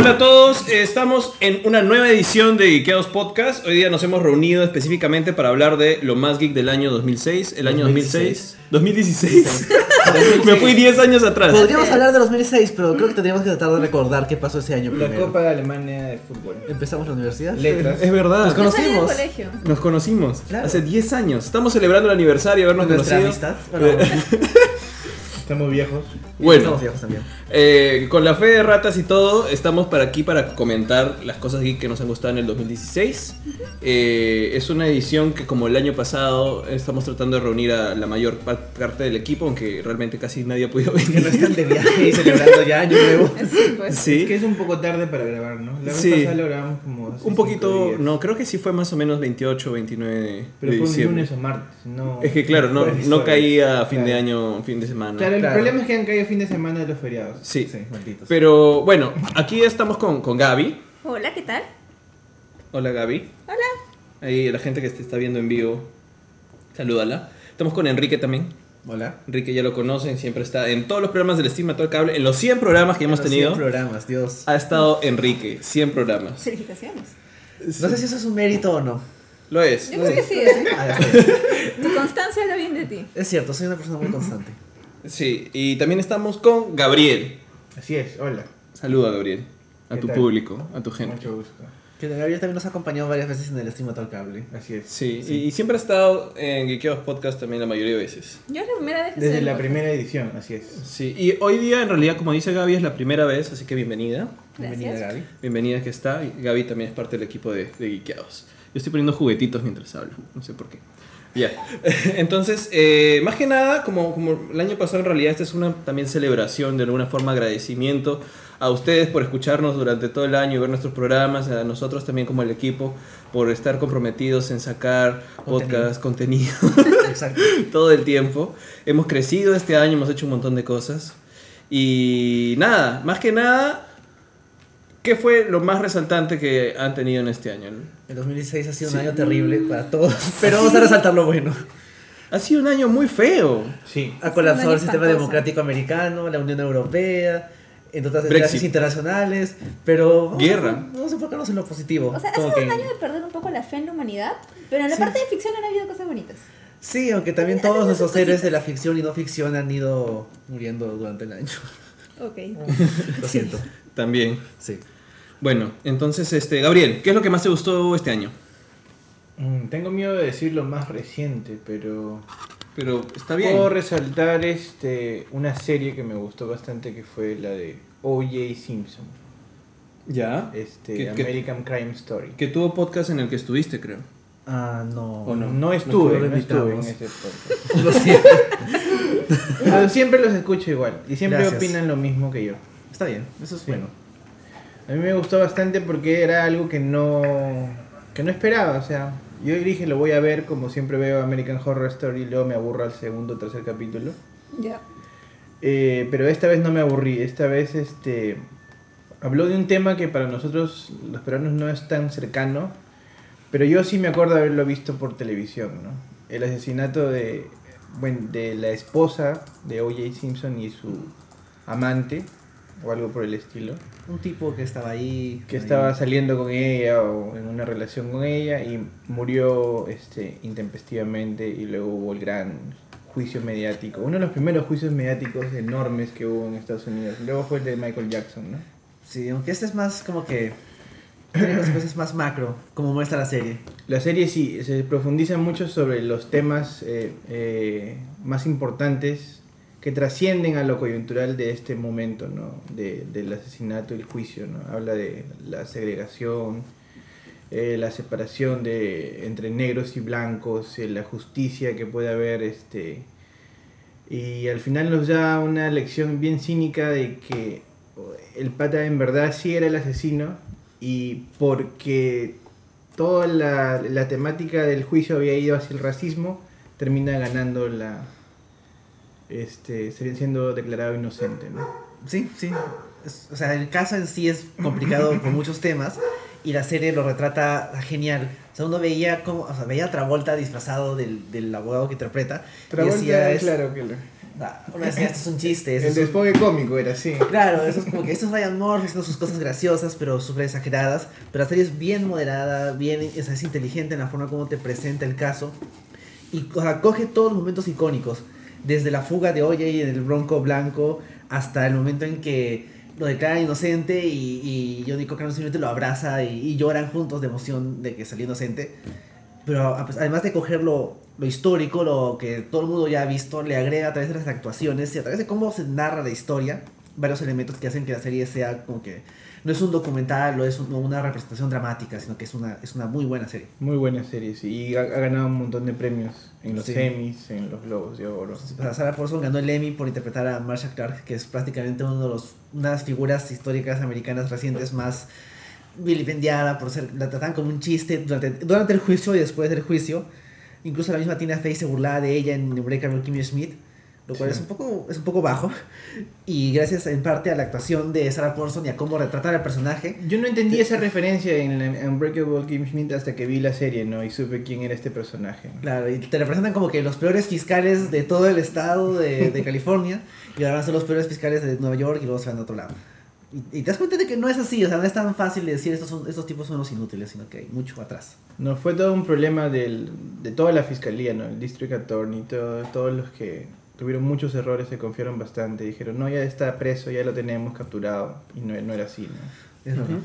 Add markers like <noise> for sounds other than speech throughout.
Hola a todos, eh, estamos en una nueva edición de Geekeados Podcast. Hoy día nos hemos reunido específicamente para hablar de lo más geek del año 2006. El año 2006. 2016. <laughs> Me fui 10 años atrás. Podríamos hablar de 2006, pero creo que tendríamos que tratar de recordar qué pasó ese año La primero. Copa de Alemania de fútbol. Empezamos la universidad. Letras. Es verdad. Nos conocimos. colegio. Nos conocimos Claro. hace 10 años. Estamos celebrando el aniversario de habernos Nuestra conocido. amistad. Bueno, <laughs> Estamos viejos. Bueno, estamos viejos también. eh, con la fe de ratas y todo, estamos para aquí para comentar las cosas geek que nos han gustado en el 2016. Eh, es una edición que como el año pasado estamos tratando de reunir a la mayor pa- parte del equipo, aunque realmente casi nadie ha podido Que no venir. están de viaje y celebrando ya año nuevo. <laughs> Sí, pues. Sí. Es que es un poco tarde para grabar, ¿no? La vez Sí. pasada lo grabamos como. hace Un cinco poquito, días. no, creo que sí fue más o menos 28 o 29 de, Pero de fue un diciembre. lunes o martes. No, Es que claro, no, no caía a fin de Claro. año, fin de semana. Claro, el Claro. problema es que han caído fin de semana de los feriados. Sí. malditos. Pero bueno, aquí estamos con, con Gaby. Hola, ¿qué tal? Hola Gaby. Hola. Ahí la gente que te está viendo en vivo, salúdala. Estamos con Enrique también. Hola. Enrique ya lo conocen, siempre está en todos los programas del Estima Todo el Cable. En los 100 programas que hemos Los tenido, 100 programas, Dios. ha estado Enrique. 100 programas. Felicitaciones. No sé si eso es un mérito o no. Lo es. Yo creo que sí, ¿eh? Ah. Tu constancia habla bien de ti. Es cierto, soy una persona muy constante. Sí, y también estamos con Gabriel. Así es, hola. Saluda, Gabriel. A ¿Qué tu tal? público, a tu gente. Mucho gusto. Que Gabriel también nos ha acompañado varias veces en el Estima al Cable. Así es. Sí, Y, y siempre ha estado en Geekeados Podcast también la mayoría de veces. Yo es la primera vez que Desde la primera edición, así es. Sí, y hoy día en realidad, como dice Gaby, es la primera vez, así que bienvenida. Bienvenida, Gracias. Gaby. Bienvenida que está. Y Gaby también es parte del equipo de, de Geekeados. Yo estoy poniendo juguetitos mientras hablo, no sé por qué. Ya, <laughs> entonces, eh, más que nada, como, como el año pasado en realidad esta es una también celebración, de alguna forma agradecimiento a ustedes por escucharnos durante todo el año y ver nuestros programas, a nosotros también como el equipo por estar comprometidos en sacar Contenido. podcast, <laughs> contenido Exacto. <laughs> todo el tiempo. Hemos crecido este año, hemos hecho un montón de cosas. Y nada, más que nada, ¿qué fue lo más resaltante que han tenido en este año? El 2016 ha sido un año terrible para todos, pero vamos a resaltar lo bueno. Ha sido un año muy feo. Sí. Ha colapsado el sistema espantoso. democrático americano, la Unión Europea, entre otras desgracias internacionales, pero vamos Guerra. A, vamos a enfocarnos en lo positivo. O sea, ha sido un que- año de perder un poco la fe en la humanidad, pero en la Sí. parte de ficción han habido cosas bonitas. Sí, aunque también Ha todos nuestros héroes de la ficción y no ficción han ido muriendo durante el año. Ok. <laughs> Lo siento. También. Sí. Bueno, entonces, este, Gabriel, ¿qué es lo que más te gustó este año? Mm, tengo miedo de decir lo más reciente, pero. Pero está bien. Puedo resaltar este, una serie que me gustó bastante que fue la de O.J. Simpson. Ya. Este, ¿Qué- qué- American Crime Story. Que tuvo podcast en el que estuviste, creo. Ah, no. ¿O no? No estuve, Nosotros no estuve en ese podcast. <laughs> Lo siento. <laughs> Pero siempre los escucho igual. Y siempre Gracias. opinan lo mismo que yo. Está bien, eso es Sí. bueno. A mí me gustó bastante porque era algo que no, que no esperaba. O sea, yo dije lo voy a ver como siempre veo American Horror Story y luego me aburro al segundo o tercer capítulo. Ya. Eh, pero esta vez no me aburrí. Esta vez este habló de un tema que para nosotros los peruanos no es tan cercano. Pero yo sí me acuerdo de haberlo visto por televisión, ¿no? El asesinato de, bueno, de la esposa de O.J. Simpson y su amante, o algo por el estilo. Un tipo que estaba ahí. que ahí. estaba saliendo con ella o en una relación con ella y murió este, intempestivamente y luego hubo el gran juicio mediático. Uno de los primeros juicios mediáticos enormes que hubo en Estados Unidos. Luego fue el de Michael Jackson, ¿no? Sí, aunque este es más como que. Tiene consecuencias más macro, como muestra la serie. La serie sí, se profundiza mucho sobre los temas eh, eh, más importantes que trascienden a lo coyuntural de este momento, ¿no? De, del asesinato y el juicio, ¿no? Habla de la segregación, eh, la separación de, entre negros y blancos, eh, la justicia que puede haber, este... Y al final nos da una lección bien cínica de que el pata en verdad sí era el asesino y porque toda la, la temática del juicio había ido hacia el racismo, termina ganando la... Este, sería siendo declarado inocente, ¿no? Sí, sí. Es- o sea, el caso en sí es complicado <laughs> por muchos temas y la serie lo retrata genial. O sea, uno veía como, o sea, veía a Travolta disfrazado del, del abogado que interpreta. y Travolta, decía, es- claro que lo... Ah, Una vez, esto es un chiste. El es desfogue cómico era así. Claro, eso es como que esto es Ryan Murphy haciendo sus cosas graciosas, pero súper exageradas. Pero la serie es bien moderada, bien, o sea, es inteligente en la forma como te presenta el caso. Y o sea, coge todos los momentos icónicos. Desde la fuga de OJ en el Bronco Blanco hasta el momento en que lo declaran inocente y, y Johnny Cochran simplemente lo abraza y, y lloran juntos de emoción de que salió inocente. Pero además de coger lo, lo histórico, lo que todo el mundo ya ha visto, le agrega a través de las actuaciones y a través de cómo se narra la historia, varios elementos que hacen que la serie sea como que no es un documental o es un- una representación dramática, sino que es una, es una muy buena serie. Muy buena serie, sí. Y ha, ha ganado un montón de premios en los Sí. Emmys, en los Globos de Oro. O sea, Sarah Paulson ganó el Emmy por interpretar a Marsha Clark, que es prácticamente uno de los, una de las figuras históricas americanas recientes más vilipendiada por ser, la tratan como un chiste durante, durante el juicio y después del juicio. Incluso la misma Tina Fey se burlaba de ella en Unbreakable Kimmy Schmidt, lo cual Sí. es, un poco, es un poco bajo. Y gracias en parte a la actuación de Sarah Paulson y a cómo retratar al personaje. Yo no entendí esa referencia en, en Unbreakable Kim Schmidt hasta que vi la serie, ¿no? Y supe quién era este personaje. Claro, y te representan como que los peores fiscales de todo el estado de, de <laughs> California y ahora ser los peores fiscales de Nueva York y luego se van a otro lado. Y, y te das cuenta de que no es así, o sea, no es tan fácil de decir estos, son, estos tipos son los inútiles, sino que hay mucho atrás. No, fue todo un problema del, de toda la fiscalía, ¿no? El District Attorney, todo- todos los que tuvieron muchos errores se confiaron bastante. Dijeron, no, ya está preso, ya lo tenemos capturado. Y no, no era así, ¿no? Es verdad.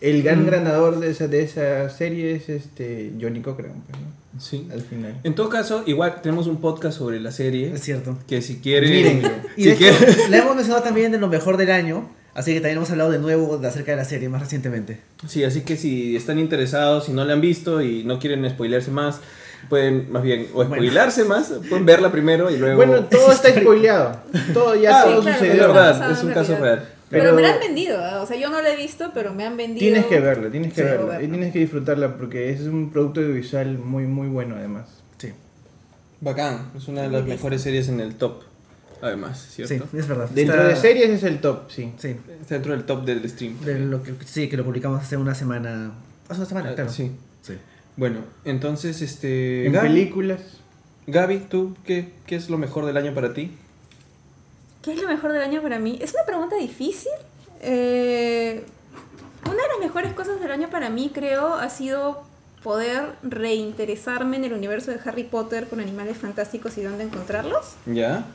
El gran Mm. ganador de esa, de esa serie es este Johnny Cochran, pues, ¿no? Sí. Al final. En todo caso, igual tenemos un podcast sobre la serie. Es cierto. Que si quieren. Mírenlo. Y si hecho, quieren- le hemos mencionado también de lo mejor del año, así que también hemos hablado de nuevo de acerca de la serie más recientemente. Sí, así que si están interesados, si no la han visto y no quieren spoilearse más, pueden más bien o spoilarse más, pueden verla primero y luego. Bueno, todo <laughs> está spoileado. Todo ya Ah, todo sí, claro, es sucedió. verdad, es un caso real. Pero, Pero- me la han vendido, ¿ah? o sea, yo no la he visto, pero me han vendido. Tienes que verla, tienes que Sí, verla. verla. Y tienes que disfrutarla porque es un producto audiovisual muy, muy bueno además. Sí, Bacán, es una de las mejores series en el top, además, sí, ¿cierto? es verdad. Dentro Está- de series es el top, sí. Sí, Está dentro del top del stream. de lo que, sí, que lo publicamos hace una semana. Hace una semana, Ah, claro. Sí. Bueno, entonces, este. En Gaby, películas. Gaby, ¿tú qué, qué es lo mejor del año para ti? ¿Qué es lo mejor del año para mí? Es una pregunta difícil. Eh, una de las mejores cosas del año para mí, creo, ha sido poder reinteresarme en el universo de Harry Potter con animales fantásticos y dónde encontrarlos. ¿Ya?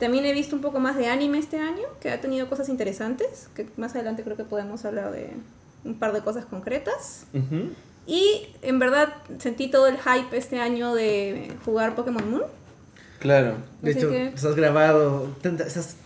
También he visto un poco más de anime este año, que ha tenido cosas interesantes, que más adelante creo que podemos hablar de un par de cosas concretas. Y en verdad sentí todo el hype este año de jugar Pokémon Moon. Claro. De Así hecho, que- estás grabado, estás-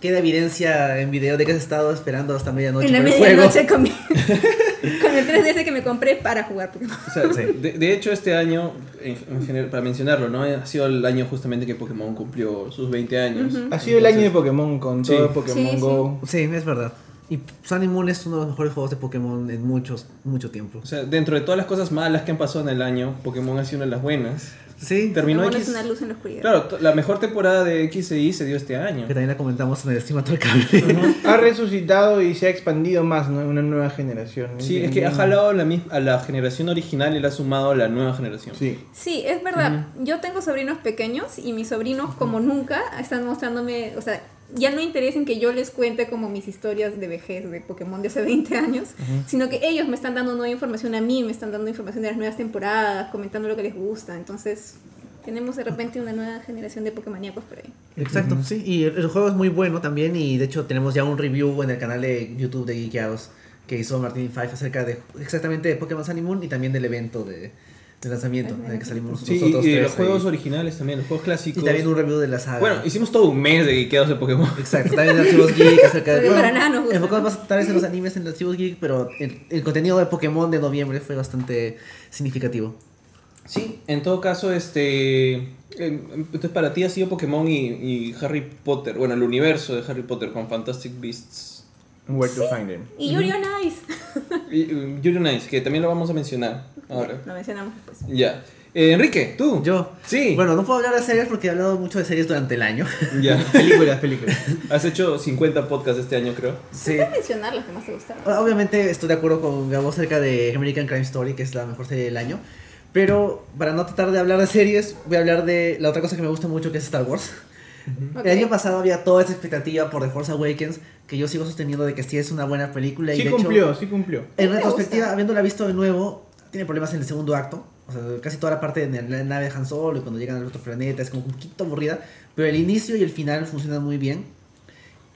queda evidencia en video de que has estado esperando hasta medianoche en la medianoche con, mi- <laughs> con el 3DS que me compré para jugar Pokémon. O sea, de, de hecho, este año, en, en general, para mencionarlo, ¿no? Ha sido el año justamente que Pokémon cumplió sus 20 años. Ujú. Ha sido el año de Entonces, Pokémon con Sí. todo Pokémon Sí, sí. Go. Sí, es verdad. Y Sun Moon es uno de los mejores juegos de Pokémon en muchos, mucho tiempo. O sea, dentro de todas las cosas malas que han pasado en el año, Pokémon ha sido una de las buenas. Sí, Terminó Pokémon X. es una luz en la oscuridad. Claro, la mejor temporada de X e Y se dio este año. que también la comentamos en el cable. Ha resucitado y se ha expandido más, ¿no? Una nueva generación. Sí, es que ha jalado la a la generación original y le ha sumado a la nueva generación. Sí. Sí, es verdad. Yo tengo sobrinos pequeños y mis sobrinos, como nunca, están mostrándome, o sea, ya no interesa en que yo les cuente como mis historias de vejez de Pokémon de hace 20 años, sino que ellos me están dando nueva información a mí, me están dando información de las nuevas temporadas, comentando lo que les gusta. Entonces, tenemos de repente una nueva generación de Pokémoníacos por ahí. Exacto, sí. Y el, juego es muy bueno también. Y de hecho, tenemos ya un review en el canal de YouTube de Geekeados que hizo Martin Five acerca de exactamente de Pokémon Sun and Moon y también del evento de, de lanzamiento en el que salimos Sí, nosotros. y, y tres los juegos ahí. originales también, los juegos clásicos. Y también un review de la saga. Bueno, hicimos todo un mes de geekeados de Pokémon. Exacto, también de Archivos Geek <laughs> acerca de. Para nada nos gusta. Enfocamos más tal vez en los animes en Archivos Geek, pero el, el contenido de Pokémon de noviembre fue bastante significativo. Sí, en todo caso, este. eh, Entonces, para ti ha sido Pokémon y, y Harry Potter. Bueno, el universo de Harry Potter con Fantastic Beasts. Where to find them. Y Yuri on Ice. <laughs> Y uh, Yuri on Ice, que también lo vamos a mencionar ahora. Lo mencionamos después. Ya. Eh, Enrique, tú. Yo. Sí. Bueno, no puedo hablar de series porque he hablado mucho de series durante el año. Ya. <laughs> Películas, películas. <laughs> Has hecho 50 podcasts este año, creo. Sí. Puedes mencionar los que más te gustaron. Obviamente estoy de acuerdo con Gabo acerca de American Crime Story, que es la mejor serie del año. Pero para no tratar de hablar de series, voy a hablar de la otra cosa que me gusta mucho, que es Star Wars. Ok. El año pasado había toda esa expectativa por The Force Awakens que yo sigo sosteniendo de que sí es una buena película. y Sí de cumplió, Hecho, sí cumplió. en retrospectiva, gusta. habiéndola visto de nuevo, tiene problemas en el segundo acto. O sea, casi toda la parte de la nave de Han Solo y cuando llegan al otro planeta es como un poquito aburrida. Pero el inicio y el final funcionan muy bien.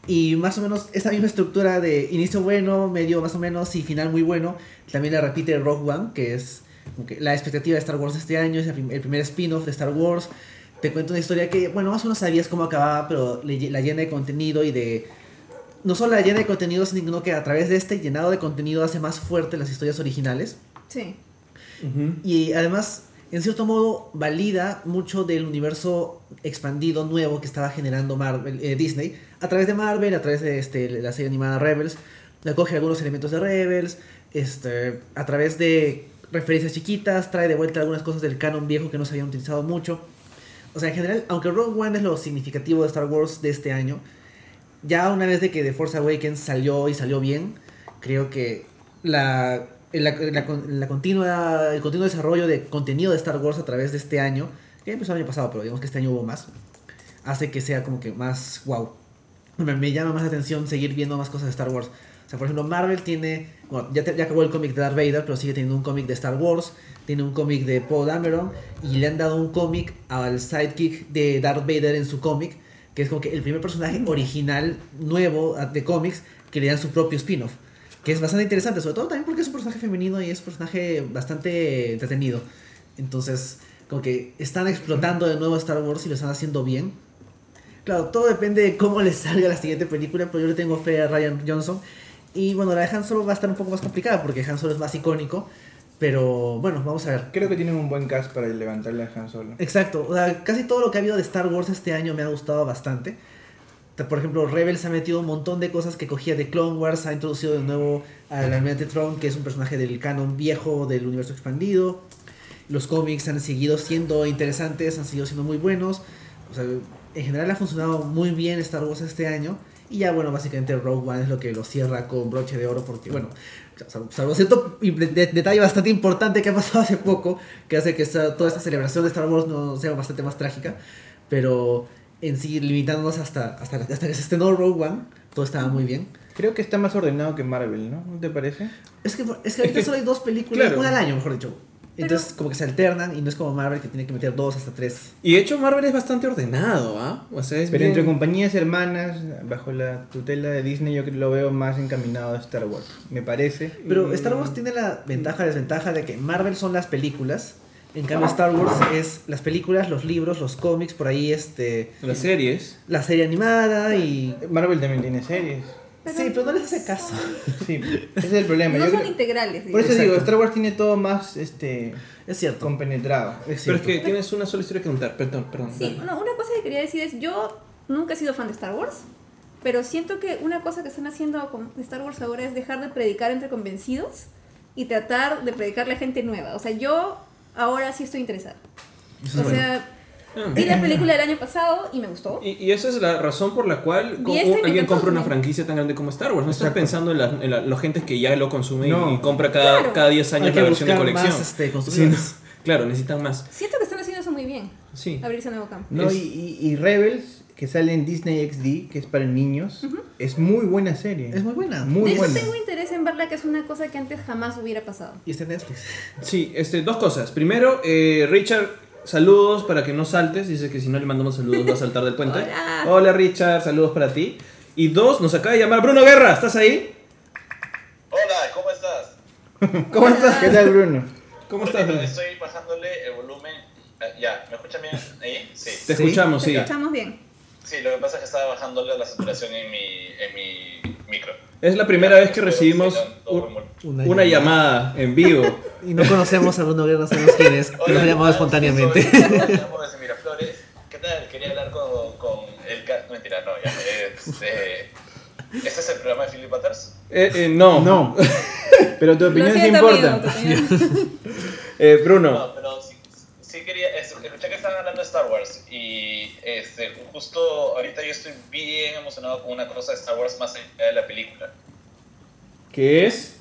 Y más o menos esta misma estructura de inicio bueno, medio más o menos y final muy bueno, también la repite Rogue One, que es como que la expectativa de Star Wars este año, es el prim- el primer spin-off de Star Wars. Te cuento una historia que, bueno, más o menos sabías cómo acababa, pero la llena de contenido y de... No solo la llena de contenido, sino que a través de este llenado de contenido hace más fuerte las historias originales. Sí. Y además, en cierto modo, valida mucho del universo expandido nuevo que estaba generando Marvel, eh, Disney a través de Marvel, a través de este, la serie animada Rebels. Acoge algunos elementos de Rebels, este, a través de referencias chiquitas, trae de vuelta algunas cosas del canon viejo que no se habían utilizado mucho. O sea, en general, aunque Rogue One es lo significativo de Star Wars de este año, ya una vez de que The Force Awakens salió y salió bien, creo que la, la, la, la continua, el continuo desarrollo de contenido de Star Wars a través de este año, que empezó el año pasado, pero digamos que este año hubo más, hace que sea como que más wow. Me, llama más atención seguir viendo más cosas de Star Wars. O sea, por ejemplo, Marvel tiene, bueno, ya, ya acabó el cómic de Darth Vader, pero sigue teniendo un cómic de Star Wars, tiene un cómic de Poe Dameron y le han dado un cómic al sidekick de Darth Vader en su cómic, que es como que el primer personaje original nuevo ah, de cómics que le dan su propio spin-off. Que es bastante interesante, sobre todo también porque es un personaje femenino y es un personaje bastante entretenido. Entonces, como que están explotando de nuevo Star Wars y lo están haciendo bien. Claro, todo depende de cómo les salga la siguiente película, pero yo le tengo fe a Ryan Johnson. Y bueno, la de Han Solo va a estar un poco más complicada porque Han Solo es más icónico. Pero bueno, vamos a ver. Creo que tienen un buen cast para levantarle a Han Solo. Exacto, o sea, casi todo lo que ha habido de Star Wars este año me ha gustado bastante. Te- Por ejemplo, Rebels ha metido un montón de cosas que cogía de Clone Wars, ha introducido de nuevo al Almirante Throne, que es un personaje del canon viejo del universo expandido. Los cómics han seguido siendo interesantes, han seguido siendo muy buenos. O sea, en general ha funcionado muy bien Star Wars este año. Y ya, bueno, básicamente Rogue One es lo que lo cierra con broche de oro, porque, bueno, salvo, cierto detalle bastante importante que ha pasado hace poco, que hace que esta- toda esta celebración de Star Wars no sea bastante más trágica. Pero en sí, limitándonos hasta, hasta, hasta que se estrenó Rogue One, todo estaba muy bien. Creo que está más ordenado que Marvel, ¿no? ¿No te parece? Es que, es que ahorita que- solo hay dos películas, claro. una al año, mejor dicho. Pero- Entonces, como que se alternan y no es como Marvel que tiene que meter dos hasta tres. Y de hecho Marvel es bastante ordenado, ¿ah? O sea, es Pero bien- entre compañías hermanas, bajo la tutela de Disney, yo lo veo más encaminado a Star Wars. Me parece. Pero Y- Star Wars tiene la ventaja, desventaja de que Marvel son las películas. En cambio, Star Wars es las películas, los libros, los cómics, por ahí este las series. la serie animada y... Marvel también tiene series. Pero sí, pero no les hace caso. <laughs> Sí, ese es el problema. No Yo son creo- integrales. Por eso digamos. digo, Exacto. Star Wars tiene todo más este Es cierto. compenetrado. Es Pero es cierto. que tienes una sola historia que contar. Perdón, perdón. Sí, no, una cosa que quería decir es, yo nunca he sido fan de Star Wars, pero siento que una cosa que están haciendo con Star Wars ahora es dejar de predicar entre convencidos y tratar de predicarle a gente nueva. O sea, yo ahora sí estoy interesada. Eso O bueno. Ah. vi la película del año pasado y me gustó. Y, y esa es la razón por la cual este alguien compra una franquicia tan grande como Star Wars. No estás pensando en, la, en la- los gentes que ya lo consumen No. y compra cada, Claro. cada 10 años Hay que la versión de colección. más este, Sí, construcciones. no. Claro, necesitan más. Siento que están haciendo eso muy bien, Sí. abrirse a nuevo campo. No, Es- y, y- y Rebels, que sale en Disney XD, que es para niños, es muy buena serie. Es muy buena. Muy buena. tengo interés en verla, que es una cosa que antes jamás hubiera pasado. Y está en Netflix. Sí, este, dos cosas. Primero, eh, Richard, saludos para que no saltes. Dice que si no le mandamos saludos va a saltar del puente. Hola. Richard, saludos para ti. Y dos, nos acaba de llamar Bruno Guerra. ¿Estás ahí? Hola, ¿cómo estás? <laughs> ¿Cómo estás? ¿Qué tal, Bruno? ¿Cómo estás, Bruno? Estoy bajándole el volumen. Eh, ya, ¿me escuchan bien ahí? Sí. Te Sí. escuchamos, Te sí. escuchamos bien. Sí, lo que pasa es que estaba bajándole la saturación en mi, en mi micro. Es la primera vez que recibimos una llamada en vivo. Y no conocemos a Bruno Guerra, no sabemos quién es. Hola, Nos llamado soy- espontáneamente. soy- Me llamo desde Miraflores. ¿Qué tal? Quería hablar con, con el... No, mentira, no, ya. Este, ¿Este es el programa de Philip Butters? Eh, eh, no. No. Pero tu opinión sí amigo, importa. tu opinión. <laughs> Eh, Bruno. No, pero sí, sí quería, es- escuché que estaban hablando de Star Wars y este, justo ahorita yo estoy bien emocionado con una cosa de Star Wars más allá de la película. ¿Qué es?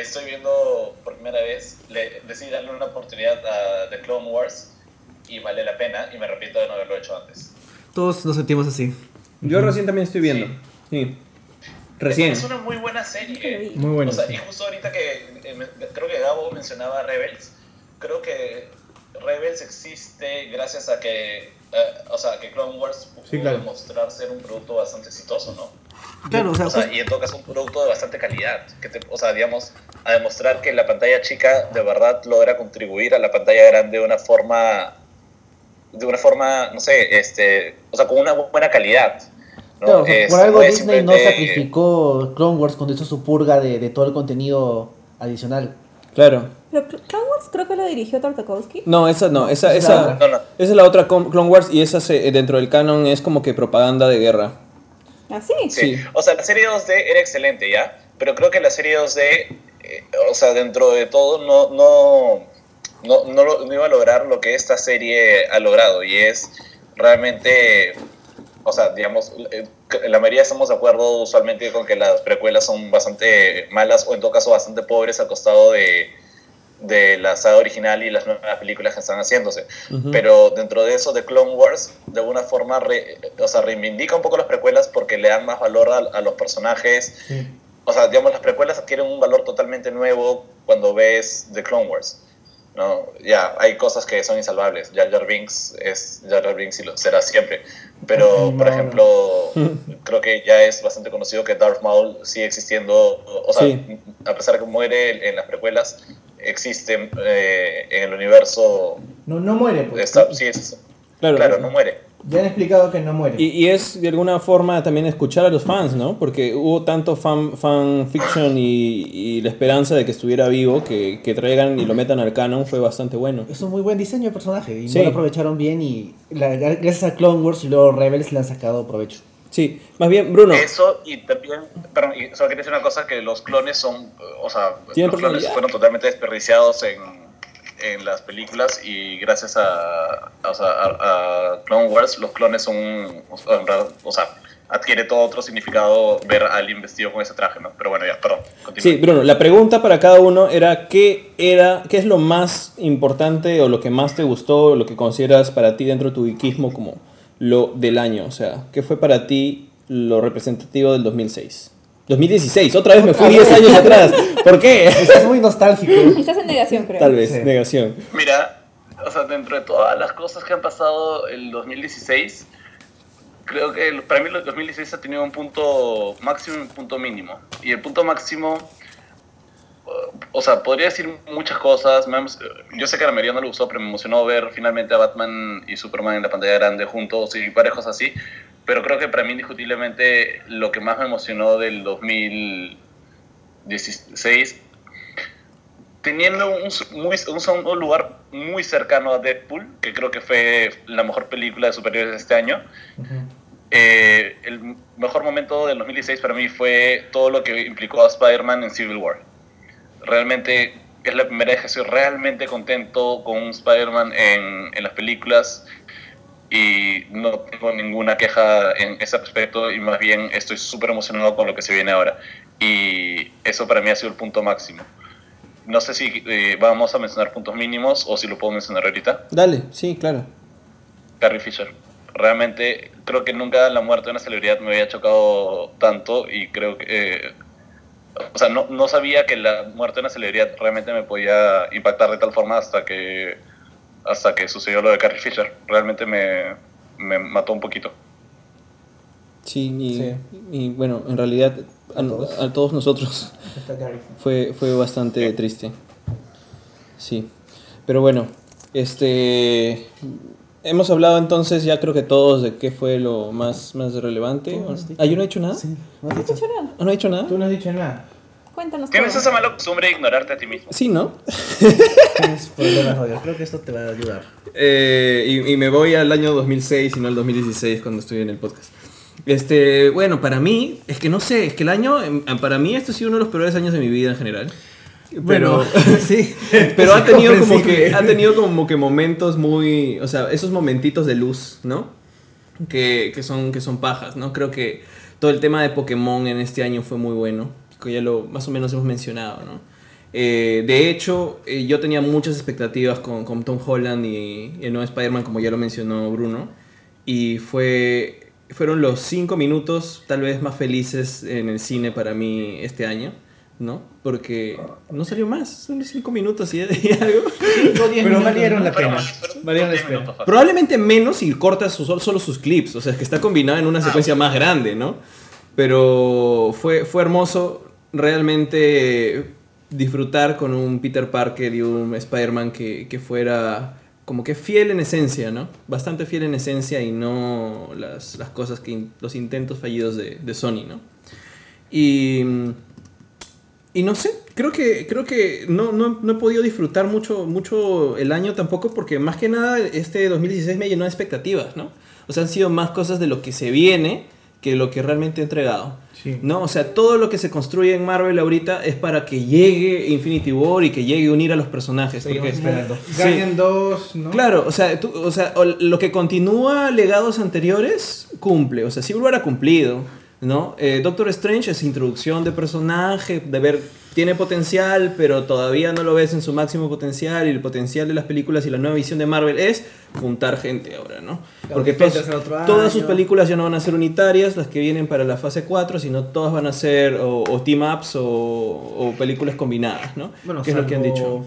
Estoy viendo por primera vez, le, decidí darle una oportunidad a The Clone Wars y vale la pena y me arrepiento de no haberlo hecho antes. Todos nos sentimos así. Yo recién también estoy viendo. Sí. Recién. Es una muy buena serie. Muy bueno. O sea, sí. y justo ahorita que eh, me- creo que Gabo mencionaba Rebels, creo que Rebels existe gracias a que, eh, o sea, que Clone Wars pudo Sí, claro. demostrar ser un producto bastante exitoso, ¿no? Claro, o sea, O sea, pues- y en todo caso un producto de bastante calidad, que te, o sea, digamos, a demostrar que la pantalla chica de verdad logra contribuir a la pantalla grande de una forma, de una forma, no sé, este, o sea, con una bu- buena calidad. ¿no? claro, Es- por algo no Disney no sacrificó Clone Wars cuando hizo su purga de, de todo el contenido adicional. Claro. Pero Clone Wars creo que lo dirigió Tartakovsky. No, esa no, esa, Esa esa. No, no. esa es la otra Clone Wars y esa se- dentro del canon es como que propaganda de guerra. ¿Ah, sí? Sí. Sí. O sea, la serie 2D era excelente, ¿ya? Pero creo que la serie 2D, eh, o sea, dentro de todo, no, no, no, no, lo- no iba a lograr lo que esta serie ha logrado. Y es realmente, o sea, digamos, eh, la mayoría estamos de acuerdo usualmente con que las precuelas son bastante malas o en todo caso bastante pobres al costado de, de la saga original y las nuevas películas que están haciéndose. Ujú. Pero dentro de eso, de Clone Wars, de alguna forma, re- o sea, reivindica un poco las precuelas porque le dan más valor a, a los personajes. Sí. O sea, digamos, las precuelas adquieren un valor totalmente nuevo cuando ves The Clone Wars. ¿no? Ya, hay cosas que son insalvables. Jar Jar Binks es Jar Jar Binks y lo será siempre. Pero, Ay, por ejemplo, <laughs> creo que ya es bastante conocido que Darth Maul sigue existiendo. O o sea, Sí. a pesar de que muere en las precuelas, existe eh, en el universo. No, no muere. pues. Está, sí, es, Claro. claro, no muere. Ya han explicado que no muere. Y, y es de alguna forma también escuchar a los fans, ¿no? Porque hubo tanto fan, fan fiction y, y la esperanza de que estuviera vivo que, que traigan y lo metan al canon fue bastante bueno. Es un muy buen diseño de personaje y Sí. no lo aprovecharon bien y la- gracias a Clone Wars y luego Rebels le han sacado provecho. Sí, más bien, Bruno. Eso y también, perdón, y solo quería decir una cosa, que los clones son, o sea, los clones fueron totalmente desperdiciados en, en las películas y gracias a, o sea, a, a Clone Wars los clones son, o sea, o adquiere todo otro significado ver a alguien vestido con ese traje, ¿no? Pero bueno, ya, perdón, continúa. Sí, Bruno, la pregunta para cada uno era ¿qué, era qué es lo más importante o lo que más te gustó, o lo que consideras para ti dentro de tu wikismo como lo del año? O sea, ¿qué fue para ti lo representativo del 2006? 2016, otra vez me fui 10 años atrás. ¿Por qué? <laughs> Es muy nostálgico. Estás en negación, creo. Tal vez, Sí. negación. Mira, o sea, dentro de todas las cosas que han pasado el 2016, creo que el- para mí el 2016 ha tenido un punto máximo y un punto mínimo. Y el punto máximo, o sea, podría decir muchas cosas. Yo sé que la mayoría no le gustó, pero me emocionó ver finalmente a Batman y Superman en la pantalla grande juntos y varias cosas así. Pero creo que para mí indiscutiblemente lo que más me emocionó del 2016 teniendo un, muy, un, un lugar muy cercano a Deadpool, que creo que fue la mejor película de superhéroes de este año. Eh, el mejor momento del 2016 para mí fue todo lo que implicó a Spider-Man en Civil War. Realmente es la primera vez que estoy realmente contento con un Spider-Man en, en las películas y no tengo ninguna queja en ese aspecto y más bien estoy súper emocionado con lo que se viene ahora. Y eso para mí ha sido el punto máximo. No sé si eh, vamos a mencionar puntos mínimos o si lo puedo mencionar ahorita. Dale, sí, claro. Carrie Fisher. Realmente creo que nunca la muerte de una celebridad me había chocado tanto y creo que... eh, o sea, no, no sabía que la muerte de una celebridad realmente me podía impactar de tal forma hasta que hasta que sucedió lo de Carrie Fisher. Realmente me, me mató un poquito. Sí, y, Sí. y bueno, en realidad a, A todos. a todos nosotros fue, fue bastante triste. Sí. Pero bueno, este hemos hablado entonces ya creo que todos de qué fue lo más, más relevante. ¿Ah, yo no he hecho nada? Sí, no has ¿No te dicho. nada? ¿Ah, ¿No he hecho nada? Tú no has dicho nada. Cuéntanos Tienes todo. esa mala costumbre de ignorarte a ti mismo. Sí, ¿no? Tienes problemas, Roger. Creo que esto te va a ayudar. Eh, y, y me voy al año 2006 y no al 2016 cuando estoy en el podcast. Este, bueno, para mí, es que no sé, es que el año, em, para mí este ha sido uno de los peores años de mi vida en general. Bueno, <laughs> <laughs> sí. Pero ha tenido como que ha tenido como que momentos muy, o sea, esos momentitos de luz, ¿no? Que, que son que son pajas, ¿no? Creo que todo el tema de Pokémon en este año fue muy bueno, que ya lo más o menos hemos mencionado, ¿no? Eh, de hecho, eh, yo tenía muchas expectativas con, con Tom Holland y el nuevo Spider-Man, como ya lo mencionó Bruno. y fue, fueron los cinco minutos tal vez más felices en el cine para mí este año, ¿no? Porque no salió más, son cinco minutos y, y <laughs> algo. Cinco, diez Pero valieron la pena. Valieron la espera. Probablemente menos si cortas su- solo sus clips, o sea, es que está combinado en una Ah, secuencia más grande, ¿no? Pero fue, fue hermoso realmente disfrutar con un Peter Parker y un Spider-Man que, que fuera como que fiel en esencia, ¿no? Bastante fiel en esencia y no las, las cosas que, in- los intentos fallidos de, de Sony, ¿no? Y, y no sé, creo que, creo que no, no, no he podido disfrutar mucho, mucho el año tampoco porque más que nada este 2016 me llenó de expectativas, ¿no? O sea, han sido más cosas de lo que se viene que lo que realmente he entregado. Sí. ¿No? O sea, todo lo que se construye en Marvel ahorita es para que llegue Infinity War y que llegue a unir a los personajes. Porque- esperando. Guardian 2, ¿no? Claro, o sea, tú- o sea, lo que continúa legados anteriores cumple. O sea, Civil War ha cumplido, ¿no? Eh, Doctor Strange es introducción de personaje, de ver, tiene potencial, pero todavía no lo ves en su máximo potencial. Y el potencial de las películas y la nueva visión de Marvel es juntar gente ahora, ¿no? Claro, Porque todas sus películas ya no van a ser unitarias, las que vienen para la fase 4, sino todas van a ser o, o team-ups o, o películas combinadas, ¿no? Bueno, que es lo que han dicho.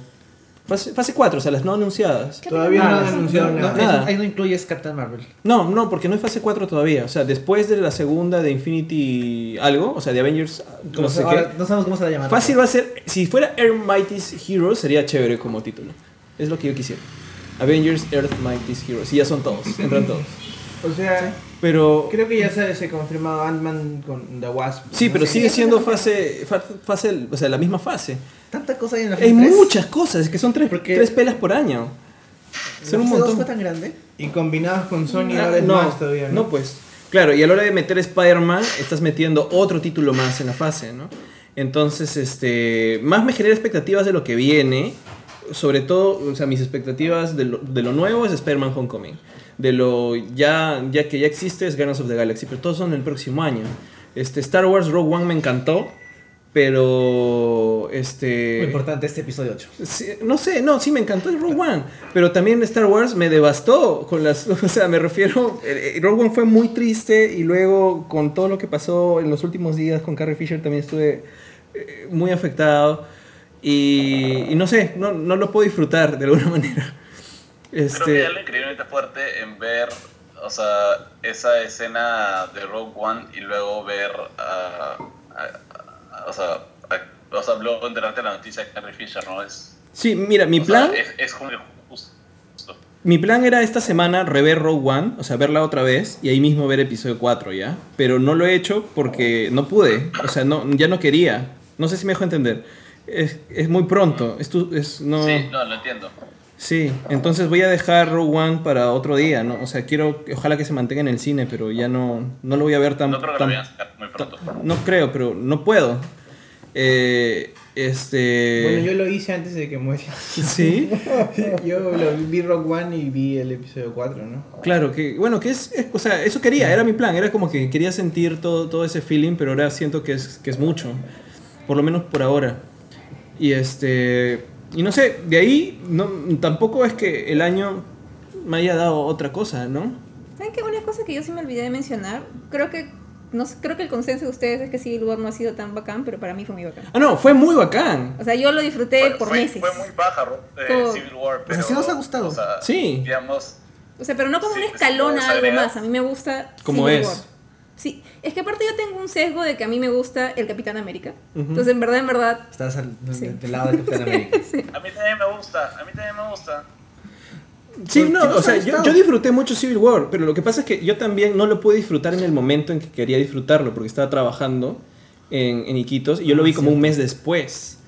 Fase, fase 4, o sea, las no anunciadas. Todavía no han no, anunciado no, nada. no, Nada. Ahí no incluyes Captain Marvel. No, no, porque no hay fase 4 todavía. O sea, después de la segunda de Infinity algo, o sea, de Avengers, no Como sé ahora qué. no sabemos cómo se va a llamar. Fácil va a ser, si fuera Earth Mighty's Heroes, sería chévere como título. Es lo que yo quisiera. Avengers Earth Mighty's Heroes. Y ya son todos, entran todos. O sea, Pero... creo que ya se, se confirmado Ant-Man con The Wasp. Sí, ¿no? pero sigue siendo fase, fa- fase, o sea, la misma fase. Tanta cosa hay en la Hay fase tres. muchas cosas, es que son tres, Porque- tres pelas por año. Son un montón. fue tan grande. Y combinados con Sony Ah, ahora es no, más todavía, ¿no? no, pues. Claro, y a la hora de meter Spider-Man, estás metiendo otro título más en la fase, ¿no? Entonces, este. Más me genera expectativas de lo que viene. Sobre todo, o sea, mis expectativas de lo, de lo nuevo es Spider-Man Homecoming. De lo ya, ya que ya existe es Guardians of the Galaxy, pero todos son el próximo año. Este, Star Wars Rogue One me encantó, pero. Este. Muy importante este episodio 8. Sí, no sé, no, sí me encantó el Rogue One, pero también Star Wars me devastó con las, <laughs> o sea, me refiero, eh, Rogue One fue muy triste y luego con todo lo que pasó en los últimos días con Carrie Fisher también estuve eh, muy afectado y, y no sé, no, no lo puedo disfrutar de alguna <laughs> manera. Creo que Este, hay algo increíblemente fuerte en ver, o sea, esa escena de Rogue One y luego ver, a- o sea, o sea, luego enterarte de la noticia de Carrie Fisher, ¿no? Es, sí, mira, mi sea, plan, es, es como que justo. mi plan era esta semana rever Rogue One, o sea, verla otra vez y ahí mismo ver episodio 4 ya, pero no lo he hecho porque no pude, o sea, no, ya no quería, no sé si me dejo entender. Es, es muy pronto, es, tu- es no... Sí, no, lo entiendo. Sí, entonces voy a dejar Rogue One para otro día, ¿no? O sea, quiero, ojalá que se mantenga en el cine, pero ya no, no lo voy a ver tan... No creo que lo vayan a sacar muy pronto. no creo, pero no puedo. Eh, este... Bueno, yo lo hice antes de que muera. <laughs> Sí, <laughs> yo lo vi Rock One y vi el episodio 4, ¿no? claro, que bueno, que es, es- o sea, eso quería, era mi plan, era como que quería sentir todo, todo ese feeling, pero ahora siento que es, que es mucho, por lo menos por ahora. Y este, y no sé, de ahí no, tampoco es que el año me haya dado otra cosa, ¿no? ¿Saben qué? Una cosa que yo sí me olvidé de mencionar, creo que no sé, creo que el consenso de ustedes es que Civil War no ha sido tan bacán, pero para mí fue muy bacán. Ah, no, fue muy bacán. O sea, yo lo disfruté Fue, por fue- meses. fue muy baja Ro- eh, Civil War, sea, pero... sí nos ha gustado. o sea, Sí. Digamos, O sea, pero no como Sí, un pues, escalón a algo más. A mí me gusta Como Civil es. War. Sí, es que aparte yo tengo un sesgo de que a mí me gusta el Capitán América. Entonces, en verdad, en verdad, Estás al, Sí. del lado del Capitán <laughs> América. a mí también me gusta, a mí también me gusta. Sí, no, o sea, yo, yo disfruté mucho Civil War, pero lo que pasa es que yo también no lo pude disfrutar en el momento en que quería disfrutarlo, porque estaba trabajando en, en Iquitos y yo lo vi como un mes después.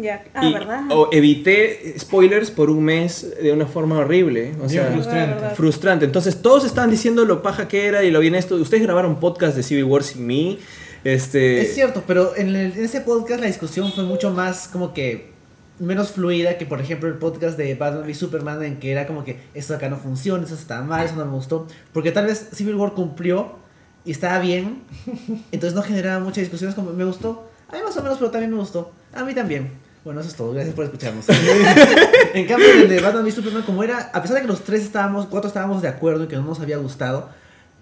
Ya. Ah, y, ¿verdad? O evité spoilers por un mes de una forma horrible. O sea, frustrante. frustrante. Entonces todos estaban diciendo lo paja que era y lo bien esto. Ustedes grabaron podcast de Civil War sin mí. Este, Es cierto, pero en, el- en ese podcast la discusión fue mucho más como que menos fluida que por ejemplo el podcast de Batman y Superman en que era como que esto acá no funciona, eso está mal, eso no me gustó. Porque tal vez Civil War cumplió y estaba bien, <laughs> entonces no generaba muchas discusiones como me gustó. A mí más o menos, pero también me gustó. A mí también. Bueno, eso es todo. Gracias por escucharnos. <laughs> en cambio, el de Batman v Superman, como era, a pesar de que los tres estábamos, cuatro estábamos de acuerdo en que no nos había gustado,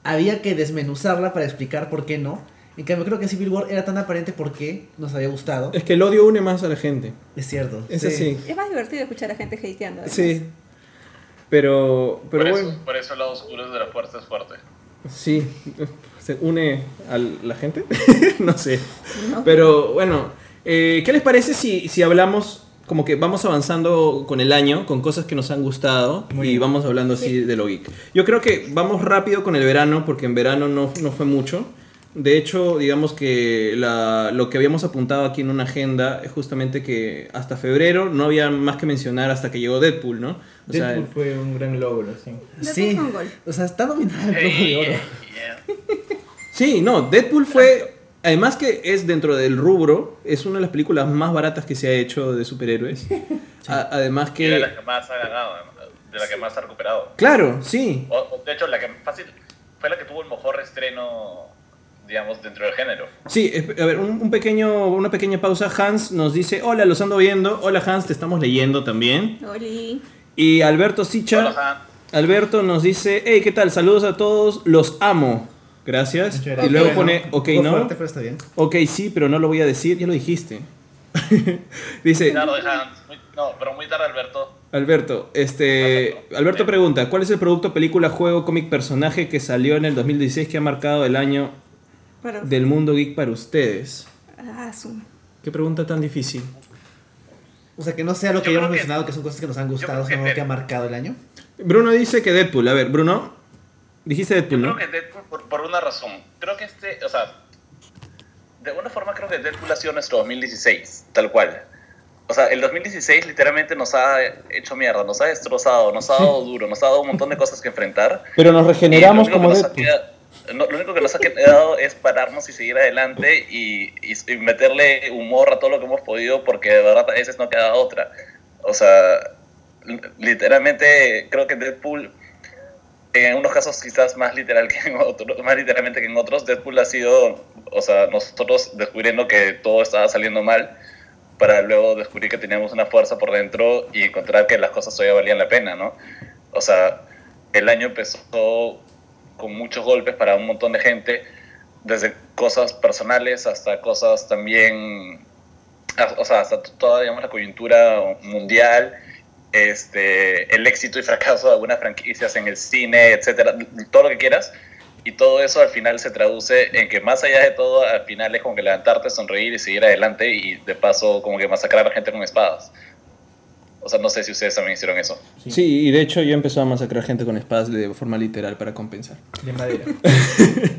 había que desmenuzarla para explicar por qué no. En cambio, creo que en Civil War era tan aparente por qué nos había gustado. Es que el odio une más a la gente. Es cierto. Es sí. así. Es más divertido escuchar a gente hateando. además. Sí. Pero, pero por, bueno, eso, por eso el lado oscuro de la fuerza es fuerte. sí. Se une a la gente. <laughs> no sé. No. Pero bueno, eh, ¿qué les parece si, si hablamos como que vamos avanzando con el año, con cosas que nos han gustado Muy y bien. vamos hablando así de lo geek? Yo creo que vamos rápido con el verano porque en verano no, no fue mucho. De hecho, digamos que la- lo que habíamos apuntado aquí en una agenda es justamente que hasta febrero no había más que mencionar hasta que llegó Deadpool, ¿no? O sea, Deadpool fue un gran logro, sí. O sea, está nominada al Globo de Oro. Yeah. Sí, no, Deadpool fue, además que es dentro del rubro, es una de las películas más baratas que se ha hecho de superhéroes. <laughs> A- además Y de que... la que más ha ganado, de la que más ha recuperado. Claro, sí. O- de hecho, la que fácil fue la que tuvo el mejor estreno, digamos, dentro del género. Sí, a ver, un, un pequeño, una pequeña pausa. Hans nos dice, hola, los ando viendo. Hola Hans, te estamos leyendo también. Oli. Y Alberto Sicha, Hola, Han. Alberto nos dice, hey, ¿qué tal? Saludos a todos, los amo. Gracias. Y luego pone, ok, ¿no? fuerte, pero está bien. Ok, sí, pero no lo voy a decir, ya lo dijiste. <laughs> dice, Claro, de Hans. Muy- no, pero muy tarde, Alberto. Alberto, este, Alberto pregunta, ¿cuál es el producto, película, juego, cómic, personaje que salió en el 2016 que ha marcado el año Para del mundo geek para ustedes? Ah, su- Qué pregunta tan difícil. O sea, que no sea lo que creo que- mencionado, que son cosas que nos han gustado, que sino que ha marcado el año. Bruno dice que Deadpool. A ver, Bruno, dijiste Yo Deadpool, ¿no? creo que Deadpool, por, por una razón. Creo que este, o sea, de alguna forma creo que Deadpool ha sido nuestro 2016, tal cual. O sea, el 2016 literalmente nos ha hecho mierda, nos ha destrozado, nos ha dado duro, nos ha dado un montón de cosas que enfrentar. Pero nos regeneramos como Deadpool. no, lo único que nos ha quedado es pararnos y seguir adelante y, y- y meterle humor a todo lo que hemos podido porque de verdad a veces no queda otra. O sea, li- literalmente creo que Deadpool, en unos casos quizás más literal que en otros, más literalmente que en otros, Deadpool ha sido, o sea, nosotros descubriendo que todo estaba saliendo mal para luego descubrir que teníamos una fuerza por dentro y encontrar que las cosas todavía valían la pena, ¿no? O sea, el año empezó con muchos golpes para un montón de gente, desde cosas personales hasta cosas también, a- o sea, hasta toda, la coyuntura mundial, este, el éxito y fracaso de algunas franquicias en el cine, etcétera, todo lo que quieras. Y todo eso al final se traduce en que más allá de todo, al final es como que levantarte, sonreír y seguir adelante y de paso como que masacrar a la gente con espadas. O sea, no sé si ustedes también hicieron eso. Sí, y de hecho yo empezó a masacrar gente con espadas de forma literal para compensar. De madera. <laughs>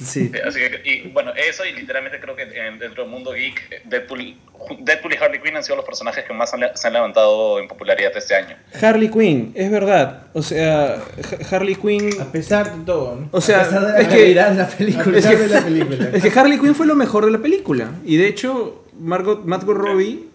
Sí. Sí, Así que, y bueno, eso y literalmente creo que en- dentro del mundo geek, Deadpool, Deadpool y Harley Quinn han sido los personajes que más han- se han levantado en popularidad este año. Harley Quinn, es verdad. O sea, Ha- Harley Quinn... A pesar de todo, ¿no? O sea, a es que, la A película. es que- de la película. es que Harley Quinn fue lo mejor de la película. Y de hecho, Margot, Margot Robbie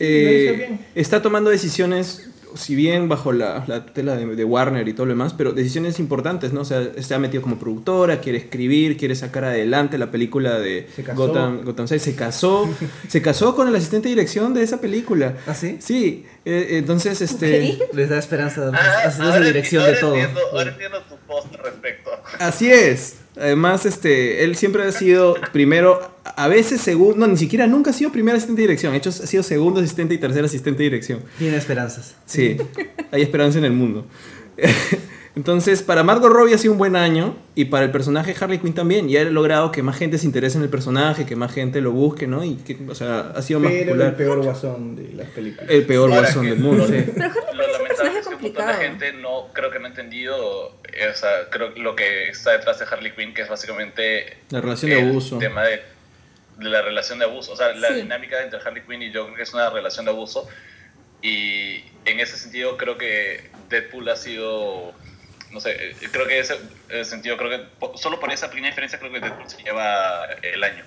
eh, bien. está tomando decisiones, si bien bajo la, la tutela de, de Warner y todo lo demás, pero decisiones importantes, ¿no? O sea, se ha metido como productora, quiere escribir, quiere sacar adelante la película de Se casó. Gotham, Gotham City. Se casó, <laughs> se casó con el asistente de dirección de esa película. ¿Ah, sí? Sí, eh, entonces, este... Les da esperanza Ah, esa dirección de todo. Entiendo, ahora entiendo tu post al respecto. Así es. Además, este, él siempre ha sido primero, a veces segundo, no, ni siquiera nunca ha sido primer asistente de dirección. De hecho, ha sido segundo asistente y tercer asistente de dirección. Tiene esperanzas. Sí, hay esperanza en el mundo. <laughs> Entonces, para Margot Robbie ha sido un buen año y para el personaje Harley Quinn también. Y ha logrado que más gente se interese en el personaje, que más gente lo busque, ¿no? Y que, o sea, ha sido más Pero el popular. peor guasón de las películas. El peor Ahora guasón del mundo. Pero Harley Quinn Es un montón de complicado. gente no, creo que no ha entendido esa, creo, lo que está detrás de Harley Quinn, que es básicamente La relación de abuso. tema de, de la relación de abuso. O sea, la Sí. dinámica entre Harley Quinn y yo creo que es una relación de abuso. Y en ese sentido creo que Deadpool ha sido, no sé, eh, creo que ese, ese sentido, creo que solo por esa pequeña diferencia creo que Deadpool se lleva el año.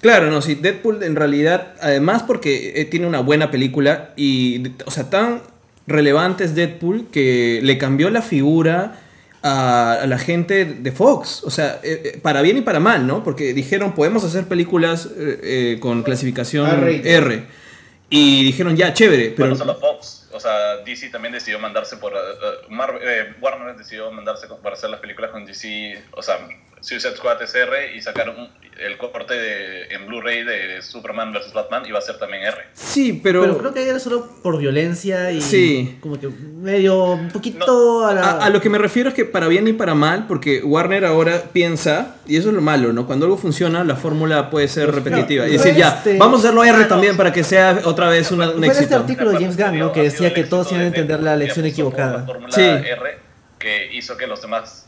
Claro, no, sí, Deadpool en realidad, además porque eh, tiene una buena película y, o sea, tan relevante es Deadpool que le cambió la figura a, a la gente de Fox, o sea, eh, eh, para bien y para mal, ¿no? Porque dijeron, podemos hacer películas eh, eh, con clasificación R-rated. R. Y dijeron, ya, chévere, pero... Pero no solo Fox, o sea, DC también decidió mandarse por... eh, eh, Marvel- eh, Warner decidió mandarse con- para hacer las películas con DC, o sea, Suicide Squad es R y sacaron el corte de, en Blu-ray de Superman vs. Batman y va a ser también R. Sí, pero... Pero creo que era solo por violencia y Sí. como que medio un poquito a la... A, a lo que me refiero es que para bien y para mal, porque Warner ahora piensa, y eso es lo malo, ¿no? Cuando algo funciona, la fórmula puede ser repetitiva. Y claro. decir, ya, Este- vamos a hacerlo R también para que sea otra vez una- un este éxito. artículo de James Gunn, ¿no? Que decía que todos iban a de entender la lección equivocada. La fórmula Sí. R que hizo que los demás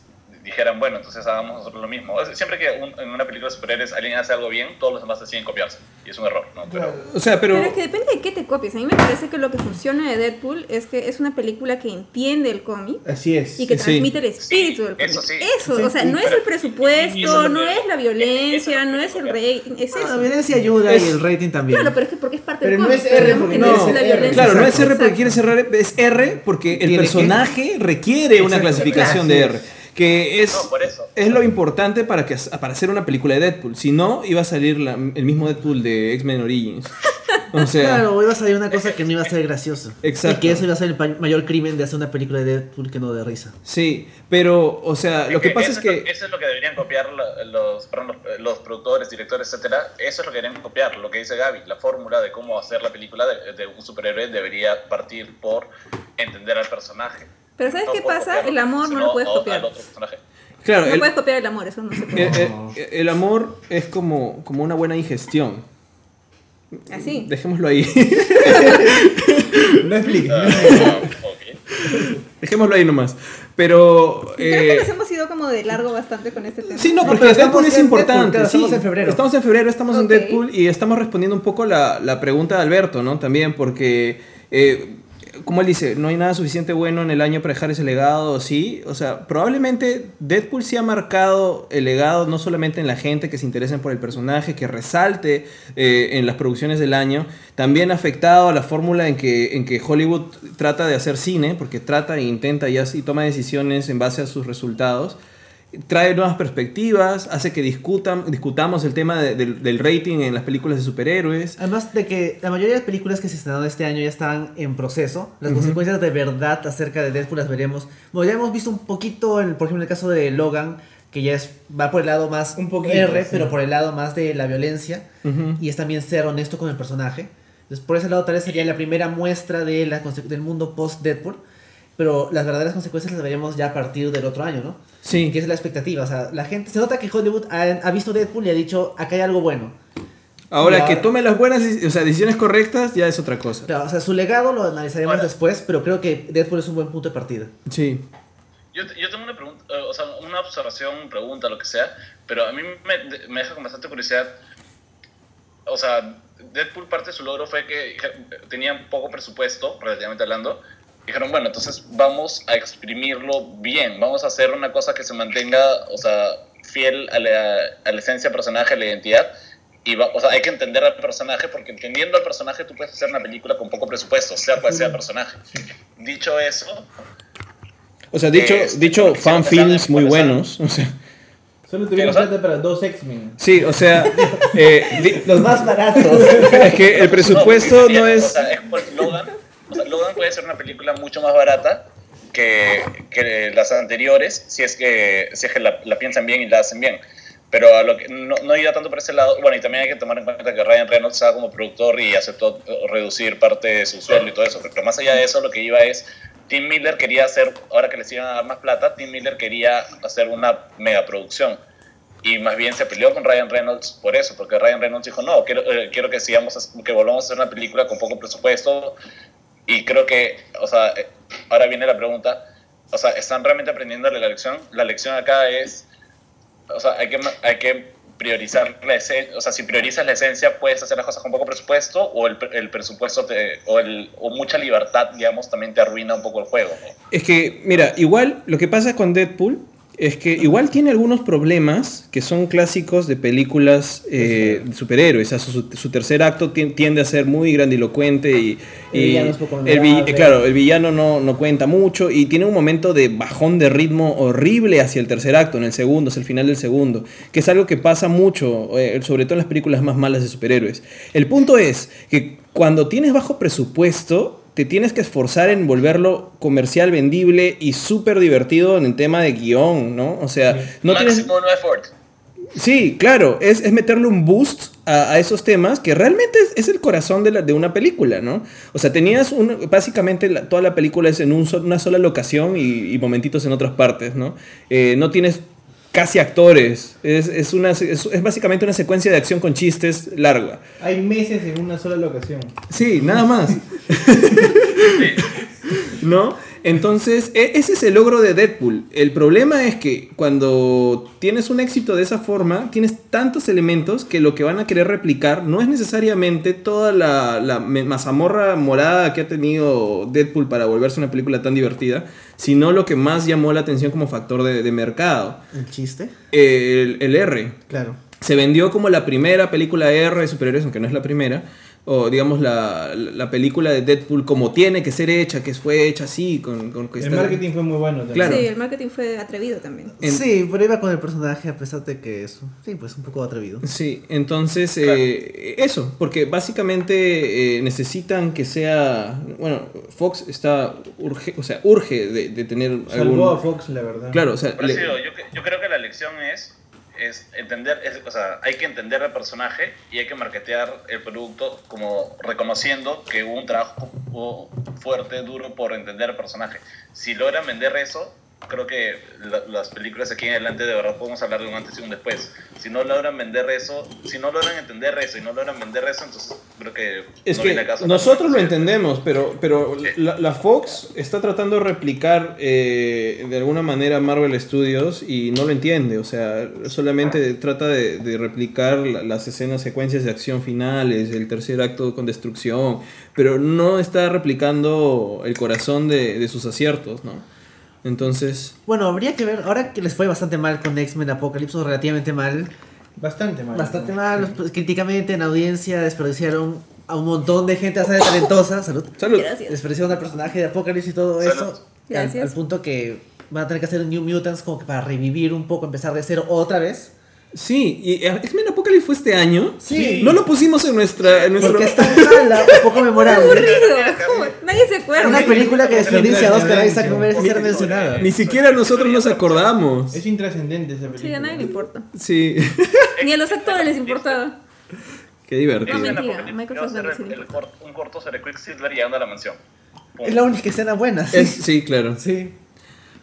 dijeran, bueno, entonces hagamos nosotros lo mismo. O sea, Siempre que un- en una película de superhéroes alguien hace algo bien, todos los demás deciden copiarse. Y es un error, ¿no? Pero, O sea, pero... Pero es que depende de qué te copies. A mí me parece que lo que funciona de Deadpool es que es una película que entiende el cómic Así es. y que Sí. transmite el espíritu Sí, del cómic. eso sí. Eso, Sí, o sea, sí, no es el presupuesto, eso no es la violencia, eso no es el rating, es Ah, La eso. violencia ayuda Es- y el rating también. Claro, pero es que porque es parte Pero del no cómic. es R pero porque no, no es la R. violencia. Claro, no es R porque quiere ser R, es R porque el personaje requiere una clasificación de R. Que es, No, por eso. es lo importante para, que, para hacer una película de Deadpool. Si no, iba a salir la- el mismo Deadpool de X-Men Origins. O sea, <laughs> Claro, iba a salir una cosa que no iba a ser gracioso. Exacto. Y que eso iba a ser el pa- mayor crimen de hacer una película de Deadpool que no de risa. sí, pero, o sea, lo que pasa es que... lo- eso es lo que deberían copiar los, perdón, los, los productores, directores, etcétera. Eso es lo que deberían copiar. Lo que dice Gaby, la fórmula de cómo hacer la película de, de un superhéroe debería partir por entender al personaje. Pero ¿sabes No qué pasa? copiarlo, El amor no lo puedes copiar. al otro personaje. Claro, No el, puedes copiar el amor, eso no se puede. el- el- el amor es como, como una buena digestión. Así. Dejémoslo ahí. No expliques. Ah, ok. Dejémoslo ahí nomás. Pero... Creo que eh, nos hemos ido como de largo bastante con este tema. Sí, no, No, porque pero Deadpool es importante. Deadpool, claro, sí. estamos en febrero. Estamos en febrero, estamos en Deadpool y estamos respondiendo un poco la, la pregunta de Alberto, ¿no? También porque, eh, como él dice, no hay nada suficiente bueno en el año para dejar ese legado, sí. O sea, probablemente Deadpool sí ha marcado el legado no solamente en la gente que se interesen por el personaje, que resalte eh, en las producciones del año, también ha afectado a la fórmula en que, en que Hollywood trata de hacer cine, porque trata e intenta y, hace- y toma decisiones en base a sus resultados trae nuevas perspectivas, hace que discutan, discutamos el tema de- del, del rating en las películas de superhéroes. Además de que la mayoría de las películas que se estrenaron este año ya están en proceso. Las consecuencias de verdad acerca de Deadpool las veremos. Bueno, ya hemos visto un poquito, en, por ejemplo, en el caso de Logan, que ya es, va por el lado más Un poquito, R, sí. pero por el lado más de la violencia. Ujú. Y es también ser honesto con el personaje. Entonces, por ese lado tal vez sería la primera muestra de la, del mundo post-Deadpool. Pero las verdaderas consecuencias las veremos ya a partir del otro año, ¿no? Sí. Que es la expectativa. O sea, la gente... Se nota que Hollywood ha, ha visto Deadpool y ha dicho, acá hay algo bueno. Ahora Y que ahora- tome las buenas, o sea, decisiones correctas, ya es otra cosa. Claro, o sea, su legado lo analizaremos Ahora- después, pero creo que Deadpool es un buen punto de partida. Sí. Yo, yo tengo una pregunta, eh, o sea, una observación, pregunta, lo que sea, pero a mí me, me deja con bastante curiosidad. O sea, Deadpool parte de su logro fue que tenían poco presupuesto, relativamente hablando. Dijeron, bueno, entonces vamos a exprimirlo bien, vamos a hacer una cosa que se mantenga, o sea, fiel a la, a la esencia del personaje, a la identidad. Y va, o sea, hay que entender al personaje, porque entendiendo al personaje tú puedes hacer una película con poco presupuesto, sea cual sea el personaje. Dicho eso, O sea, dicho, Eh, dicho sí, fan sí, films sí, muy buenos. O sea, Solo tuvieron plata para dos X-Men. sí, o sea, <laughs> eh, di- Los más baratos. <laughs> es que el presupuesto No, no O es... sea, es por Logan, o sea, Logan puede ser una película mucho más barata que, que las anteriores, si es que, si es que la, la piensan bien y la hacen bien. Pero a lo que, no, no iba tanto por ese lado. Bueno, y también hay que tomar en cuenta que Ryan Reynolds estaba como productor y aceptó reducir parte de su sueldo y todo eso. Pero más allá de eso, lo que iba es. Tim Miller quería hacer, ahora que les iban a dar más plata, Tim Miller quería hacer una megaproducción. Y más bien se peleó con Ryan Reynolds por eso, porque Ryan Reynolds dijo, no, quiero, eh, quiero que sigamos, que volvamos a hacer una película con poco presupuesto. Y creo que, o sea, eh, ahora viene la pregunta, o sea, ¿están realmente aprendiendo la lección? La lección acá es, o sea, hay que, hay que priorizar la esencia, o sea, si priorizas la esencia, puedes hacer las cosas con poco presupuesto o el, el presupuesto te, o, el, o mucha libertad, digamos, también te arruina un poco el juego. ¿no? Es que, mira, igual lo que pasa con Deadpool es que igual tiene algunos problemas que son clásicos de películas eh, de superhéroes. O sea, su, su tercer acto tien- tiende a ser muy grandilocuente y, El y villano es poco el vi- memorable. claro, el villano no, no cuenta mucho y tiene un momento de bajón de ritmo horrible hacia el tercer acto, en el segundo, hacia el final del segundo, que es algo que pasa mucho, eh, sobre todo en las películas más malas de superhéroes. El punto es que cuando tienes bajo presupuesto, te tienes que esforzar en volverlo comercial, vendible y súper divertido en el tema de guion, ¿no? O sea, no tienes... No effort. Sí, claro, es, es meterle un boost a, a esos temas que realmente es, es el corazón de, la- de una película, ¿no? O sea, tenías un, básicamente la- toda la película es en un so- una sola locación y, y momentitos en otras partes, ¿no? Eh, no tienes casi actores, es, es, una, es, es básicamente una secuencia de acción con chistes larga. Hay meses en una sola locación. Sí, nada más. <laughs> ¿No? Entonces, e- ese es el logro de Deadpool. El problema es que cuando tienes un éxito de esa forma, tienes tantos elementos que lo que van a querer replicar no es necesariamente toda la, mazamorra morada que ha tenido Deadpool para volverse una película tan divertida, sino lo que más llamó la atención como factor de, de mercado. El chiste. El, el R Claro. se vendió como la primera película R de superhéroes, aunque no es la primera, o digamos la, la película de Deadpool como tiene que ser hecha, que fue hecha así, con, con que El está- marketing fue muy bueno también. Claro. Sí, el marketing fue atrevido también. En- Sí, pero iba con el personaje a pesar de que es, sí, pues un poco atrevido. Sí, entonces eh, eso, porque básicamente eh, necesitan que sea, bueno, Fox está, urge, o sea, urge de, de tener Salvó a algún... Fox, la verdad. Claro, o sea, le- yo, yo creo que la lección es, es entender, o sea, hay que entender el personaje y hay que marketear el producto como reconociendo que hubo un trabajo fuerte, duro por entender el personaje. Si logran vender eso, creo que la- las películas aquí en adelante de verdad podemos hablar de un antes y un después. Si no logran vender eso, si no logran entender eso y no logran vender eso, entonces creo que Es no que viene caso. nosotros lo entendemos, pero, pero Sí. la, la Fox está tratando de replicar eh, de alguna manera Marvel Studios y no lo entiende. O sea, solamente trata de, de replicar la- las escenas, secuencias de acción finales, el tercer acto con destrucción, pero no está replicando el corazón de, de sus aciertos, ¿no? Entonces, Bueno, habría que ver, ahora que les fue bastante mal con X-Men Apocalypse, o relativamente mal, Bastante mal. bastante mal, pues, críticamente en audiencia desperdiciaron a un montón de gente bastante talentosa, salud, salud. Gracias. desperdiciaron al personaje de Apocalypse y todo Salud. eso, al, Gracias. al punto que van a tener que hacer New Mutants como que para revivir un poco, empezar de cero otra vez. Sí, y eh, X-Men Apocalypse fue este año. Sí. No lo pusimos en nuestra... En nuestro... Porque <laughs> mala, un poco memorable. Aburrido. ¿cómo? Nadie se acuerda. Una película que desperdicia a Oscar Isaac no merece ser mencionada. Ni siquiera nosotros nos acordamos. Es intrascendente esa película. Sí, a nadie le importa. Sí, <laughs> Ni a los actores les importaba. <laughs> qué divertido. No, mentira, Porque Microsoft iba a no ser le el- el importa. cort- un corto sobre Quicksilver llegando a la mansión. Pum. Es la única escena buena, sí. Es- sí, claro. Sí.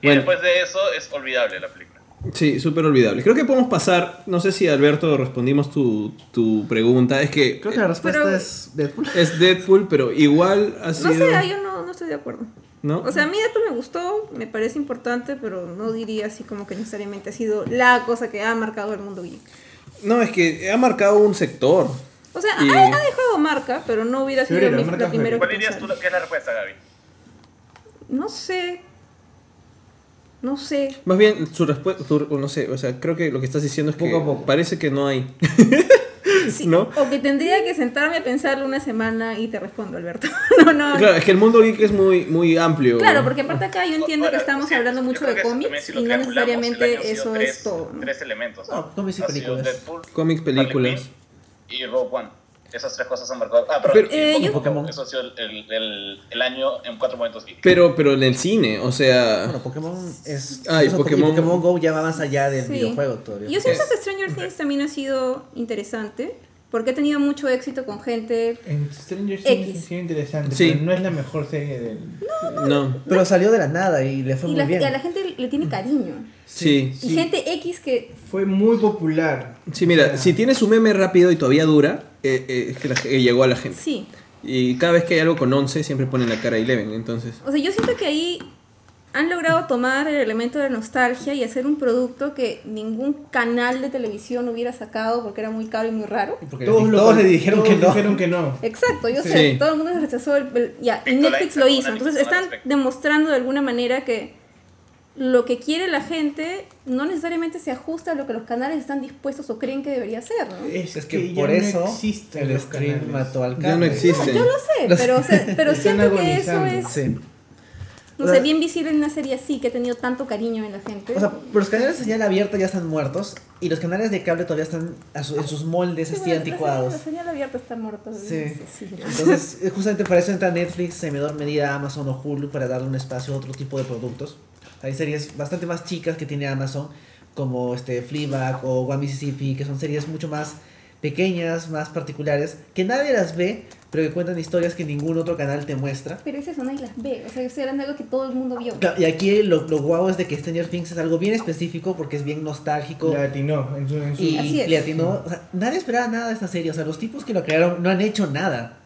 Y Bueno. después de eso es olvidable la película. Sí, súper olvidable. Creo que podemos pasar, no sé si Alberto respondimos tu, tu pregunta, es que Creo que la respuesta Pero- es Deadpool. es Deadpool, pero igual ha sido... No sé, yo no, no estoy de acuerdo. ¿no? O sea, a mí Deadpool me gustó, me parece importante, pero no diría así como que necesariamente ha sido la cosa que ha marcado el mundo geek. No, es que ha marcado un sector. O sea, Y- ha, ha dejado marca, pero no hubiera sido Febrero, mi- marca la primera ¿Cuál que dirías tú que es la respuesta, Gaby? No sé. No sé. Más bien, su respuesta, no sé, o sea, creo que lo que estás diciendo es que Poco a poco. parece que no hay. <laughs> Sí, ¿No? O que tendría que sentarme a pensarlo una semana y te respondo, Alberto. <laughs> no, no. Claro, es que el mundo geek es muy, muy amplio. Claro, porque aparte acá yo entiendo que estamos sí, hablando mucho de que cómics si y no necesariamente eso tres- es todo. ¿no? Tres elementos. No, cómics y películas. Deadpool, Cómics, películas. Y Rogue One. Esas tres cosas han marcado. Ah, pero, Eh, yo- Pokémon. Eso ha sido el, el, el, el año en cuatro momentos geek. Pero, pero en el cine, o sea... Bueno, Pokémon es. Ah, y incluso Pokémon- Pokémon Go ya va más allá del Sí. videojuego todavía. Yo siento que Stranger Things también ha sido interesante porque ha tenido mucho éxito con gente. En Stranger Things sido interesante, Sí. pero no es la mejor serie del... no. Pero salió de la nada y le fue Y, muy la, bien. y a la gente le tiene cariño. Sí. Y gente X que. Fue muy popular. Sí, mira, si tienes un meme rápido y todavía dura, eh, eh, es que la- eh, llegó a la gente. Sí. Y cada vez que hay algo con 11, siempre ponen la cara 11, entonces... O sea, yo siento que ahí han logrado tomar el elemento de nostalgia y hacer un producto que ningún canal de televisión hubiera sacado porque era muy caro y muy raro. Porque Todos, le dijeron todos que no. dijeron que no. Exacto, yo Sí. sé, todo el mundo rechazó el, el- ya, y Netflix lo hizo, entonces están demostrando de alguna manera que lo que quiere la gente no necesariamente se ajusta a lo que los canales están dispuestos o creen que debería ser, ¿no? Es, Es que por no eso existen el los stream mató al Ya no existe. Yo lo sé, pero, o sea, pero <laughs> Están siento que eso es, Sí. No sé, bien visible en una serie así que ha tenido tanto cariño en la gente. O sea, los canales de señal abierta ya están muertos y los canales de cable todavía están su- en sus moldes Sí, así bueno, anticuados. La señal abierta está muerta. Sí. sí. Entonces, <laughs> eh, justamente para eso entra Netflix, en menor medida Amazon o Hulu para darle un espacio a otro tipo de productos. Hay series bastante más chicas que tiene Amazon, como este Fleabag o One Mississippi, que son series mucho más pequeñas, más particulares, que nadie las ve, pero que cuentan historias que ningún otro canal te muestra. Pero esas son ahí las ve. O sea, yo estoy hablando de algo que todo el mundo vio. Claro, Y aquí lo, lo guau es de que Stranger Things es algo bien específico porque es bien nostálgico. Le atinó en su, en su- Y Así es. le atinó, o sea, nadie esperaba nada de esta serie, o sea, los tipos que lo crearon no han hecho nada.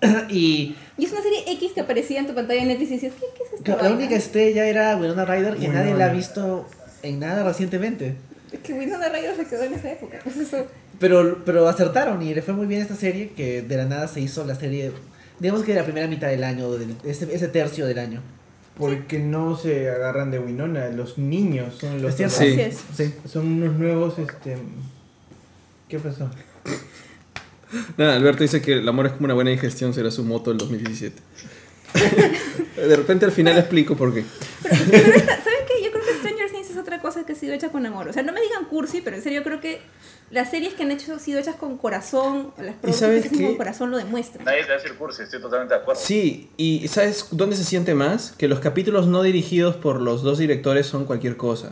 <clears throat> y Y es una serie X que aparecía en tu pantalla en Netflix y decías, ¿qué, qué es esto? la única estrella era Winona Ryder y Winona. nadie la ha visto en nada recientemente. Es que Winona Ryder se quedó en esa época. Pues eso. Pero, pero acertaron y le fue muy bien esta serie que de la nada se hizo la serie, digamos que de la primera mitad del año, ese, ese tercio del año. Porque no se agarran de Winona, los niños son los Es. Sí. Sí. son unos nuevos este ¿Qué pasó? Nada, Alberto dice que el amor es como una buena digestión, será su moto del 2017. <laughs> de repente al final explico por qué. Pero, pero esta- ¿saben qué? Yo creo que Stranger Things es otra cosa que ha sido hecha con amor. O sea, no me digan cursi, pero en serio creo que las series que han hecho sido hechas con corazón, las producciones sabes que hacen con corazón lo demuestran. Nadie te va a decir cursi, estoy totalmente de acuerdo. Sí, y ¿sabes dónde se siente más? Que los capítulos no dirigidos por los dos directores son cualquier cosa.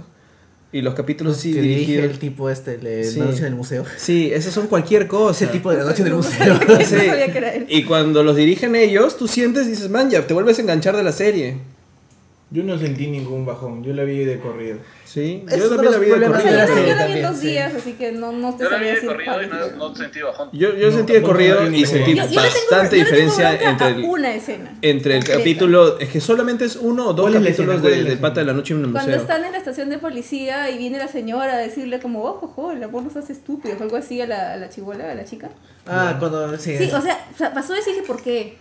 Y los capítulos sí que dirige dirigidos... el tipo este, el de Sí. La Noche en el Museo. Sí, esos son cualquier cosa. Es el tipo de La Noche en el Museo. sabía que- Sí. no sabía que era él. Y cuando los dirigen ellos, tú sientes y dices, man, ya te vuelves a enganchar de la serie. Yo no sentí ningún bajón, yo la vi de corrido. Sí, Esos yo también la vi de de corrido. la yo, serie yo la vi en dos sí. días, así que no, no te Yo la vi de corrido y es no, no sentí bajón. Yo, yo No, sentí de corrido y de sentí Yo, yo bastante yo diferencia entre el, una escena. entre el completa. capítulo. Es que solamente es uno o dos ¿Cuál es capítulos de, es del Pata de la Noche en el Cuando Museo. están en la estación de policía y viene la señora a decirle como, ojo, ojo, el amor nos hace estúpidos, o algo así a la, a la chibola, a la chica. Ah, cuando sí. Sí, o sea, pasó eso y dije, ¿por qué?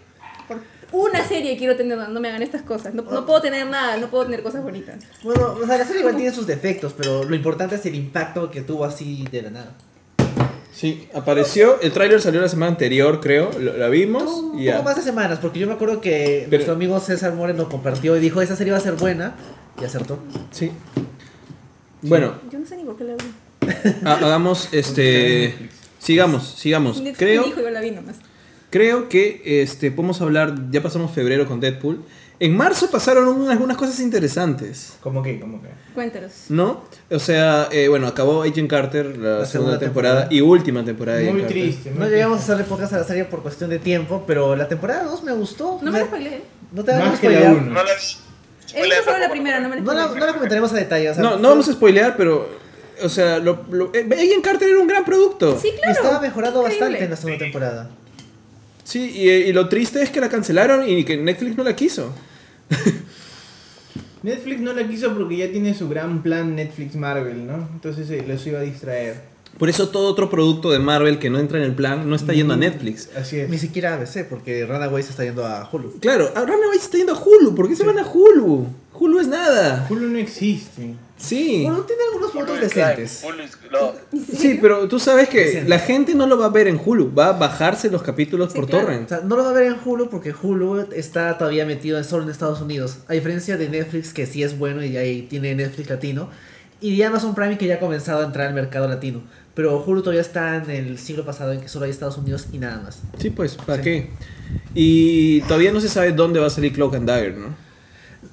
Por una serie quiero tener, no me hagan estas cosas. No, no puedo tener nada, no puedo tener cosas bonitas. Bueno, o sea, la serie igual tiene sus defectos, pero lo importante es el impacto que tuvo así de la nada. Sí, apareció. El tráiler salió la semana anterior, creo. Lo, la vimos Un y ya. poco más de semanas, porque yo me acuerdo que Pero- nuestro amigo César Moreno compartió y dijo, esa serie va a ser buena, y acertó. Sí. Bueno, Yo no sé ni por qué la vi. ha- hagamos este. Sigamos, sigamos. Creo, dijo y yo la vi nomás. Creo que este podemos hablar. Ya pasamos febrero con Deadpool. En marzo pasaron unas, algunas cosas interesantes. ¿Cómo que? ¿Cómo que? Cuéntanos. ¿No? O sea, eh, bueno, acabó Agent Carter, la, La segunda, segunda temporada, temporada. y última temporada de Muy Agent Carter. triste. muy No llegamos a hacerle podcast a la serie por cuestión de tiempo, pero la temporada 2 me gustó. No me la spoileé. No te Más vamos a que la spoilear. uno. No la vi. He visto solo la primera, no me la No la, spoileé. no la comentaremos a detalle. o sea, No, no vamos a spoilear, pero. O sea, lo, lo- eh, Agent Carter era un gran producto. Sí, claro. Estaba mejorando Increíble. bastante en la segunda temporada. Sí, y, y lo triste es que la cancelaron y que Netflix no la quiso. <laughs> Netflix no la quiso porque ya tiene su gran plan Netflix Marvel, ¿no? Entonces eh, los iba a distraer. Por eso todo otro producto de Marvel que no entra en el plan no está yendo a Netflix. Así es. Ni siquiera ABC, porque Runaways se está yendo a Hulu. Claro, ahora Runaways está yendo a Hulu. ¿Por qué se van a Hulu? Hulu es nada. Hulu no existe. Sí. Bueno, tiene algunos puntos decentes. Hulu is- lo- Sí, pero tú sabes que Decente. la gente no lo va a ver en Hulu. Va a bajarse los capítulos Sí, por claro. O torrent. sea, no lo va a ver en Hulu porque Hulu está todavía metido solo en Estados Unidos. A diferencia de Netflix, que sí es bueno y ahí tiene Netflix latino. Y de Amazon Prime, que ya ha comenzado a entrar al mercado latino. Pero Hulu todavía está en el siglo pasado en que solo hay Estados Unidos y nada más. Sí, pues, ¿para Sí. qué? Y todavía no se sabe dónde va a salir Cloak and Dagger, ¿no?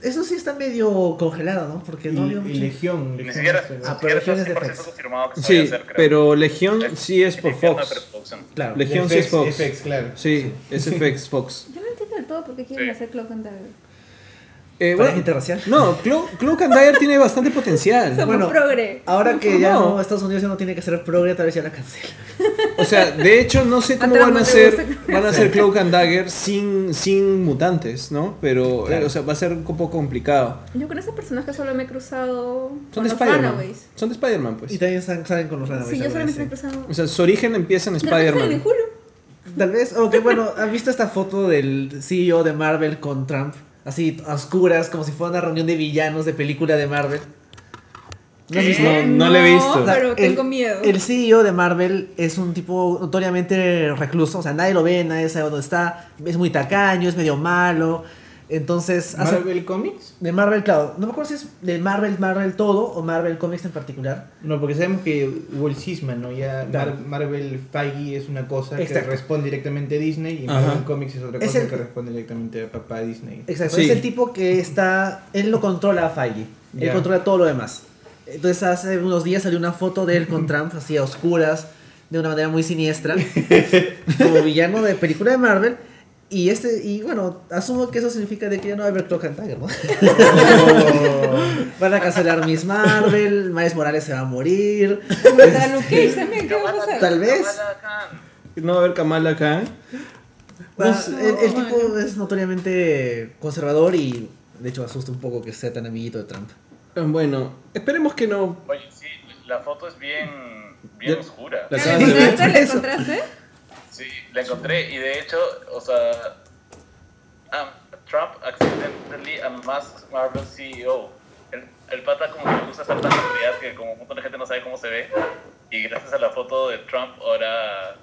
Eso sí está medio congelado, ¿no? Porque Y, no había y Legión. Ni Legión siquiera, es el- ni Ah, pero Legión es de 100% FX. confirmado que Sí, hacer, creo. pero Legión sí es por Fox. Claro. Legión sí es Fox. FX, claro. Sí, es FX Fox. Yo no entiendo del todo por qué quieren Sí. hacer Cloak and Dagger. Eh, Para bueno, interracial. no, Clo- Cloak and Dagger tiene bastante potencial. Somos Bueno, progre. Ahora que ya No. no, Estados Unidos ya no tiene que ser progre, tal vez ya la cancela. O sea, de hecho, no sé cómo van a gusta. van a hacer Cloak and Dagger sin, sin mutantes, ¿no? Pero, eh, o sea, va a ser un poco complicado. Yo con ese personaje solo me he cruzado Son con de los Spider-Man. Runaways. Son de Spider-Man, pues. Y también salen con los Runaways. Sí, yo solamente me he cruzado. O sea, su origen empieza en Spider-Man. Tal vez, o que bueno, ¿has visto esta foto del CEO de Marvel con Trump? Así a oscuras, como si fuera una reunión de villanos de película de Marvel. ¿No has ¿Qué? visto? No, no lo he visto. O sea, Pero el- tengo miedo. El CEO de Marvel es un tipo notoriamente recluso, o sea, nadie lo ve, nadie sabe dónde está, es muy tacaño, es medio malo. Entonces, hace- Marvel Comics. de Marvel, claro, no me acuerdo si es de Marvel, Marvel todo o Marvel Comics en particular. No, porque sabemos que hubo el cisma, ¿no? Ya Claro. Mar- Marvel Feige es una cosa Exacto. que responde directamente a Disney y Ajá. Marvel Comics es otra Es cosa el- que responde directamente a papá Disney. Exacto, Sí. es el tipo que está, él lo controla a Feige, él Ya. controla todo lo demás. Entonces hace unos días salió una foto de él con <laughs> Trump así a oscuras, de una manera muy siniestra, <laughs> como villano de película de Marvel. Y este, y bueno, asumo que eso significa de que ya no va a haber Cloak and Tiger, ¿no? <laughs> Van a cancelar Miss Marvel, Miles Morales se va a morir. Hasta Luke Cage también, ¿qué va a pasar? Tal vez. Khan. No va a haber Kamala acá. Va- No sé. el, el tipo Bueno. es notoriamente conservador y de hecho asusta un poco que sea tan amiguito de Trump. Bueno, esperemos que no. Oye, sí, la foto es bien, bien Ya- oscura. la ¿La? ¿La Eso. Sí, la encontré y de hecho, o sea, Trump accidentally unmasked Marvel CEO. El, el pata como que usa esa tanta seguridad que como un montón de gente no sabe cómo se ve y gracias a la foto de Trump ahora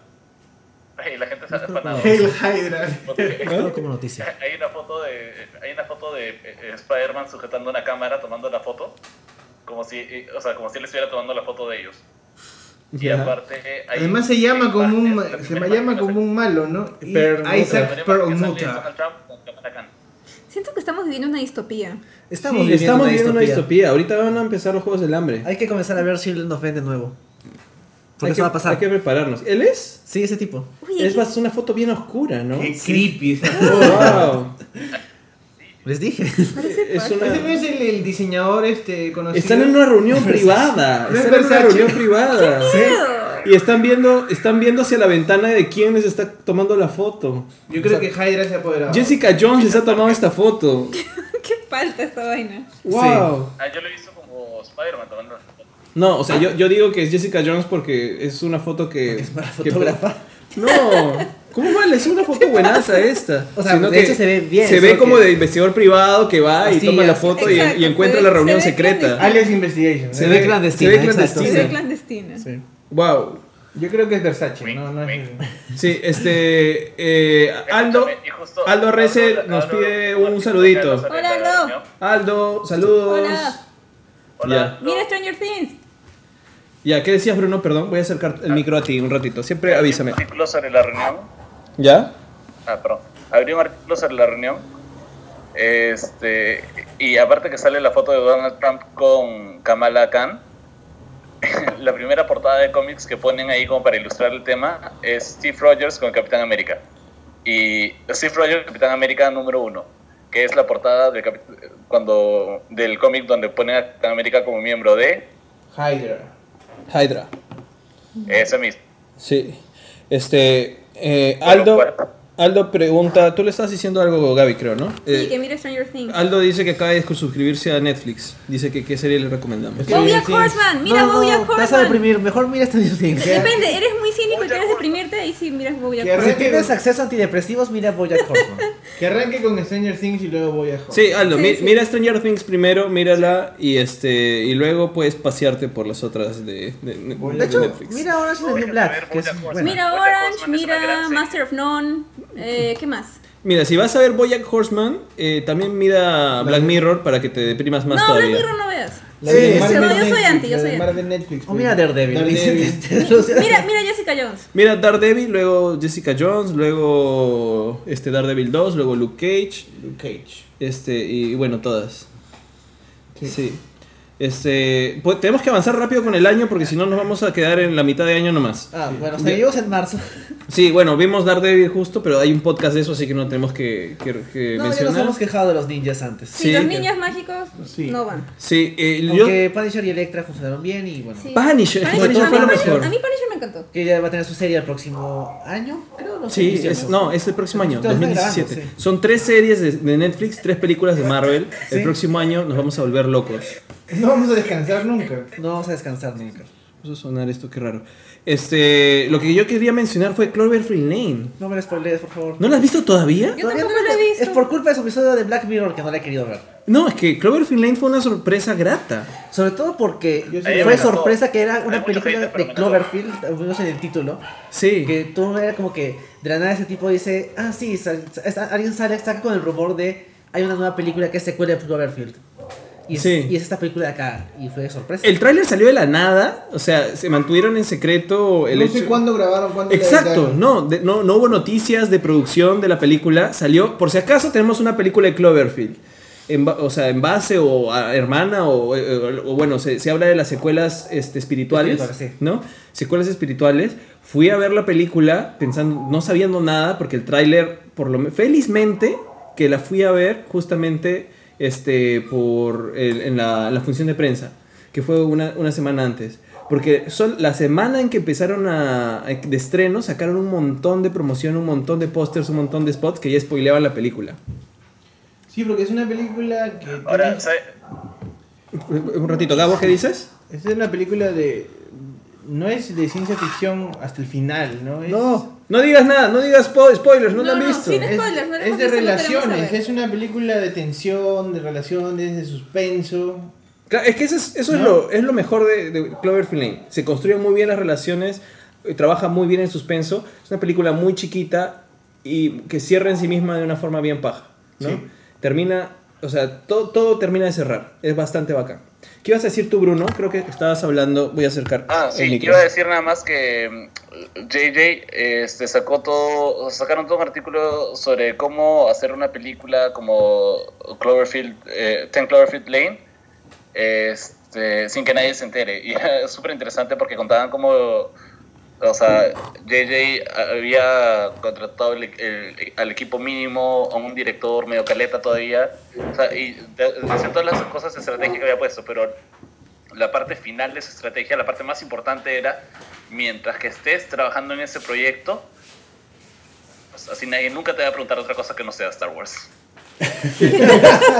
ay, la gente se ha. Hail <laughs> Hydra. <laughs> Como noticia. <laughs> hay una foto de hay una foto de eh, Spider-Man sujetando una cámara tomando la foto como si eh, o sea como si él estuviera tomando la foto de ellos. Y Ya. aparte hay- Además se llama como un se me llama como un malo, ¿no? Y. Isaac Perlmutter. Siento que estamos viviendo una distopía. Estamos Sí, viviendo estamos una viviendo una distopía. Ahorita van a empezar los Juegos del Hambre. Hay que comenzar a ver Children of Men de nuevo. Porque Hay eso que, va a pasar. hay que prepararnos. ¿Él es? Sí, ese tipo. Es más una foto bien oscura, ¿no? Qué creepy esa Oh, wow. <laughs> Les dije. Es una- es el, el diseñador este conocido. Están en una reunión <laughs> privada. No es Están en una reunión privada. miedo! Y están viendo, están viendo hacia la ventana de quién les está tomando la foto. Yo creo que Hydra se ha apoderado. Jessica Jones les ha tomado esta foto. <laughs> ¿Qué falta esta vaina? Wow. Ah, yo lo he visto como Spider-Man tomando la foto. No, o sea, yo, yo digo que es Jessica Jones porque es una foto que. Es para que- fotógrafa. <laughs> No, ¿cómo vale? Es una foto buenaza <laughs> esta. O sea, Sino de hecho se ve bien, Se ve como que- de investigador privado que va y Así, toma la foto y, Exacto, y encuentra se la reunión se secreta. Alias Investigation. Se ve clandestina. se ve clandestina. Se Sí. ve clandestina. Sí. Wow. Yo creo que es Versace, Wink, no, no es. Sí, este. eh, Aldo. Aldo Rece nos pide un saludito. Hola, Aldo. Aldo, saludos. Hola. Hola. Mira Stranger Things. Ya, ¿qué decías, Bruno? Perdón, voy a acercar el micro a ti un ratito. Siempre avísame. Sobre la reunión. ¿Ya? Ah, perdón. Abrí un artículo sobre la reunión. Este, y aparte que sale la foto de Donald Trump con Kamala Khan, <laughs> la primera portada de cómics que ponen ahí como para ilustrar el tema es Steve Rogers con Capitán América. Y Steve Rogers, Capitán América número uno, que es la portada cuando, del cómic donde ponen a Capitán América como miembro de Hydra. Hydra. ese mismo. Sí. Este. Eh, Aldo. Aldo pregunta. Tú le estás diciendo algo, Gaby, creo, ¿no? Sí, Eh, que mire Stranger Things. Aldo dice que acaba de suscribirse a Netflix. Dice que qué serie le recomendamos. Bojack. Horseman. Mira no, Bojack no, te vas a Horseman. deprimir. Mejor mira Stranger Things. Depende, eres muy cínico y Bojack quieres Horseman. deprimirte, ahí sí miras Bojack. Horseman. Si tienes acceso a antidepresivos, mira Bojack Horseman. <laughs> Que arranque con Stranger Things y luego a Hydra. Sí, Aldo, Sí, mi- sí. mira Stranger Things primero, mírala y este y luego puedes pasearte por las otras de, de- de- De hecho, Netflix. mira ahora es New Black. Bojack Horseman. Mira Bojack Orange, Horseman mira. Master of None. Eh, ¿Qué más? Mira, si vas a ver BoJack Horseman, eh, también mira Black Mirror para que te deprimas más no, todavía. Black Mirror no veas. La Sí, de sí, Marvel no, yo soy Netflix, anti, yo soy Netflix. O pues. mira Daredevil. Daredevil. <laughs> Mira, mira Jessica Jones. Mira Daredevil, luego Jessica Jones, luego este Daredevil 2, luego Luke Cage, Luke Cage. este y bueno, todas. Sí. Sí. Este, pues, tenemos que avanzar rápido con el año porque si no nos vamos a quedar en la mitad de año nomás. Ah, bueno, seguimos en marzo. Sí, bueno, vimos Daredevil justo, pero hay un podcast de eso, así que no tenemos que, que- que No, ya nos mencionar. hemos quejado de los ninjas antes. Sí, Sí, los que- niños mágicos Sí. no van. Sí, eh, yo- Punisher y Electra funcionaron bien y bueno. Sí. Punisher, Punisher, Punisher a, fue mí lo Punisher- mejor. a mí Punisher me encantó. Que ya va a tener su serie el próximo año, creo. No sé, Sí, 18. es, no, es el próximo año, Estamos 2017. grabando, sí. Son tres series de, de Netflix, tres películas de Marvel. El próximo año nos vamos a volver locos. No vamos a descansar nunca. No vamos a descansar nunca. Puso a sonar esto, qué raro. Este, lo que yo quería mencionar fue Cloverfield Lane. No me lo spoilees, por favor. ¿No la has visto todavía? Yo Todavía tampoco no lo he visto. Es por culpa de su episodio de Black Mirror que no la he querido ver. No, es que Cloverfield Lane fue una sorpresa grata. Sobre todo porque fue sorpresa que era una película de. Cloverfield, al menos en el título. Sí. Que tú era como que de la nada ese tipo dice, ah, sí, sal- alguien sale, saca con el rumor de hay una nueva película que es secuela de Cloverfield. Y es, Sí. y es esta película de acá. Y fue de sorpresa. El tráiler salió de la nada, o sea, se mantuvieron en secreto el no hecho... sé cuándo grabaron, cuándo Exacto, no, de- no, no hubo noticias de producción de la película, salió, por si acaso tenemos una película de Cloverfield, en o sea, en base o a hermana o, eh, o- o bueno, se, se habla de las secuelas este, espirituales, sí. ¿no? Secuelas espirituales. Fui a ver la película pensando, no sabiendo nada, porque el tráiler, por lo me- felizmente, que la fui a ver justamente este, por el- en la, la función de prensa, que fue una, una semana antes. Porque son, la semana en que empezaron a, de estreno, sacaron un montón de promoción, un montón de pósters, un montón de spots que ya spoileaban la película. Sí, porque es una película que... Ahora, tiene- ¿sabe? Un ratito, Gabo, ¿qué dices? Es una película de... No es de ciencia ficción hasta el final, ¿no? Es, No, no digas nada, no digas spo- spoilers, no, No, lo han no, visto. sin Es, spoilers, no es hemos de relaciones, es una película de tensión, de relaciones, de suspenso. Claro, es que eso es, eso es, lo, es lo mejor de, de Cloverfield Lane. Se construyen muy bien las relaciones, eh, trabaja muy bien el suspenso. Es una película muy chiquita y que cierra en sí misma de una forma bien paja. ¿no? Sí. Termina, o sea, todo, todo termina de cerrar. Es bastante bacán. ¿Qué ibas a decir tú, Bruno? Creo que estabas hablando. Voy a acercar. Ah, el sí, micro. iba a decir nada más que mm, JJ este, sacó todo, sacaron todo un artículo sobre cómo hacer una película como Cloverfield, eh, 10 Cloverfield Lane, este, sin que nadie se entere. <laughs> Y era súper interesante porque contaban cómo, o sea, JJ había contratado el- el- al equipo mínimo, a un director medio caleta todavía, o sea, y decían todas las cosas de estrategia que había puesto, pero la parte final de esa estrategia, la parte más importante era, mientras que estés trabajando en ese proyecto, pues así nadie nunca te va a preguntar otra cosa que no sea Star Wars. <laughs>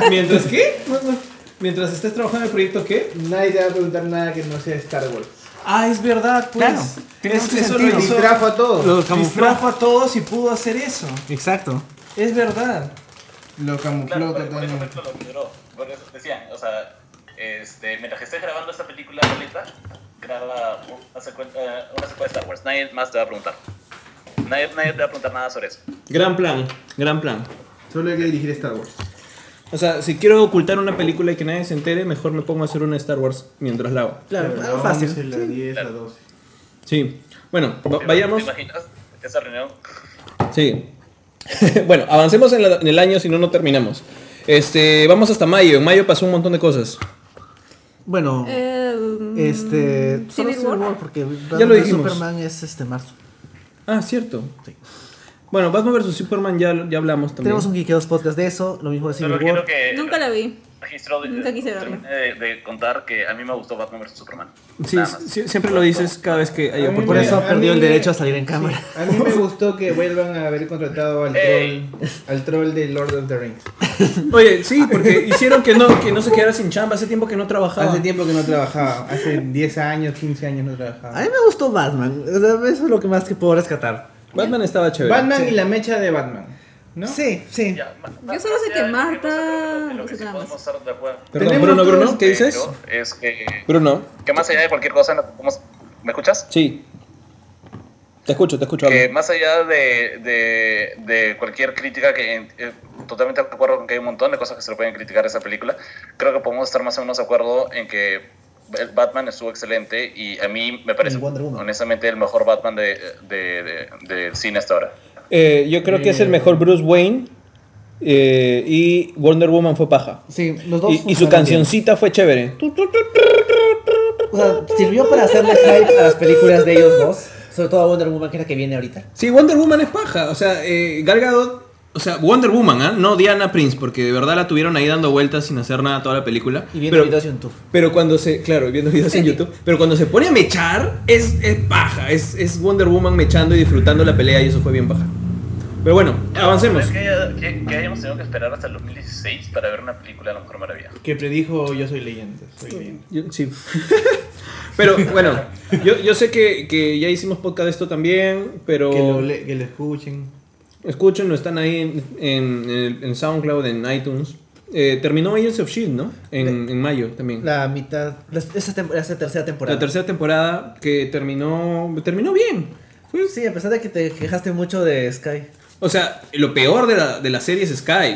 ¿Mientras qué? No, no. Mientras estés trabajando en el proyecto, ¿qué? Nadie te va a preguntar nada que no sea Star Wars. Ah, es verdad, pues. Claro, tiene Es- mucho eso sentido. lo hizo- Distrajo a todos. Lo distrajo a todos y pudo hacer eso. Exacto. Es verdad. Lo camufló Claro, por, por eso totalmente. Por eso decían, o sea, este, mientras que estés grabando esta película Roleta, graba una secuela de Star Wars. Nadie más te va a preguntar. Nadie, nadie te va a preguntar nada sobre eso. Gran plan, gran plan. Solo hay que dirigir Star Wars. O sea, si quiero ocultar una película y que nadie se entere, mejor me pongo a hacer una Star Wars mientras la hago. Claro, la fácil. 11, la 10, la 12. Sí. Bueno, va- ¿Te- vayamos. ¿Te imaginas reunión? Sí. <laughs> bueno, avancemos en, la- en el año, si no, no terminamos. Este, vamos hasta mayo. En mayo pasó un montón de cosas. Bueno, Eh, este. mm, Solo Civil War. porque Ya lo dijimos. Superman es este marzo. Ah, cierto. Sí. Bueno, Batman vs Superman ya, ya hablamos también. Tenemos un Geekeados podcast de eso, lo mismo de Civil War. que Nunca la vi. registro de, Nunca quise verlo. de, de contar que a mí me gustó Batman vs Superman. Sí, sí, siempre lo dices cada vez que hay A mí Por eso A mí perdió el me- derecho a salir en cámara. Sí, a mí me gustó que <laughs> vuelvan a haber contratado al Ey. troll, al troll de Lord of the Rings. Oye, sí, porque hicieron que no, que no se quedara sin chamba. Hace tiempo que no trabajaba. Hace tiempo que no trabajaba, hace 10 años, 15 años no trabajaba. A mí me gustó Batman. Eso es lo que más que puedo rescatar. Batman estaba chévere. Batman Sí. y la mecha de Batman, ¿no? Sí, sí. Ya, Yo solo sé que Marta- no sé que- podemos estar de acuerdo. Perdón, Tenemos Bruno, Bruno, ¿qué dices? Es que, Bruno, que más allá de cualquier cosa, ¿me escuchas? sí. Te escucho, te escucho. Que más allá de, de, de cualquier crítica, que eh, totalmente de acuerdo con que hay un montón de cosas que se le pueden criticar a esa película, creo que podemos estar más o menos de acuerdo en que Batman estuvo excelente y a mí me parece honestamente el mejor Batman de, de, de- del cine hasta ahora. Eh, yo creo que es el mejor Bruce Wayne. eh, y Wonder Woman fue paja. Sí, los dos. Y, y su cancioncita fue chévere. O sea, sirvió para hacerle hype a las películas de ellos dos. Sobre todo a Wonder Woman, que es la que viene ahorita. Sí, Wonder Woman es paja. O sea, eh, Gal Gadot- O sea, Wonder Woman, ¿ah? No Diana Prince, porque de verdad la tuvieron ahí dando vueltas sin hacer nada toda la película. Y viendo pero, videos en YouTube. Pero cuando se. Claro, viendo videos en YouTube. Pero cuando se pone a mechar, es, es paja. Es, es Wonder Woman mechando y disfrutando la pelea y eso fue bien paja. Pero bueno, avancemos. ¿Crees que, haya- que- que hayamos tenido que esperar hasta el 2016 para ver una película de la Mujer Maravilla? Que predijo Yo soy leyenda. Soy leyenda. Yo- sí. <laughs> Pero bueno, yo, yo sé que, que ya hicimos podcast de esto también, pero Que, lo, le- que lo escuchen. Escúchenlo, están ahí en, en, SoundCloud, en iTunes. Eh, terminó Agents of Shield, ¿no? En, en mayo también. La, La mitad. la- esa, tem- esa tercera temporada. tercera temporada que terminó terminó bien. Fue- Sí, a pesar de que te quejaste mucho de Sky. o sea, lo peor de la, de la serie es Sky.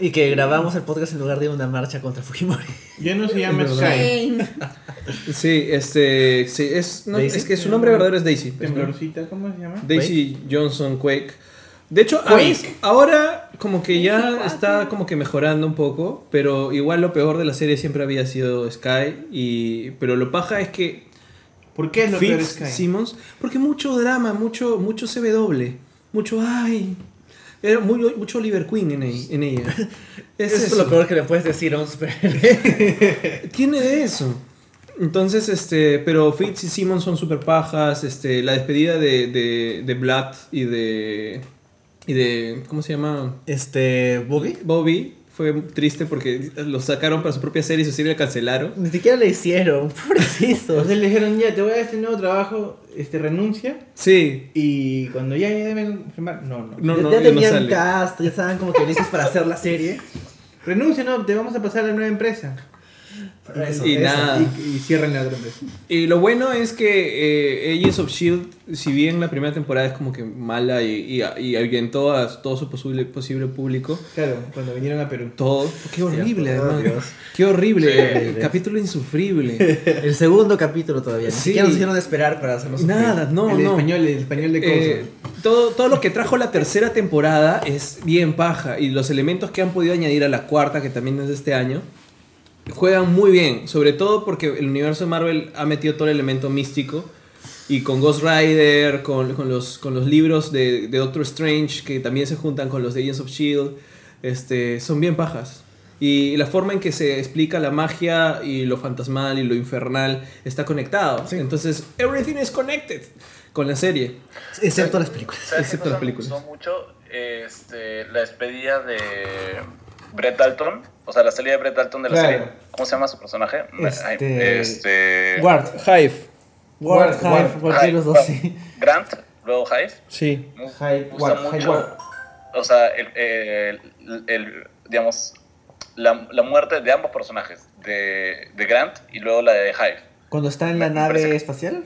Y que grabamos el podcast en lugar de una marcha contra Fujimori. Ya no se <laughs> llama. Sky. <laughs> Sí, este, sí, es, no, es que su nombre verdadero es Daisy. pues. Temblorcita, ¿cómo se llama? Daisy Johnson Quake. De hecho, a- ahora como que ya está como que mejorando un poco, pero igual lo peor de la serie siempre había sido Sky y pero lo paja es que ¿Por qué es lo peor Sky? Simmons, porque mucho drama, mucho mucho CW, mucho ay, era muy- mucho Oliver Queen en, ahí- en ella. <laughs> Es Eso es lo peor que le puedes decir a un superhéroe. <laughs> Tiene de eso. Entonces, este, pero Fitz y Simmons son super pajas. Este, la despedida de, de, de Blatt y de. Y de. ¿Cómo se llama? Este. Boogie. Bobby. Fue triste porque lo sacaron para su propia serie y su serie la cancelaron. Ni siquiera le hicieron. <laughs> Pobrecito. Entonces le dijeron, ya, te voy a dar este nuevo trabajo, este, renuncia. Sí. Y cuando ya, ya deben confirmar, no, no. No, ya no, ya no tenían sale. cast, ya estaban como que listos para hacer la serie. Renuncia, no, te vamos a pasar a la nueva empresa. Eso, Y nada. Y, y cierran la. Y lo bueno es que eh, Agents of Shield, si bien la primera temporada es como que mala y, y, y ahuyentó a todo su posible, posible público, Claro, cuando vinieron a Perú. todo. Qué horrible, oh, además. Dios. Qué horrible. Sí. Capítulo insufrible. <laughs> El segundo capítulo todavía. Ni Sí. siquiera nos hicieron esperar para hacerlo sufrir. Nada, no, el no. español, el español de Eh, Coulson. todo, todo lo que trajo la tercera temporada es bien paja y los elementos que han podido añadir a la cuarta, que también es de este año, juegan muy bien, sobre todo porque el universo de Marvel ha metido todo el elemento místico y con Ghost Rider, con, con los, con los libros de, de Doctor Strange que también se juntan con los de Agents of Shield, este, son bien pajas. Y la forma en que se explica la magia y lo fantasmal y lo infernal está conectado. Entonces, everything is connected con la serie. Excepto las películas. ¿Sabes qué Excepto las me películas. gustó mucho? Este, la despedida de Brett Dalton. O sea, la salida de Brett Dalton de la Claro. serie. ¿Cómo se llama su personaje? Este- este- Ward. Hive. Ward, Ward, Hive, Ward. cualquiera de los dos, sí. Grant, luego Hive. Sí. Me Hive, gusta Ward, Hive mucho. O sea, el, el- el- digamos, la, la muerte de ambos personajes. De, de Grant y luego la de Hive. Cuando está en la Me nave parece- espacial.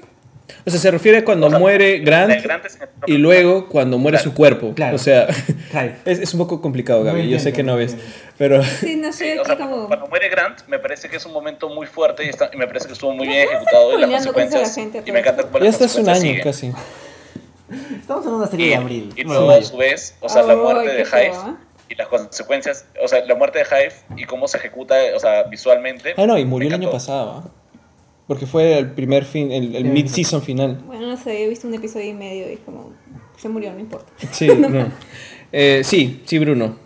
O sea, se refiere cuando O sea, muere La Grant Grant y luego cuando muere su cuerpo. Claro. O sea, Hive. <laughs> es, es un poco complicado, Gaby. No Yo sé que no ves. Pero sí, no Sí, sé, o sea, como... cuando muere Grant, me parece que es un momento muy fuerte y, está- y me parece que estuvo muy bien ejecutado y las a la consecuencias. gente, y me encanta cómo ya las está hace un consecuencias año siguen. casi. Estamos en una serie Y, de abril. y no luego, a su vez, o sea, la Ay, muerte de feo, Hive ¿ah? y las consecuencias, o sea, la muerte de Hive y cómo se ejecuta, o sea, visualmente. Ah, no, y murió el año pasado. ¿ah? Porque fue el primer fin, el, el Sí. mid-season final. Bueno, no sé, he visto un episodio y medio y como... Se murió, no importa. Sí, <laughs> no. Eh, sí, sí, Bruno.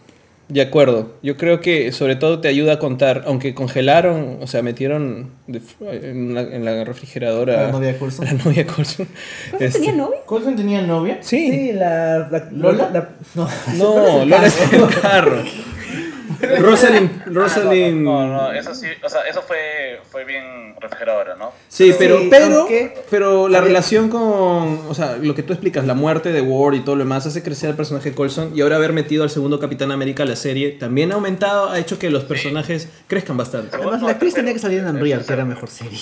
De acuerdo. Yo creo que sobre todo te ayuda a contar, aunque congelaron, o sea, metieron de- en, la, en la refrigeradora la novia de Coulson. <laughs> la novia de Coulson. ¿Pero Este, tenía novio? ¿Coulson tenía novia? Sí. Sí, la. la ¿Lola? la- no. No, Lola <laughs> es el carro. Rosalind, <laughs> Rosalind. No, no, no, eso sí, o sea, eso fue, fue bien refrigeradora, ¿no? Sí, pero, Sí, pero, aunque- pero la relación con, o sea, lo que tú explicas, la muerte de Ward y todo lo demás, hace crecer al personaje de Coulson y ahora haber metido al segundo Capitán América a la serie también ha aumentado, ha hecho que los personajes crezcan bastante. Además, la actriz tenía que salir en Unreal, que era mejor serie.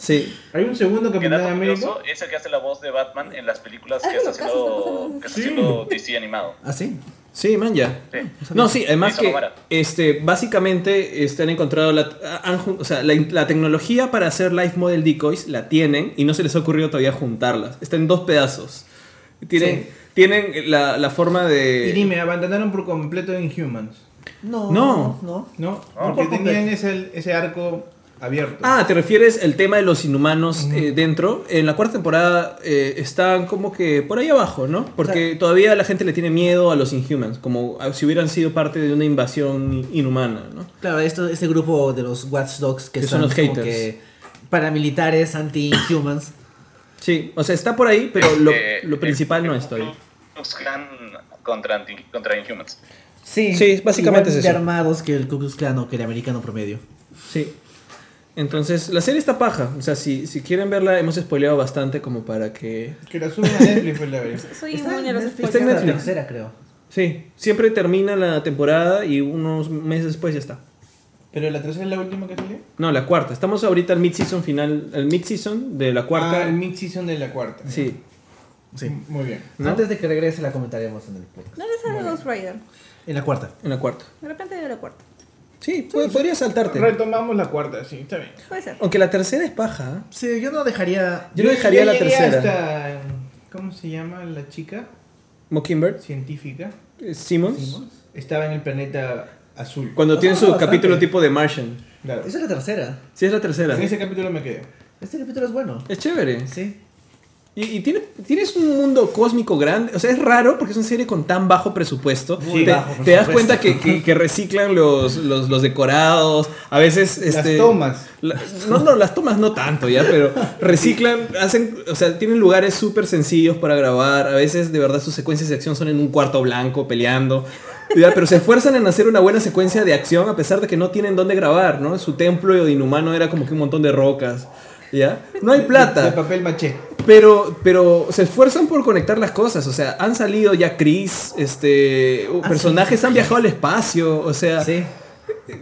Sí, Hay un segundo Capitán América. es el que hace la voz de Batman en las películas Ah, que está haciendo, que está haciendo DC animado. ¿Ah, sí? Sí, man, ya. Sí. No, sí, además que este, básicamente este, han encontrado la, han o sea, la, la tecnología para hacer live model decoys la tienen y no se les ha ocurrido todavía juntarlas. Está en dos pedazos. Tienen, Sí. tienen la, la forma de... Y dime, abandonaron por completo Inhumans. No. No. No. ¿No? No, Porque por tenían ese, ese arco abierto. Ah, ¿te refieres el tema de los inhumanos eh, dentro? En la cuarta temporada eh, están como que por ahí abajo, ¿no? Porque todavía la gente le tiene miedo a los Inhumans, como si hubieran sido parte de una invasión inhumana, ¿no? Claro, esto, este grupo de los Watch Dogs que, Que son son los como haters. que paramilitares, anti-humans. Sí, o sea, está por ahí, pero lo, Eh, lo eh, principal no es todavía. Klux Klan contra, anti- contra Inhumans. Sí, Sí, básicamente igual es de eso. armados que el Ku Klux Klan o que el americano promedio. Sí. Entonces, la serie está paja. O sea, si, si quieren verla, hemos spoileado bastante como para que... Que la suban a Netflix, pues la veré. Soy Está inmune a los Netflix, Está en la Netflix. tercera, creo. Sí, siempre termina la temporada y unos meses después ya está. Pero la tercera es la última que salió. No, la cuarta. Estamos ahorita al mid-season final, el mid-season de la cuarta. Ah, el mid-season de la cuarta. Sí. Sí. Muy bien. ¿No? Antes de que regrese la comentaremos en el podcast. ¿Dónde sale Ghost Rider? En la cuarta. En la cuarta. De repente de la cuarta. Sí, pod- podría saltarte. Retomamos la cuarta, sí, está bien. Puede ser. Aunque la tercera es paja. ¿eh? Sí, yo no dejaría. Yo no dejaría la llegué tercera. hasta- ¿Cómo se llama la chica Mockingbird, científica? eh, Simmons. Simmons. Estaba en el planeta azul. Cuando tiene su bastante. capítulo tipo de Martian. Claro. Esa es la tercera. Sí, es la tercera. En ese capítulo me quedé. Este capítulo es bueno. Es chévere. Sí. Y, y tiene, tienes un mundo cósmico grande. O sea, es raro porque es una serie con tan bajo presupuesto. Muy te, bajo te das cuenta que, que- que reciclan los, los, los decorados. A veces. Este, Las tomas. la- no, no, las tomas no tanto ya, pero <laughs> reciclan, hacen, o sea, tienen lugares súper sencillos para grabar. A veces, de verdad, sus secuencias de acción son en un cuarto blanco peleando. Ya, pero se esfuerzan en hacer una buena secuencia de acción a pesar de que no tienen dónde grabar, ¿no? Su templo inhumano era como que un montón de rocas, ¿ya? No hay De plata. papel maché. Pero, pero se esfuerzan por conectar las cosas. O sea, han salido ya Chris, este, Ah, personajes han viajado al espacio. O sea, Sí.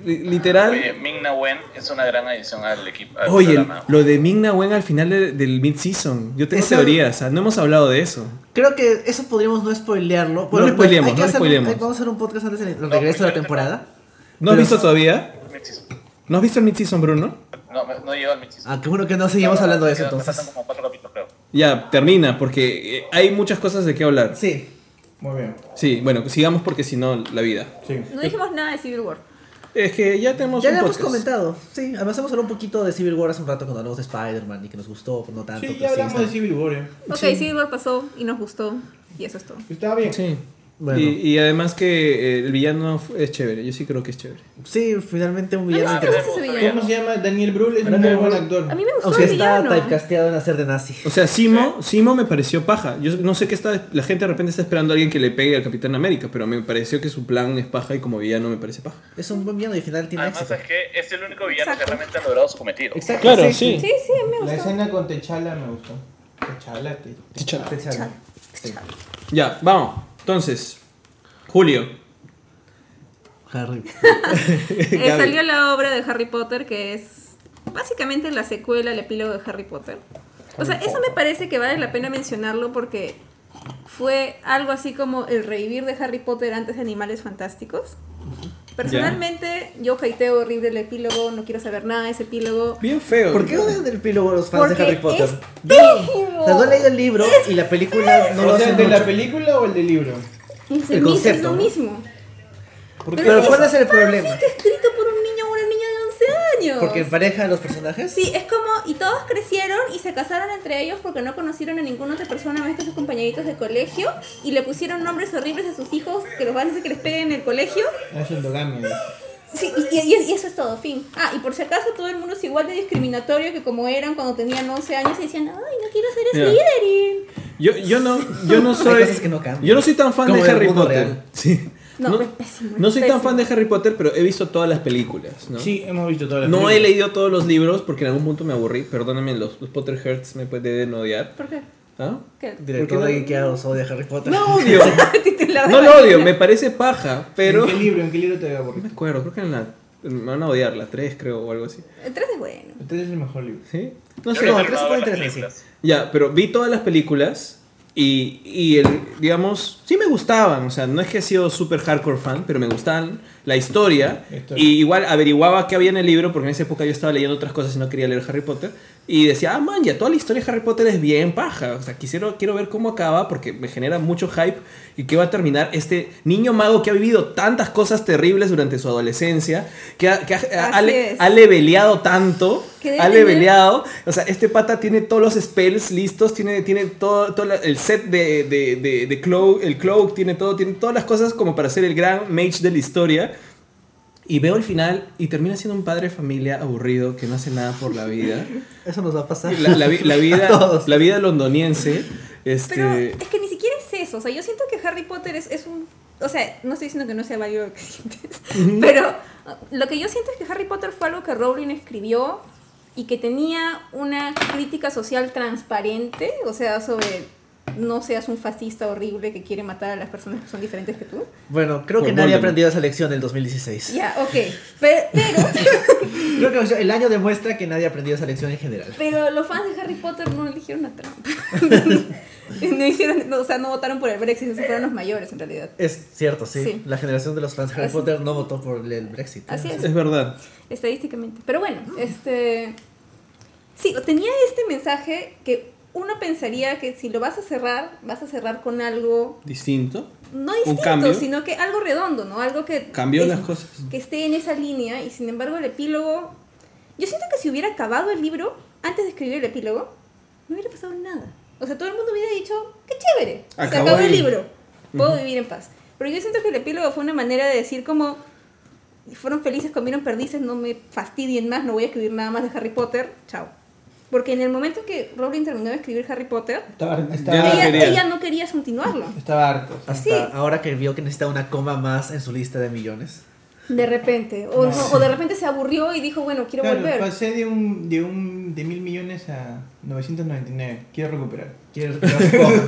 literal. Oye, Ming Na Wen es una gran adición al equipo. al Oye, programa. lo de Ming Na Wen al final de- del mid-season. Yo tengo Eso- teorías, o sea, no hemos hablado de eso. Creo que eso podríamos no spoilearlo. lo spoileemos, hay que no lo hacer hay- Vamos a hacer un podcast antes del No, regreso de la temporada. ¿No has Pero- visto todavía? ¿No has visto el mid-season, Bruno? No, no llegó al mid-season. Ah, qué bueno que no seguimos hablando de eso entonces. faltan como cuatro capítulos, creo. Ya, termina, porque eh, hay muchas cosas de qué hablar. Sí. Muy bien. Sí, bueno, sigamos porque si no, la vida. Sí. No dijimos nada de Civil War. Es que ya tenemos Ya un lo hemos podcast. comentado. Sí, además hemos hablado un poquito de Civil War hace un rato cuando hablamos de Spider-Man y que nos gustó, pero no tanto. Sí, pero ya hablamos está- de Civil War. eh. Ok, Sí. Civil War pasó y nos gustó. Y eso es todo. Estaba bien. Sí. Bueno. Y, y además que eh, el villano es chévere, yo sí creo que es chévere. Sí, finalmente un villano sí me interesante. ¿Cómo villano. ¿Cómo se llama? Daniel Brühl es un muy buen actor. A mí me gustó Aunque el está villano. typecasteado en hacer de nazi. O sea, Simo, Simo me pareció paja. Yo no sé qué está. La gente de repente está esperando a alguien que le pegue al Capitán América, pero me pareció que su plan es paja y como villano me parece paja. Es un buen villano y al final tiene Además, éxito. es que es el único villano Exacto. que realmente ha logrado su cometido. Exacto. Claro, Sí, sí, me La gustó. escena con Techala me gustó. Techala, te- T'Challa. T'Challa. Sí. Ya, vamos. Entonces, Julio. Harry. <laughs> Eh, salió la obra de Harry Potter que es básicamente la secuela, el epílogo de Harry Potter. O sea, eso me parece que vale la pena mencionarlo porque fue algo así como el revivir de Harry Potter antes de Animales Fantásticos. Personalmente, yo hateo horrible el epílogo, no quiero saber nada de ese epílogo. Bien feo. ¿Por qué odian el epílogo los fans Porque de Harry Potter? es Yo no, o sea, no he leído el libro y la película no lo O sea, hace ¿de la mucho. película o el del libro? Es, El el mismo, es concepto, lo ¿no? mismo. Porque Pero ¿cuál es el problema? escrito por un niño de 11 años. Porque empareja a los personajes. Sí, es como, y todos crecieron y se casaron entre ellos porque no conocieron a ninguna otra persona más que sus compañeritos de colegio y le pusieron nombres horribles a sus hijos que los van a hacer que les peguen en el colegio. es endogamia. Sí, y, y- y eso es todo, fin. Ah, y por si acaso todo el mundo es igual de discriminatorio que como eran cuando tenían 11 años y decían, ay, no quiero ser. Slytherin. Yo, yo no, yo no soy. cosas que no cambian. Yo no soy tan fan Como de Harry Potter. real. Sí. No, No, es pésimo, no es soy tan fan de Harry Potter, pero he visto todas las películas, ¿no? Sí, hemos visto todas las No he películas. leído todos los libros porque en algún punto me aburrí. Perdóname, los, los Potterheads me pueden odiar. ¿Por qué? ¿Ah? ¿Qué? Director ¿Por qué de no? Geekeados odia a Harry Potter. No <laughs> odio. <laughs> No lo odio, me parece paja, pero. ¿En qué libro? ¿En qué libro te había No me acuerdo, creo que en la. Me van a odiar, la 3 creo o algo así. El 3 es bueno. Este es el mejor libro. ¿Sí? No sé. no, el terminado tres de fue ver las interesante, películas. Ya, pero vi todas las películas y, y el, digamos, sí me gustaban. O sea, no es que he sido súper hardcore fan, pero me gustaban la historia. Historia. Y igual averiguaba qué había en el libro, porque en esa época yo estaba leyendo otras cosas y no quería leer Harry Potter. Y decía, ah, man, ya toda la historia de Harry Potter es bien paja. O sea, quisiera, quiero ver cómo acaba porque me genera mucho hype y qué va a terminar este niño mago que ha vivido tantas cosas terribles durante su adolescencia, que ha, que ha- ha- ha Así le- es. ha leveleado tanto, ha leveleado. O sea, este pata tiene todos los spells listos, tiene, tiene todo, todo el set de, de, de, de cloak, el cloak, tiene todo, tiene todas las cosas como para ser el gran mage de la historia. Y veo el final y termina siendo un padre de familia aburrido que no hace nada por la vida. <laughs> Eso nos va a pasar. La, la la <laughs> A vida, todos. la vida londoniense. Este, Pero es que ni siquiera es eso. O sea, yo siento que Harry Potter es, es un... O sea, no estoy diciendo que no sea válido lo que <laughs> sientes, pero lo que yo siento es que Harry Potter fue algo que Rowling escribió y que tenía una crítica social transparente, o sea, sobre no seas un fascista horrible que quiere matar a las personas que son diferentes que tú. Bueno, creo Por que nadie ha aprendido esa lección del 2016. Ya, ok. Pero, pero, <laughs> Creo que el año demuestra que nadie ha aprendido esa lección en general. pero los fans de Harry Potter no eligieron a Trump. <laughs> no hicieron, no, o sea, no votaron por el Brexit, esos fueron los mayores en realidad. Es cierto, sí. Sí. La generación de los fans de Harry Así- Potter no votó por el Brexit. Así es. Es verdad. estadísticamente. Pero bueno, este. Sí, tenía este mensaje que uno pensaría que si lo vas a cerrar, vas a cerrar con algo Distinto. no distinto, cambio. sino que algo redondo, ¿no? Algo que. Cambió es- las cosas. Que esté en esa línea y sin embargo el epílogo. Yo siento que si hubiera acabado el libro antes de escribir el epílogo, no hubiera pasado nada. O sea, todo el mundo hubiera dicho, qué chévere. Se Acabó acabó el libro. Puedo vivir en paz. Pero yo siento que el epílogo fue una manera de decir como fueron felices, comieron perdices, no me fastidien más, no voy a escribir nada más de Harry Potter, chao. Porque en el momento que Rowling terminó de escribir Harry Potter, Estaba, estaba, ella, quería. ella no quería continuarlo. estaba harto. Hasta Sí. ahora que vio que necesita una coma más en su lista de millones. De repente. O, no, o de repente se aburrió y dijo, bueno, quiero Claro, volver. pasé de un, de un de mil millones a 999. Quiero recuperar. Quiero <laughs> coma.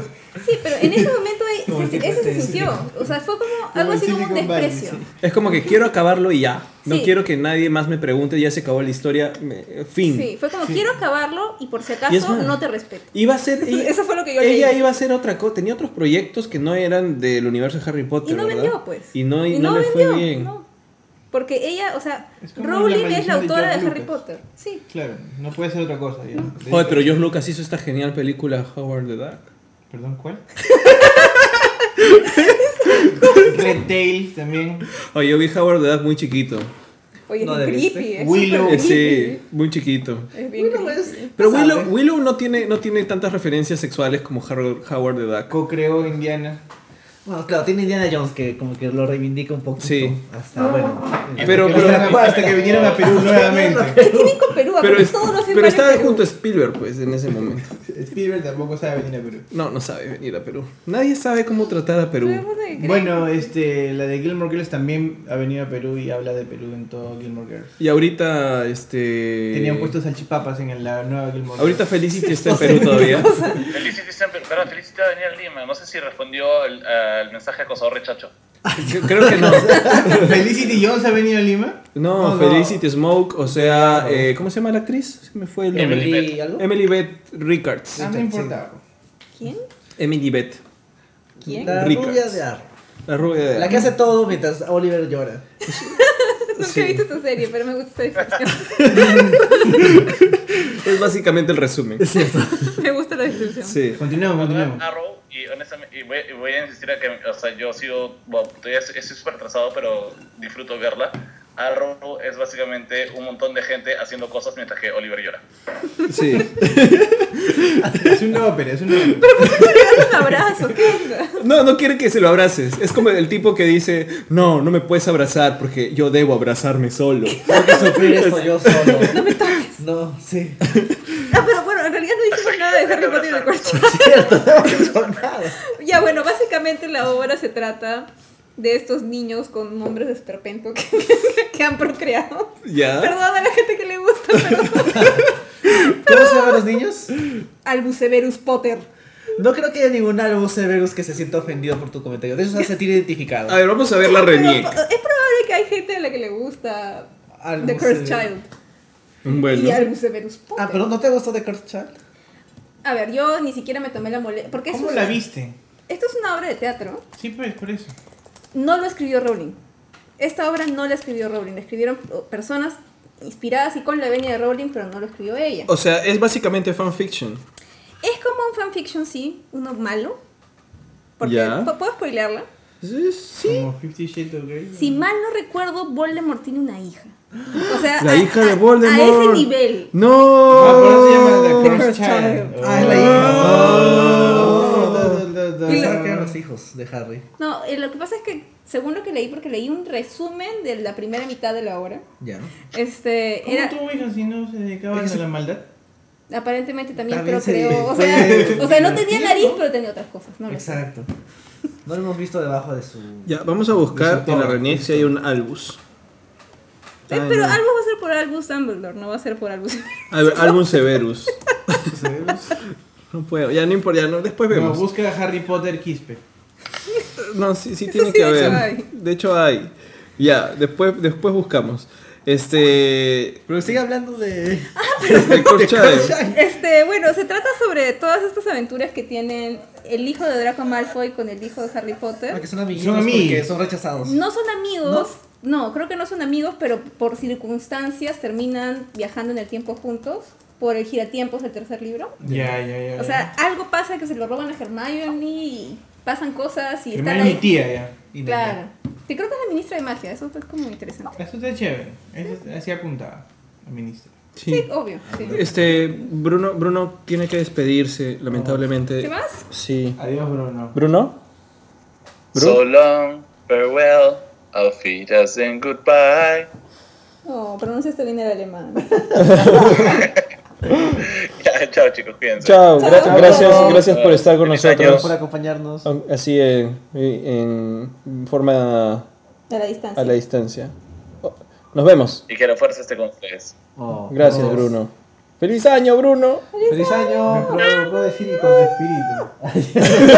Sí, pero en ese momento el se- eso se sintió. O sea, fue como Como algo así como un Valley, desprecio. sí. Es como que quiero acabarlo y ya. No Sí. quiero que nadie más me pregunte, ya se acabó la historia. me- fin. Sí, fue como Sí. quiero acabarlo y por si acaso más, no te respeto. Iba a ser. <laughs> ella- Eso fue lo que yo Ella leí. iba a hacer otra cosa. Tenía otros proyectos que no eran del universo de Harry Potter. Y no ¿verdad? vendió, pues. Y no, y no, no le fue vendió, bien. Porque ella, o sea, la Rowling es la de autora de, George Harry. Potter. Sí. Claro, no puede ser otra cosa. ya. Oye, pero George Lucas hizo esta genial película Howard the Duck. Perdón, ¿cuál? <laughs> Red Tail también. Oye, yo vi Howard the Duck muy chiquito. Oye, No es creepy. Es Willow. Eh, Sí, creepy. muy chiquito. Es bien creepy. es- Pero. Willow, Willow no tiene no tiene tantas referencias sexuales como Howard the Duck. Co-creó Indiana. Bueno, claro, tiene Indiana Jones que como que lo reivindica un poquito. Sí. Hasta, bueno. Pero- hasta, que pero- vinieron a, hasta que vinieron a Perú <laughs> nuevamente. ¿Qué tienen con Perú? Pero, es- todos los pero animales estaba Perú. junto a Spielberg, pues, en ese momento. Spielberg tampoco sabe venir a Perú. No, no sabe venir a Perú. Nadie sabe cómo tratar a Perú. Pues. Bueno, este, la de Gilmore Girls también ha venido a Perú y habla de Perú en todo Gilmore Girls. Y ahorita, este... Tenían puestos salchipapas en la nueva Gilmore Ahorita Girls. Felicity está en Perú todavía. Felicity siempre, pero Felicity va a venir a Lima. No sé si respondió el, al mensaje acosador rechacho. Creo que no. <laughs> Felicity Jones ha venido a Lima. No, No, no. Felicity Smoke, o sea, eh, ¿cómo se llama la actriz? Se me fue el nombre. Emily ¿Y algo? Emily Beth Rickards. Ah, no importa. ¿Quién? Emily Beth, ¿Quién? La Rickards. rubia de Ar. la rubia de... La que hace todo mientras Oliver llora. <laughs> Nunca Sí. he visto esta serie, pero me gusta esta descripción. <laughs> Es básicamente el resumen. me gusta la descripción. Sí. Continuemos. Arrow, y honestamente, y voy, y voy a insistir a que, o sea, yo sigo, bueno, estoy súper atrasado, pero disfruto verla. Arrow es básicamente un montón de gente haciendo cosas mientras que Oliver llora. Sí. <laughs> Es una ópera, es una ópera. Un abrazo, ¿qué onda? No, no quiere que se lo abraces. Es como el tipo que dice, no, no me puedes abrazar porque yo debo abrazarme solo. Tengo que sufrir esto yo solo. No me toques. No, sí. Ah, pero bueno, en realidad no de Harry Potter y de Cuarto. Cierto, <laughs> no me hizo nada. Ya, bueno, básicamente la obra se trata de estos niños con nombres de esperpento que, <laughs> que han procreado. ¿Ya? Perdón a la gente que le gusta, pero <laughs> ¿Cómo se llaman los niños? Albuceverus Potter. No creo que haya ningún álbum Severus que se sienta ofendido por tu comentario. De eso se sentir identificado. A ver, vamos a ver la Pero es probable que hay gente a la que le gusta Albus The Cursed. Child y Bueno. Albuceverus Potter. Ah, pero ¿no te gustó The Cursed Child? A ver, yo ni siquiera me tomé la molestia. Porque ¿Cómo la viste? Esto es una obra de teatro. Sí, pues, por eso. No lo escribió Rowling. Esta obra no la escribió Rowling. La escribieron oh, personas inspiradas y con la venia de Rowling, pero no lo escribió ella. O sea, es básicamente fanfiction. Es como un fanfiction, sí, uno malo. Porque, Ya. ¿pu- ¿Puedo spoilearla? Sí. sí. Como Fifty Shades of Grey. Si mal no recuerdo, Voldemort tiene una hija. O sea, La a- hija de Voldemort. A ese nivel. No. Por eso se llama The Cursed Child. Ah, es la hija. Oh, que eran los hijos de Harry. No, eh, lo que pasa es que, según lo que leí, porque leí un resumen de la primera mitad de la obra, Ya. este, ¿Cómo era... tuvo hijas si no se dedicaban a la maldad? aparentemente también, También se procreó. O sea, o sea, no <laughs> tenía nariz, ¿no? pero tenía otras cosas. No lo sé. No lo hemos visto debajo de su. Ya, vamos a buscar en la RENIEC si hay un Albus. Eh, Ah, pero no. Albus va a ser por Albus Dumbledore, no va a ser por Albus. Al- Álbum Severus. No puedo, ya no importa, ya no, después No, vemos. busca a Harry Potter Quispe. No, sí, sí Eso tiene sí, que de haber. De hecho hay. Ya, después, después buscamos. Este. Pero sigue hablando de. de <laughs> Corchade. Este, bueno, se trata sobre todas estas aventuras que tienen el hijo de Draco Malfoy con el hijo de Harry Potter. Ah, que son amiguitos Son amigos. porque son rechazados. No son amigos, no. creo que no son amigos, pero por circunstancias terminan viajando en el tiempo juntos por el giratiempos del tercer libro. Ya, ya, ya. O sea, algo pasa que se lo roban a Hermione y pasan cosas y Hermione están es mi ahí. tía ya. Y Claro. Que creo que es la ministra de magia, eso es como interesante. Eso está chévere. Eso así apuntaba. La ministra. Sí, Sí. obvio. sí. Este, Bruno, Bruno tiene que despedirse, lamentablemente. ¿Qué más? Sí. Adiós, Bruno. ¿Bruno? So long, farewell, auf Wiedersehen, goodbye. No, pronunciaste bien el alemán. <laughs> <laughs> Ya, chao chicos, cuídense. Chao, gra- Chao. gracias, gracias por estar con Feliz nosotros. Gracias por acompañarnos. Así en, en forma A la distancia. a la distancia. Oh, Nos vemos. Y que la fuerza esté con ustedes. Oh, Gracias, Dios. Bruno. ¡Feliz año, Bruno! ¡Feliz Me año! puedo, puedo decir y con espíritu.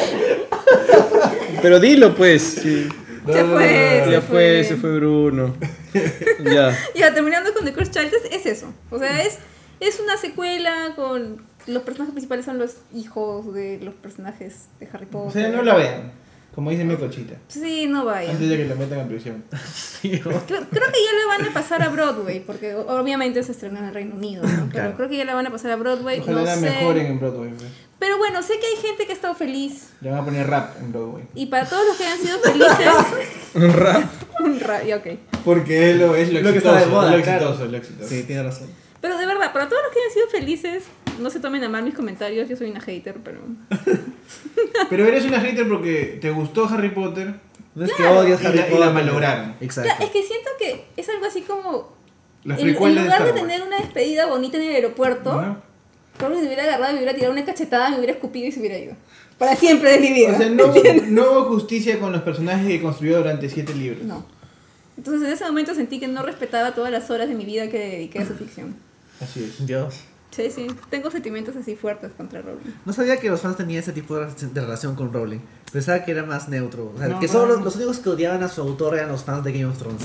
<laughs> Pero dilo, pues. sí. Se fue, Ya fue, se fue Bruno. <laughs> ya. Ya, terminando con The Cursed Child, es, es eso. O sea, es, es una secuela con... Los personajes principales son los hijos de los personajes de Harry O Potter. sea, no la vean. Como dice mi cochita. Sí, no vayan. Antes de que la metan a prisión. <laughs> Creo, creo que ya le van a pasar a Broadway, porque o- obviamente se estrenó en el Reino Unido, ¿no? Pero Claro. creo que ya la van a pasar a Broadway, Ojalá no la sé. mejoren en Broadway. pues. Pero bueno, sé que hay gente que ha estado feliz. Le van a poner rap en Broadway. Y para todos los que hayan sido felices... <laughs> Un rap. un ra- ya, ok. Porque es lo, es lo, Lo que exitoso. está de moda, lo claro. exitoso, lo exitoso. Sí, tiene razón. Pero de verdad, para todos los que hayan sido felices, no se tomen a mal mis comentarios, yo soy una hater, pero... <laughs> Pero eres una hater porque te gustó Harry Potter. No es que odias Y Harry la- y Potter. la malograron. Exacto. Es que siento que es algo así como... Las En, en lugar de tener una despedida bonita en el aeropuerto, ¿No? Probablemente me hubiera agarrado, me hubiera tirado una cachetada, me hubiera escupido y se hubiera ido. Para siempre de mi vida. O sea, no, no hubo justicia con los personajes que construyó durante siete libros. No. Entonces en ese momento sentí que no respetaba todas las horas de mi vida que dediqué a su ficción. Así es. Dios. Sí, sí. Tengo sentimientos así fuertes contra Rowling. No sabía que los fans tenían ese tipo de relación- con Rowling. Pensaba que era más neutro. O sea, No, que solo no. los, los únicos que odiaban a su autor eran los fans de Game of Thrones.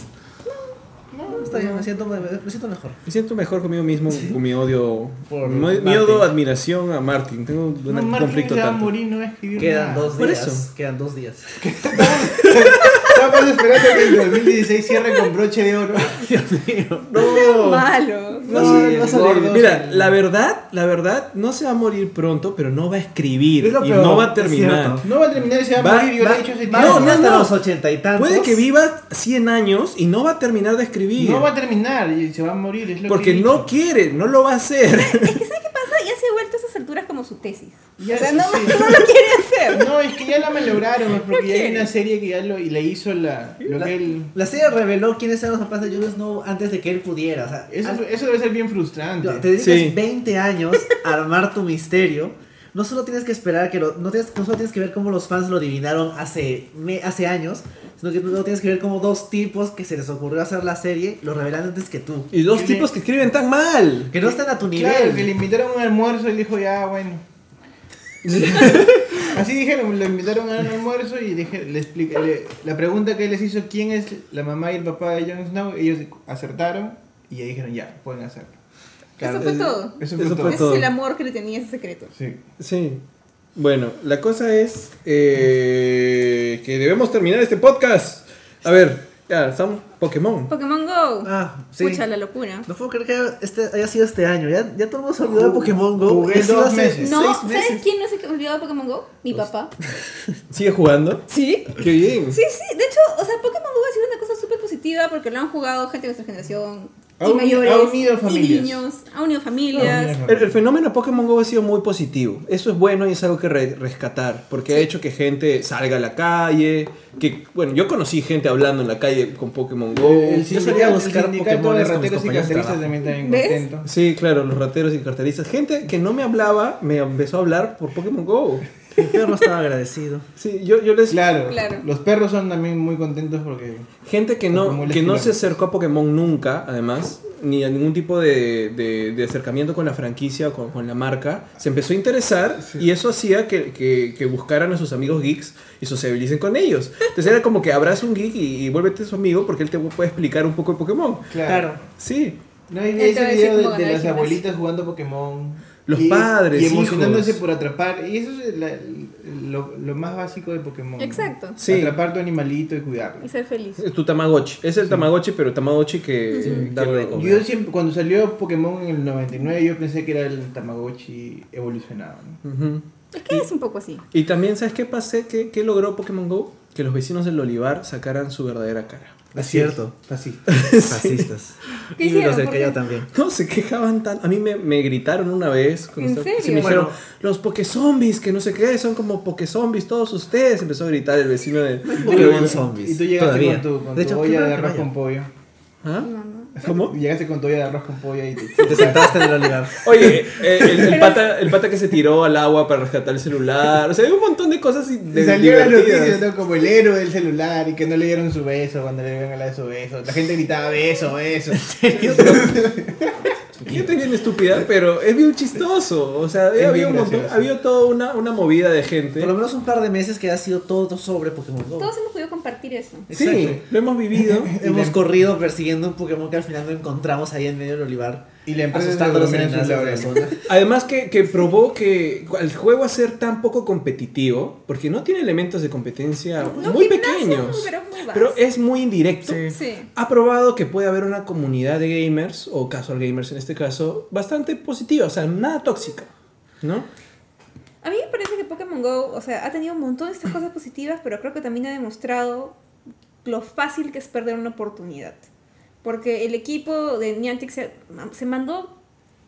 No, está bien, me siento, me, me siento mejor. Me siento mejor conmigo mismo, con mi odio. Por mi, mi Martin. odio, admiración a Martin. Tengo un No, Martin conflicto se va a tanto. morir, no va a escribir Quedan nada. dos Por días. eso. Quedan dos días. <laughs> <laughs> Estamos esperando que el 2016 cierre con broche de oro. Dios mío. No. Malo. No, Sí, no el sale gordo. bien. Mira, la verdad, la verdad, no se va a morir pronto, pero no va a escribir Es lo y peor, no va a terminar. No va a terminar y se va, Va- a morir, yo va- lo he dicho tiempo. No, no, hasta no. los ochenta y tantos. Puede que viva 100 años y no va a terminar de escribir. No va a terminar y se va a morir, es lo porque que no quiere, no lo va a hacer. Es que ¿sabes qué pasa? Ya se ha vuelto a esas alturas como su tesis. Ya o sea, no, sí. <laughs> no lo quiere hacer. No, es que ya la malograron, porque ya hay una serie que ya lo, y le hizo la, lo La, que él... la serie reveló quiénes eran los papás de Jon Snow antes de que él pudiera. O sea, Eso, al- eso debe ser bien frustrante. te dedicas Sí. 20 años a armar tu misterio. No solo tienes que esperar que lo, no, tienes, no solo tienes que ver cómo los fans lo adivinaron hace, me- hace años, sino que luego tienes que ver cómo dos tipos que se les ocurrió hacer la serie lo revelan antes que tú. y dos tipos que escriben tan mal. Que no están a tu nivel. Claro, que le invitaron a un almuerzo y dijo, ya, bueno. <laughs> Así dijeron, le invitaron a un almuerzo y dije, le expliqué, le- la pregunta que les hizo, ¿quién es la mamá y el papá de Jon Snow? Ellos acertaron y ya dijeron, ya, pueden hacerlo. Eso fue todo. Eso fue Eso todo. fue Ese todo. es el amor que le tenía ese secreto. Sí. Sí. Bueno, la cosa es eh, que debemos terminar este podcast. A ver, ya, estamos Pokémon. Pokémon Go. Ah, sí. Escucha la locura. No puedo creer que este haya sido este año. Ya, ya todo el mundo se olvidó de Pokémon Go. Jugué dos hace meses. No, ¿sabes meses. quién no se olvidó de Pokémon Go? Mi papá. <laughs> ¿Sigue jugando? ¿Sí? Qué bien. Sí, sí. De hecho, o sea, Pokémon Go ha sido una cosa súper positiva porque lo han jugado gente de nuestra generación. Ha y mayores ha unido y familias. niños, ha unido familias. El, el fenómeno Pokémon Go ha sido muy positivo. Eso es bueno y es algo que re- rescatar. Porque ha hecho que gente salga a la calle. Que, bueno, yo conocí gente hablando en la calle con Pokémon Go. El Yo salía a buscar sindicato de rateros y carteristas también ¿Ves? contento. Sí, claro, los rateros y carteristas. Gente que no me hablaba, me empezó a hablar por Pokémon Go. Mi perro estaba agradecido. Sí, yo, yo les... Claro, Claro. los perros son también muy contentos porque Gente que no, que no se acercó a Pokémon nunca, además, ni a ningún tipo de, de- de acercamiento con la franquicia o con, con la marca, se empezó a interesar y eso hacía que, que- que buscaran a sus amigos geeks y sociabilicen con ellos. Entonces era como que abraza un geek y, y vuélvete su amigo porque él te puede explicar un poco de Pokémon. Claro. Sí. No hay ese video de, las el gimnasio. abuelitas jugando Pokémon. Los y- padres, Y emocionándose hijos. por atrapar. Y eso es la- lo, lo más básico de Pokémon. ¿no? Exacto. Sí. Atrapar tu animalito y cuidarlo. Y ser feliz. Es tu Tamagotchi. Es el Tamagotchi, pero Tamagotchi que... que lo- comer. Yo siempre, cuando salió Pokémon en el 99, yo pensé que era el Tamagotchi evolucionado. ¿no? Ujú. Es que es un poco así. Y también, ¿sabes qué pasé? ¿Qué, qué logró Pokémon Go? Que los vecinos del Olivar sacaran su verdadera cara. Es cierto. Así. <laughs> Fascistas. ¿Qué y hicieron? los del ¿Por Callao también. No, se quejaban tan... A mí me, me gritaron una vez. cuando ¿En estaba- serio? sí, me dijeron, Bueno. los Pokézombies, que no sé qué, son como Pokézombies todos ustedes. Empezó a gritar el vecino de... Pokémon zombies. Y tú llegaste Todavía. con tu, con de tu hecho, olla de arroz con pollo. ¿Ah? No, no. ¿Cómo? Llegaste con tu olla de arroz con pollo y te... Te sentaste en el olivar. Oye, eh, el, el pata, el pata que se tiró al agua para rescatar el celular. O sea, hay un montón de cosas y- de, salió la noticia, ¿no? Como el héroe del celular y que no le dieron su beso cuando le iban a dar su beso. La gente gritaba beso, beso. <laughs> Gente bien estúpida, pero es bien chistoso. O sea, había, un montón, había toda una, una movida de gente. Por lo menos un par de meses que ha sido todo sobre Pokémon Go. Todos hemos podido compartir eso. Sí, lo hemos vivido. <laughs> Hemos la- corrido persiguiendo un Pokémon que al final no encontramos ahí en medio del olivar. Y la empresa asustando a los se durmió en la zona. Además que, que probó que el juego a ser tan poco competitivo, porque no tiene elementos de competencia No, muy pequeños, pero muy básico. pero es muy indirecto. Sí. Ha probado que puede haber una comunidad de gamers, o casual gamers en este caso, bastante positiva, o sea, nada tóxica, ¿no? A mí me parece que Pokémon Go, o sea, ha tenido un montón de estas cosas positivas, pero creo que también ha demostrado lo fácil que es perder una oportunidad. Porque el equipo de Niantic se, se mandó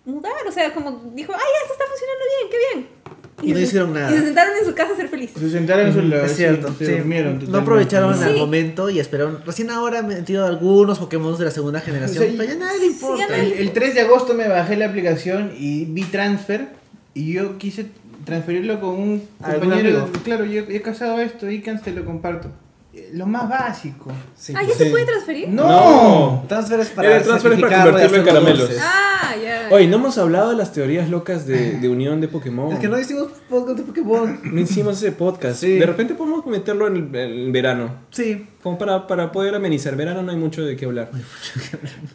mudar, o sea, como dijo, ay, esto está funcionando bien, qué bien. Y no se- hicieron nada. Y se sentaron en su casa a ser felices. Se sentaron en su laureles Es cierto, y se sí. durmieron no aprovecharon Sí. el momento y esperaron. Recién ahora han metido algunos Pokémon de la segunda generación, Sí. pero ya nadie le importa. ya El, el 3 de agosto me bajé la aplicación y vi transfer y yo quise transferirlo con un ¿Algún compañero. amigo? Claro, yo he casado esto y te lo comparto. Eh, Lo más básico. Sí. Ah, ¿ya Sí. se puede transferir? ¡No! Transfer es para Era el transfer es para y convertirlo en caramelos. Ah, ya. Oye, no hemos hablado de las teorías locas de, de unión de Pokémon. Es que no hicimos podcast de Pokémon. No hicimos ese podcast. Sí. De repente podemos meterlo en el, verano. Sí. Como para, para poder amenizar. Verano no hay mucho de qué hablar.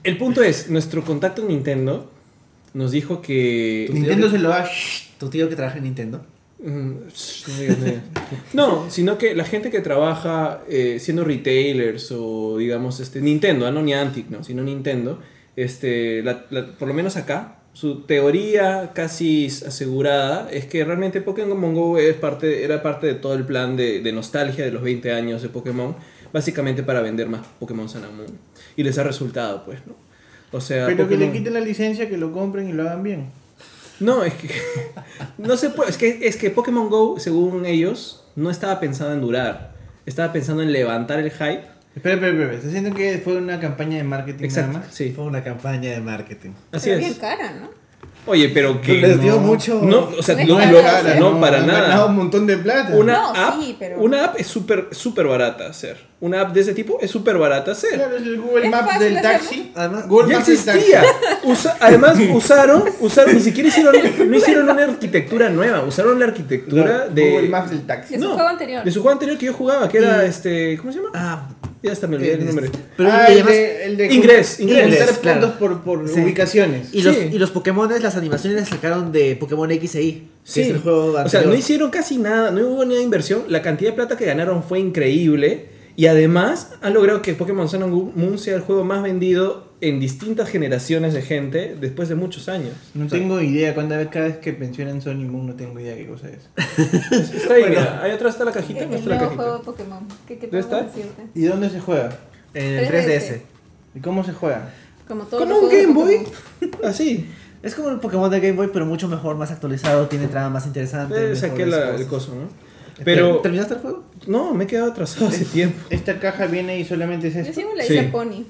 El punto es, nuestro contacto en Nintendo nos dijo que... Nintendo se lo va. Tu tío que trabaja en Nintendo. Mm, no sino que la gente que trabaja eh, siendo retailers o digamos este Nintendo, ah, no Niantic, no, sino Nintendo, este, la- la- por lo menos acá, su teoría casi asegurada es que realmente Pokémon Go es parte, era parte de todo el plan de, de nostalgia de los 20 años de Pokémon, básicamente para vender más Pokémon Sun and Moon. Y les ha resultado, pues, ¿no? O sea, Pero que le quiten la licencia, que lo compren y lo hagan bien. no, es que <laughs> no se puede, es que es que Pokémon Go, según ellos, no estaba pensado en durar. Estaba pensando en levantar el hype. Espera, espera, espera. ¿Estás diciendo que fue una campaña de marketing Exacto, nada más? sí. Fue una campaña de marketing. Así Pero bien es. cara, ¿no? Oye, pero que Les dio no, mucho- No, o sea, No es no, cara, no, para han ganado nada. un montón de plata. Una No, app, sí, pero- una app es súper súper barata hacer. Una app de ese tipo es súper barata hacer. Claro, es el Google Maps del taxi. Además, Google Ya Maps del existía. Usa- además <laughs> usaron, usaron, ni siquiera hicieron, no hicieron una arquitectura nueva, usaron la arquitectura de Google Maps del taxi. De su juego anterior. De su juego anterior que yo jugaba, que era Y- este, ¿cómo se llama? ah, Ya hasta me olvidé el nombre. pero ah, el, además- de, el de Ingress, claro. puntos por, por Sí. ubicaciones. Y los, Sí. y los Pokémon, las animaciones las sacaron de Pokémon X e Y, Sí. es el juego o sea, no hicieron casi nada, no hubo ni una inversión. La cantidad de plata que ganaron fue increíble. Y además han logrado que Pokémon Sun and Moon sea el juego más vendido en distintas generaciones de gente después de muchos años. No tengo idea, cuando cada vez que mencionan Sony Moon no tengo idea qué cosa es. <laughs> Está ahí, mira, ahí atrás está la cajita. El, el nuevo cajita. juego de Pokémon. ¿Qué, qué ¿Dónde podemos está? decirte? ¿Y dónde se juega? En el 3DS. 3DS. ¿Y cómo se juega? Como todo Como un Game Boy. <laughs> Así. Es como un Pokémon de Game Boy, pero mucho mejor, más actualizado, tiene trama más interesante. Eh, saqué la- el coso, ¿no? Pero, ¿Terminaste el juego? no, me he quedado atrasado hace tiempo. Esta caja viene y solamente es Yo esto. sigo la Sí. isla Pony.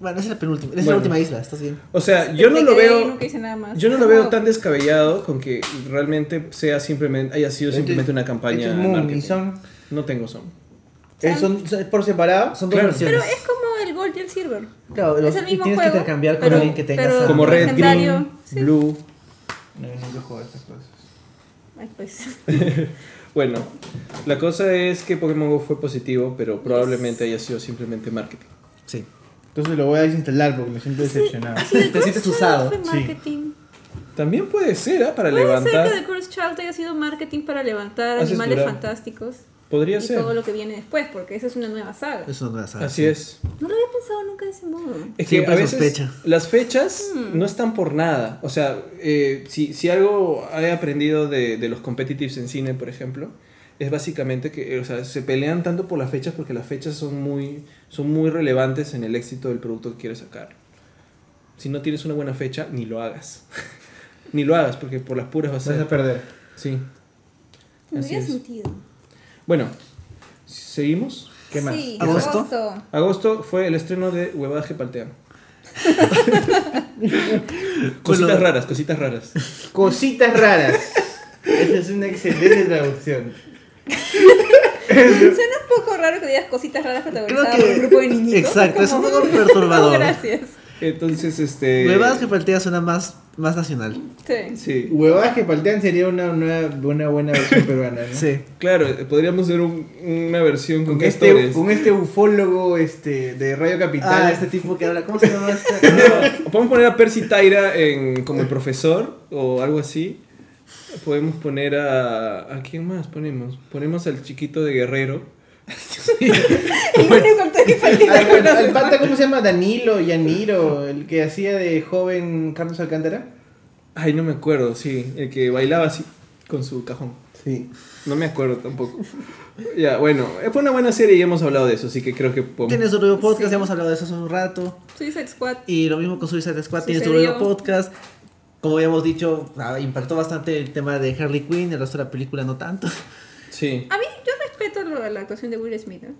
Bueno, esa es la penúltima. Esa es Bueno. la última isla, estás bien. O sea, yo no lo y veo... Nunca hice nada más. Yo no lo veo No. tan descabellado con que realmente sea simplemente, haya sido simplemente una campaña Este es y son, No tengo son. eh, son son por separado. Son dos Claro. versiones. Pero es como el Gold y el Silver. Claro, los- es el y mismo tienes juego. que intercambiar con pero- alguien que tengas. pero- Como Red, Green, sí. Blue. No, juego estas cosas. Ay, pues. <laughs> Bueno, la cosa es que Pokémon Go fue positivo, pero probablemente haya sido simplemente marketing. Sí. Entonces lo voy a desinstalar porque me siento decepcionado. <laughs> Te sientes usado. Fue Sí. También puede ser, ¿ah? Para Puede levantar. ser que The Cursed Child haya sido marketing para levantar animales durar. fantásticos Podría y ser. todo lo que viene después, porque esa es una nueva saga. Es una nueva saga, Así sí. es. No lo había pensado nunca de ese modo. Es que Siempre a veces sospecha. las fechas Hmm. no están por nada. O sea, eh, si, si algo he aprendido de, de los competitives en cine, por ejemplo, es básicamente que o sea, se pelean tanto por las fechas porque las fechas son muy, son muy relevantes en el éxito del producto que quieres sacar. Si no tienes una buena fecha, ni lo hagas. <laughs> ni lo hagas porque por las puras vas a... Vas a perder. Sí. Así Tendría es. sentido. Bueno, seguimos. ¿Qué más? Sí, ¿Agosto? agosto. Agosto fue el estreno de Huevadas que paltean. <laughs> Con cositas raras, cositas raras. Cositas raras. Esa es una excelente traducción. Suena un poco raro que digas cositas raras protagonizadas Creo por que- un grupo de niñitos. Exacto, es un como- poco <laughs> perturbador. Gracias. Entonces, este. Huevadas que paltea suena más, más nacional. Sí. Sí, Huevadas que paltean sería una, una, una buena versión <laughs> peruana, ¿no? Sí. claro, eh, podríamos hacer un- una versión con Con este, con este ufólogo este, de Radio Capital. Ah, este tipo que habla. ¿Cómo se llama este? <laughs> No, podemos poner a Percy Tyra en, como el profesor o algo así. Podemos poner a. ¿A quién más ponemos? Ponemos al chiquito de Guerrero. <laughs> Y bueno, con todo y falta Al, de al- al pata, ¿cómo se llama? Danilo, Yaniro, el que hacía de joven Carlos Alcántara. Ay, no me acuerdo, sí. El que bailaba así con su cajón. Sí. No me acuerdo tampoco. ya, bueno, fue una buena serie y hemos hablado de eso, así que creo que podemos. Tiene su propio podcast, Sí. ya hemos hablado de eso hace un rato. Suicide Squad. Y lo mismo con Suicide Squad, tiene su Sucedió. propio podcast. Como habíamos dicho, ah, impactó bastante el tema de Harley Quinn, el resto de la película no tanto. Sí. A mí, la actuación de Will Smith. ¿eh?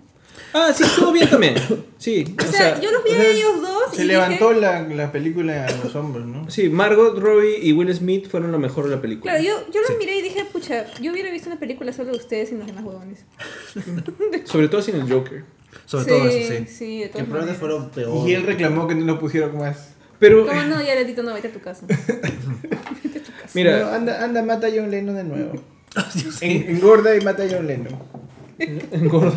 Ah, sí, estuvo bien también. Sí, <coughs> O, sea, yo los vi o a sea, ellos dos Se y levantó dije, la, la película a los hombros, ¿no? Sí, Margot Robbie y Will Smith fueron lo mejor de la película. Claro, yo, yo los miré y dije, pucha, yo hubiera visto una película solo de ustedes y los demás huevones. <laughs> Sobre todo sin el Joker. Sobre Sí, todo eso, sí. sí, de que todas fueron peor. Y él reclamó que no lo pusieron más. Pero, ¿Cómo no? Ya le dito, no, vete a tu casa. <laughs> mira, No, anda, anda, mata a John Lennon de nuevo. <laughs> En- engorda y mata a John Lennon. Engorda.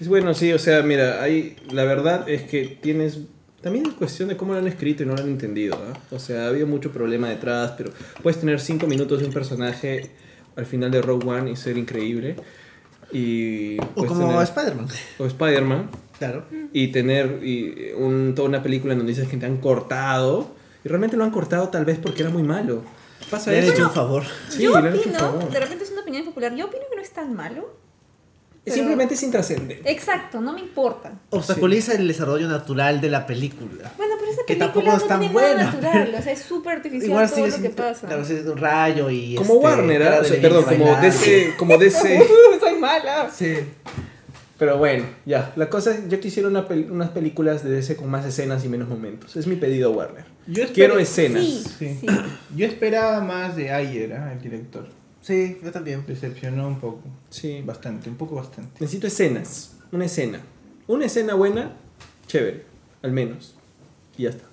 Es bueno, sí, o sea, mira, hay, la verdad es que tienes... También es cuestión de cómo lo han escrito y no lo han entendido. O sea, ha habido mucho problema detrás, pero puedes tener cinco minutos de un personaje al final de Rogue One y ser increíble. Y O como tener- Spider-Man. o Spider-Man. Claro. y tener y un, toda una película en donde dices que te han cortado y realmente lo han cortado tal vez porque era muy malo. Pasa Le han eso. hecho un favor. Sí, yo le han hecho un opino, favor. de repente es una opinión popular, yo opino que no es tan malo. pero- Simplemente es intrascendente. Exacto, no me importa. Obstaculiza el desarrollo natural de la película. Bueno, pero esa Que película tampoco es no tan tiene buena, nada natural, o sea, es súper artificial Igual todo lo que pasa. Claro, es un rayo y. Como este, Warner, ¿ah? O sea, perdón, como. DC, como DC. <laughs> Soy mala. Sí. Pero bueno, ya. La cosa es, yo quisiera una pel- unas películas de DC con más escenas y menos momentos. Es mi pedido Warner. Yo Quiero escenas. Sí, Sí. sí. Yo esperaba más de Ayer, ¿ah? el director. Sí, yo también. Decepcionó un poco. Sí. Bastante, un poco bastante. Necesito escenas. Una escena. Una escena buena, chévere. Al menos. Y ya está.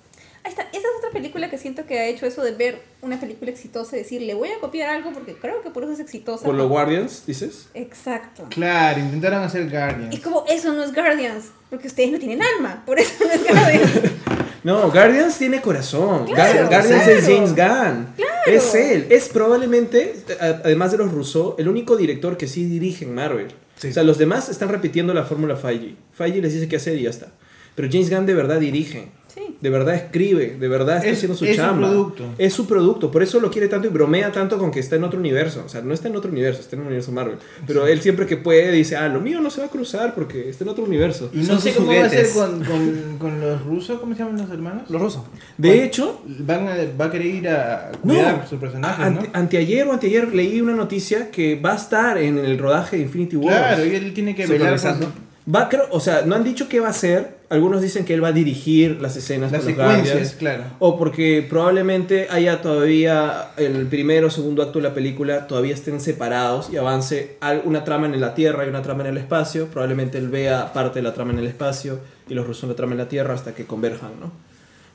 Ahí está, esa es otra película que siento que ha hecho eso de ver una película exitosa y decir, le voy a copiar algo porque creo que por eso es exitosa. Por los Guardians, dices. Exacto. Claro, intentaron hacer Guardian. Y como eso no es Guardians, porque ustedes no tienen alma, por eso no es <laughs> Guardians. No, Guardians tiene corazón. Claro, Guar- Guardians claro. es James Gunn. Es él. Es probablemente, además de los Russo, el único director que sí dirige en Marvel. Sí. O sea, los demás están repitiendo la fórmula Feige. Feige les dice qué hacer y ya está. Pero James Gunn de verdad dirige. Sí. De verdad escribe, de verdad está Es- haciendo su es su chamba. producto. Es su producto, por eso lo quiere tanto y bromea tanto con que está en otro universo. O sea, no está en otro universo, está en un universo Marvel. Pero él siempre que puede dice, ah, lo mío no se va a cruzar porque está en otro universo. Y no sé cómo va a ser con, con, con los rusos, ¿cómo se llaman los hermanos? Los rusos. De hecho, Van a, va a querer ir a No, cuidar su personaje, ante- ¿no? anteayer o anteayer leí una noticia que va a estar en el rodaje de Infinity War. Claro, y él tiene que velar su- Va, creo, o sea, no han dicho qué va a hacer. Algunos dicen que él va a dirigir las escenas las con los secuencias, Guardians. claro. O porque probablemente haya todavía el primero o segundo acto de la película todavía estén separados y avance una trama en la Tierra y una trama en el espacio. Probablemente él vea parte de la trama en el espacio y los rusos la trama en la Tierra hasta que converjan, ¿no?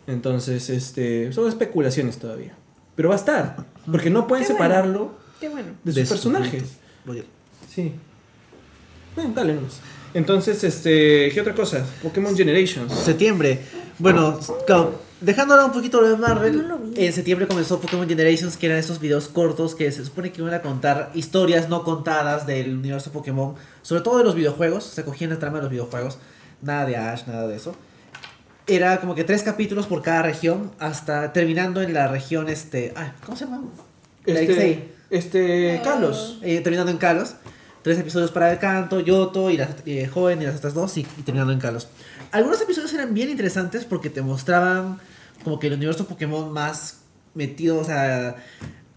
Entonces, este, son especulaciones todavía. Pero va a estar, porque no pueden Qué bueno. separarlo Qué bueno. de, De sus su personajes. Oye, Sí. Bueno, dale nomás. Entonces, este, ¿qué otra cosa? Pokémon Generations. Septiembre. Bueno, dejándolo un poquito lo de Marvel, No lo vi. en septiembre comenzó Pokémon Generations, que eran esos videos cortos que se supone que iban a contar historias no contadas del universo Pokémon, sobre todo de los videojuegos, se cogían la trama de los videojuegos, nada de Ash, nada de eso. Era como que tres capítulos por cada región, hasta terminando en la región, este, ay, ¿cómo se llama? La Este, XA. este, Carlos. Eh, terminando en Kalos. Tres episodios para el canto, Yoto y las eh, joven y las otras dos y, y terminando en Kalos. Algunos episodios eran bien interesantes porque te mostraban como que el universo Pokémon más metido, o sea,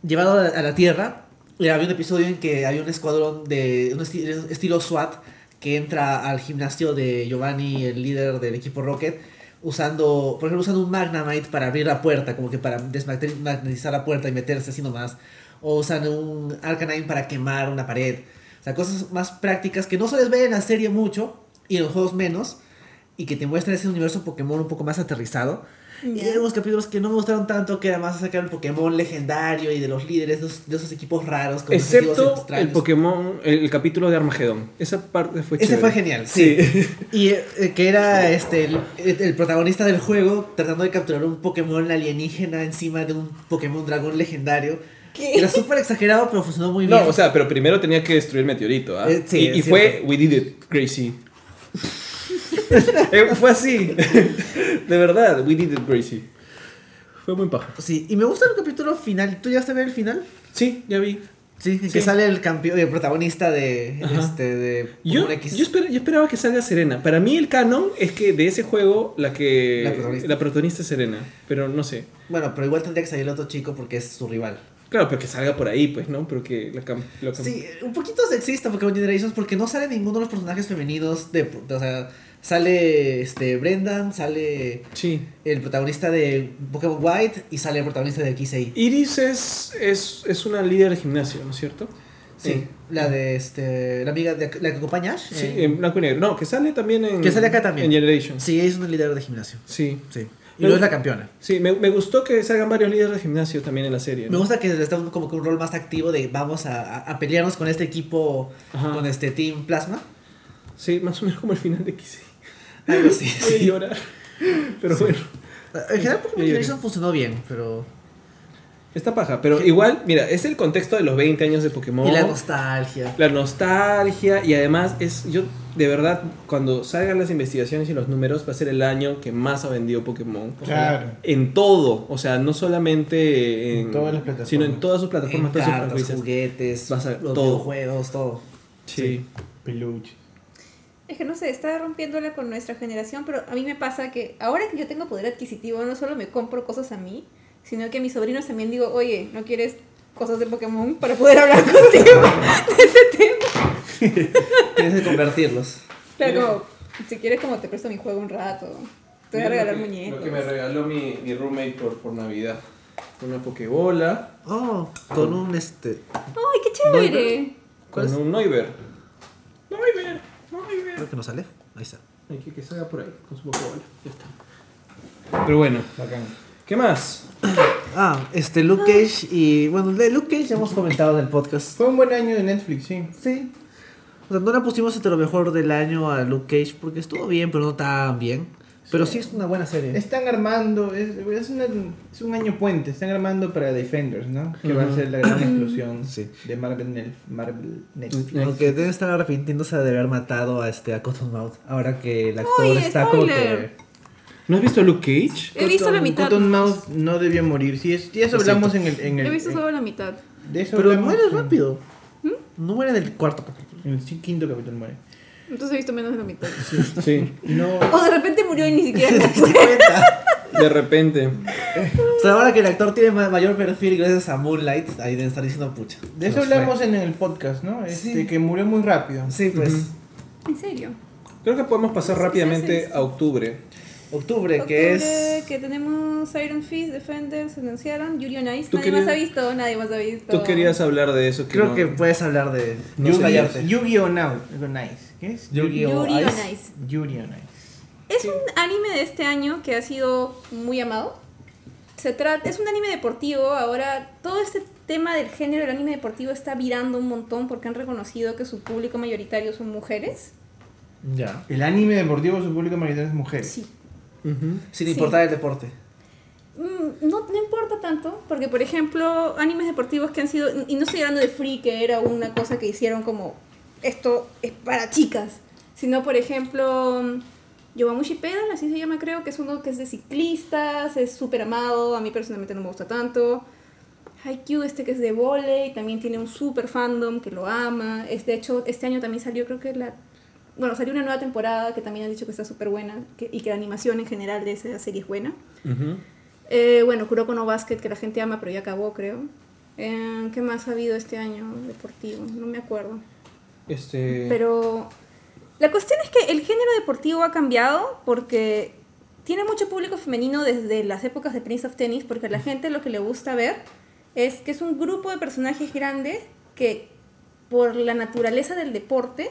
llevado a la, a la Tierra. Y había un episodio en que había un escuadrón de un esti- estilo SWAT que entra al gimnasio de Giovanni, el líder del equipo Rocket, usando, por ejemplo, usando un Magnamite para abrir la puerta, como que para desmagnetizar la puerta y meterse así nomás. O usan un Arcanine para quemar una pared. O sea, cosas más prácticas que no se les ve en la serie mucho y en los juegos menos. Y que te muestran ese universo Pokémon un poco más aterrizado. Y hay algunos capítulos que no me gustaron tanto, que además sacar el Pokémon legendario y de los líderes de esos, de esos equipos raros. con Excepto el. Pokémon, el, capítulo de Armagedón. Esa parte fue Ese chévere. fue genial, sí. Y eh, que era este el, el protagonista del juego tratando de capturar un Pokémon alienígena encima de un Pokémon dragón legendario. Era súper exagerado, pero funcionó muy bien. No, o sea, pero primero tenía que destruir el meteorito, ¿ah? Eh, sí, y fue, we did it, Gracie. <laughs> Eh, fue así. <laughs> De verdad, we did it, Gracie. Fue muy paja. Sí, y me gusta el capítulo final. ¿Tú ya a ver el final? Sí, ya vi. Sí, que sale el campeón, el protagonista de Ajá. este de Yo, X. yo, esper- yo esperaba que salga Serena. Para mí el canon es que de ese juego la que La protagonista. la protagonista es Serena, pero no sé. Bueno, pero igual tendría que salir el otro chico porque es su rival. Claro, pero que salga por ahí, pues, ¿no? Pero que la cam- lo cam- Sí, un poquito sexista Pokémon Generations porque no sale ninguno de los personajes femeninos de, o sea, sale este Brendan, sale Sí. el protagonista de Pokémon White y sale el protagonista de XA. Iris es, es, es una líder de gimnasio, ¿no es cierto? Sí, Eh, la de este la amiga de la que acompaña Ash. Sí, eh, en blanco y negro. No, que sale también en. Que sale acá también. En Generations. sí, es una líder de gimnasio. Sí. Sí. Y gu- es la campeona. Sí, me, me gustó que salgan varios líderes de gimnasio también en la serie. Me gusta que le está como que un rol más activo de vamos a, a- pelearnos con este equipo, Ajá. con este Team Plasma. Sí, más o menos como el final de XY. Algo así. <laughs> Voy a sí. llorar. Pero bueno, En general Pokémon funcionó bien, pero... está paja. Pero igual, mira, es el contexto de los 20 años de Pokémon. Y la nostalgia. La nostalgia y además es yo de verdad cuando salgan las investigaciones y los números va a ser el año que más ha vendido Pokémon Claro. en todo o sea no solamente en, En todas las plataformas. sino en todas sus plataformas En todas sus cartas, franquicias. juguetes, Vas a ver los todo. videojuegos, todo. sí. Peluche. Es que no sé, está rompiéndola con nuestra generación, pero a mí me pasa que ahora que yo tengo poder adquisitivo, no solo me compro cosas a mí, sino que a mis sobrinos también digo, oye, ¿no quieres cosas de Pokémon para poder hablar <laughs> contigo <laughs> de ese tema? <laughs> Tienes que convertirlos. Pero como, si quieres como te presto mi juego un rato, te voy a regalar muñecos. lo que me regaló mi, mi roommate por, por navidad una pokebola Oh, con un este... ¡Ay, qué chévere! ¿Cuál con es? un Noiver Noiver Noiver Creo que no sale. Ahí está. hay que que salga por ahí con su pokebola ya está pero bueno Bacán. ¿qué más? <coughs> Ah, este Luke Cage y... Bueno, de Luke Cage ya hemos comentado en el podcast. Fue un buen año de Netflix, sí. Sí. O sea, no la pusimos entre lo mejor del año a Luke Cage porque estuvo bien, pero no tan bien. Pero sí es una buena serie. Están armando, es, es, una- es un año puente, están armando para Defenders, ¿no? Que va a ser la gran <clears throat> explosión Sí. de Marvel, Marvel Netflix. Aunque deben estar arrepintiéndose de haber matado a este a Cottonmouth. Ahora que el actor Oye, está como spoiler. que. ¿No has visto Luke Cage? He visto la Cotton- mitad. Cottonmouth no debió morir. Sí, es, ya eso hablamos en el, en el. He visto en- solo la mitad. de eso Pero muere en- rápido. ¿Mm? No muere del cuarto capítulo. En el quinto capítulo muere. Entonces he visto menos de la mitad. Sí, No. O de repente murió y ni siquiera <laughs> de repente. <laughs> O sea, ahora que el actor tiene ma- mayor perfil gracias a Moonlight, ahí deben estar diciendo pucha. De eso fue. hablamos en el podcast, ¿no? Este, Sí. que murió muy rápido. Sí, pues. ¿En serio? Creo que podemos pasar rápidamente a octubre. Octubre, que es. que tenemos Iron Fist, Defenders, anunciaron, Yuri on Ice. ¿Tú Nadie más ha visto, nadie más ha visto. Tú querías hablar de eso. Creo no- que puedes hablar de. No Yu- sé. Callarte. Yu-Gi-Oh! Now. on Ice. ¿Qué es? Yu-Gi-Oh! Yuri on Ice. Ice. Yuri on Ice. Es un anime de este año que ha sido muy amado. Se trata, es un anime deportivo. Ahora, todo este tema del género del anime deportivo está virando un montón porque han reconocido que su público mayoritario son mujeres. Ya. El anime deportivo, su público mayoritario es mujeres. Sí. Sin Sí. importar el deporte. Mm, No, no importa tanto, porque por ejemplo, animes deportivos que han sido, y no estoy hablando de Free, que era una cosa que hicieron como, esto es para chicas, sino por ejemplo, Yowamushi Pedal, así se llama creo, que es uno que es de ciclistas, es súper amado, a mí personalmente no me gusta tanto. Haikyuu, este que es de volei, también tiene un super fandom que lo ama. Es, de hecho, este año también salió, creo que la... Bueno, salió una nueva temporada que también han dicho que está súper buena que- y que la animación en general de esa serie es buena. Ujú. Eh, bueno, Kuroko no Basket, que la gente ama, pero ya acabó, creo. Eh, ¿Qué más ha habido este año deportivo? No me acuerdo. Este. Pero la cuestión es que el género deportivo ha cambiado porque tiene mucho público femenino desde las épocas de Prince of Tennis, porque a la gente lo que le gusta ver es que es un grupo de personajes grandes que por la naturaleza del deporte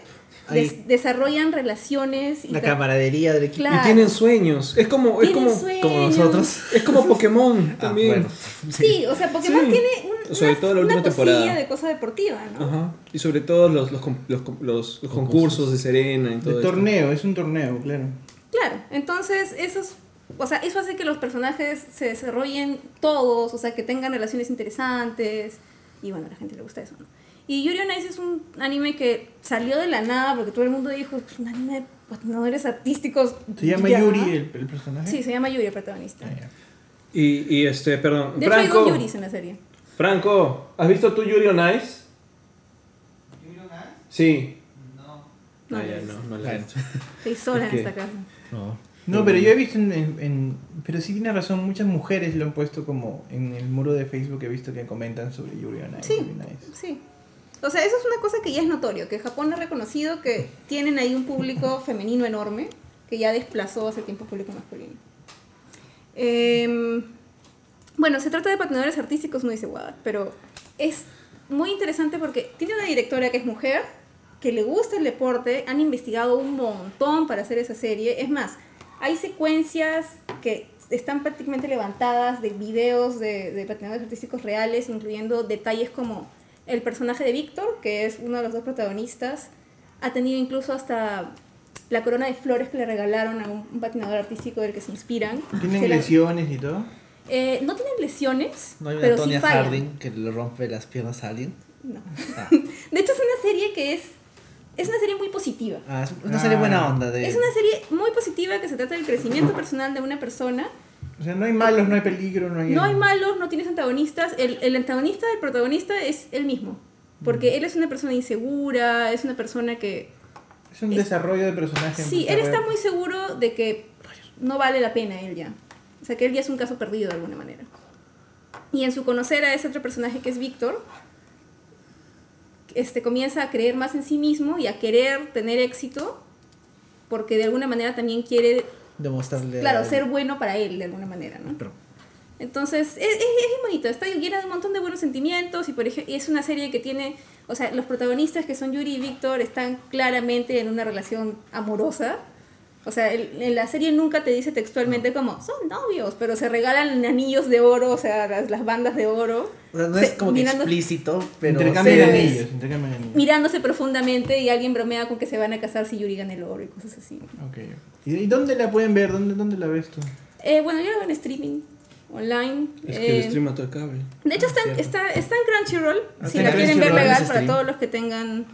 des- desarrollan relaciones y La camaradería del equipo. Claro. Y tienen sueños. Es como. Es como, sueños. Como nosotros. es como Pokémon <laughs> Ah, también. bueno. Sí, o sea, Pokémon Sí. tiene un, Sobre una, todo la última temporada. de cosa deportiva, ¿no? Ajá. Y sobre todo los, los, los, los- los concursos de Serena y todo De esto. torneo, es un torneo, claro. Claro, entonces eso es- o sea, eso hace que los personajes se desarrollen todos, o sea, que tengan relaciones interesantes y bueno, a la gente le gusta eso, ¿no? Y Yuri on Ice es un anime que salió de la nada porque todo el mundo dijo, es un anime de patinadores artísticos. Se llama ya". Yuri el, el personaje. Sí, se llama Yuri el protagonista. Ah. Y, y este, perdón. De hecho hay Franco. dos Yuris en la serie. Franco, ¿has visto tú Yuri on Ice? Sí. No, Ah, ya, no, no la he visto. Estoy sola en esta casa. No. No, pero yo he visto en, en- en- Pero sí tiene razón, muchas mujeres lo han puesto como en el muro de Facebook he visto que comentan sobre Yuri on Ice. Sí. Yuri on Ice. Sí. O sea, eso es una cosa que ya es notorio, que Japón ha reconocido que tienen ahí un público femenino enorme, que ya desplazó hace tiempo público masculino. Em, bueno, se trata de patinadores artísticos, no dice Wada, pero es muy interesante porque tiene una directora que es mujer, que le gusta el deporte, han investigado un montón para hacer esa serie. Es más, hay secuencias que están prácticamente levantadas de videos de, de patinadores artísticos reales, incluyendo detalles como el personaje de Víctor, que es uno de los dos protagonistas, ha tenido incluso hasta la corona de flores que le regalaron a un, patinador artístico del que se inspiran. ¿Tienen Se la- lesiones y todo? eh, no tienen lesiones, No hay una pero sí Tonya fallan. Harding que le rompe las piernas a alguien. No. Ah, <laughs> De hecho, es una serie que es. Es una serie muy positiva. Ah, es una serie buena onda. De... Es una serie muy positiva que se trata del crecimiento personal de una persona. O sea, no hay malos, no hay peligro, no hay... No hay malos, no tienes antagonistas. El, el antagonista del protagonista es él mismo. Porque él es una persona insegura, es una persona que. Es un es- desarrollo de personaje. Sí, él está muy seguro de que no vale la pena él ya. O sea, que él ya es un caso perdido de alguna manera. Y en su conocer a ese otro personaje que es Víctor, este, comienza a creer más en sí mismo y a querer tener éxito, porque de alguna manera también quiere, Demostrarle. claro, ser bueno para él de alguna manera, ¿no? Pero- Entonces, es, es, es bonito, está llena de un montón de buenos sentimientos y por ejemplo, es una serie que tiene, o sea, los protagonistas que son Yuri y Víctor están claramente en una relación amorosa. O sea, el- en la serie nunca te dice textualmente como, son novios, pero se regalan anillos de oro, o sea, las, las bandas de oro. O sea, no Se- es como que mirando- explícito, pero. Intercambio de la anillos, intercambio anillos. Mirándose profundamente y alguien bromea con que se van a casar si Yuri gana el oro y cosas así. Ok. ¿Y, y dónde la pueden ver? ¿Dónde, dónde la ves tú? Eh, bueno, yo lo veo en streaming, online. Es que eh, el stream mató el cable. De hecho, está, en- Cierto. está, está en Crunchyroll. Ah, si está la en quieren ver legal para todos los que tengan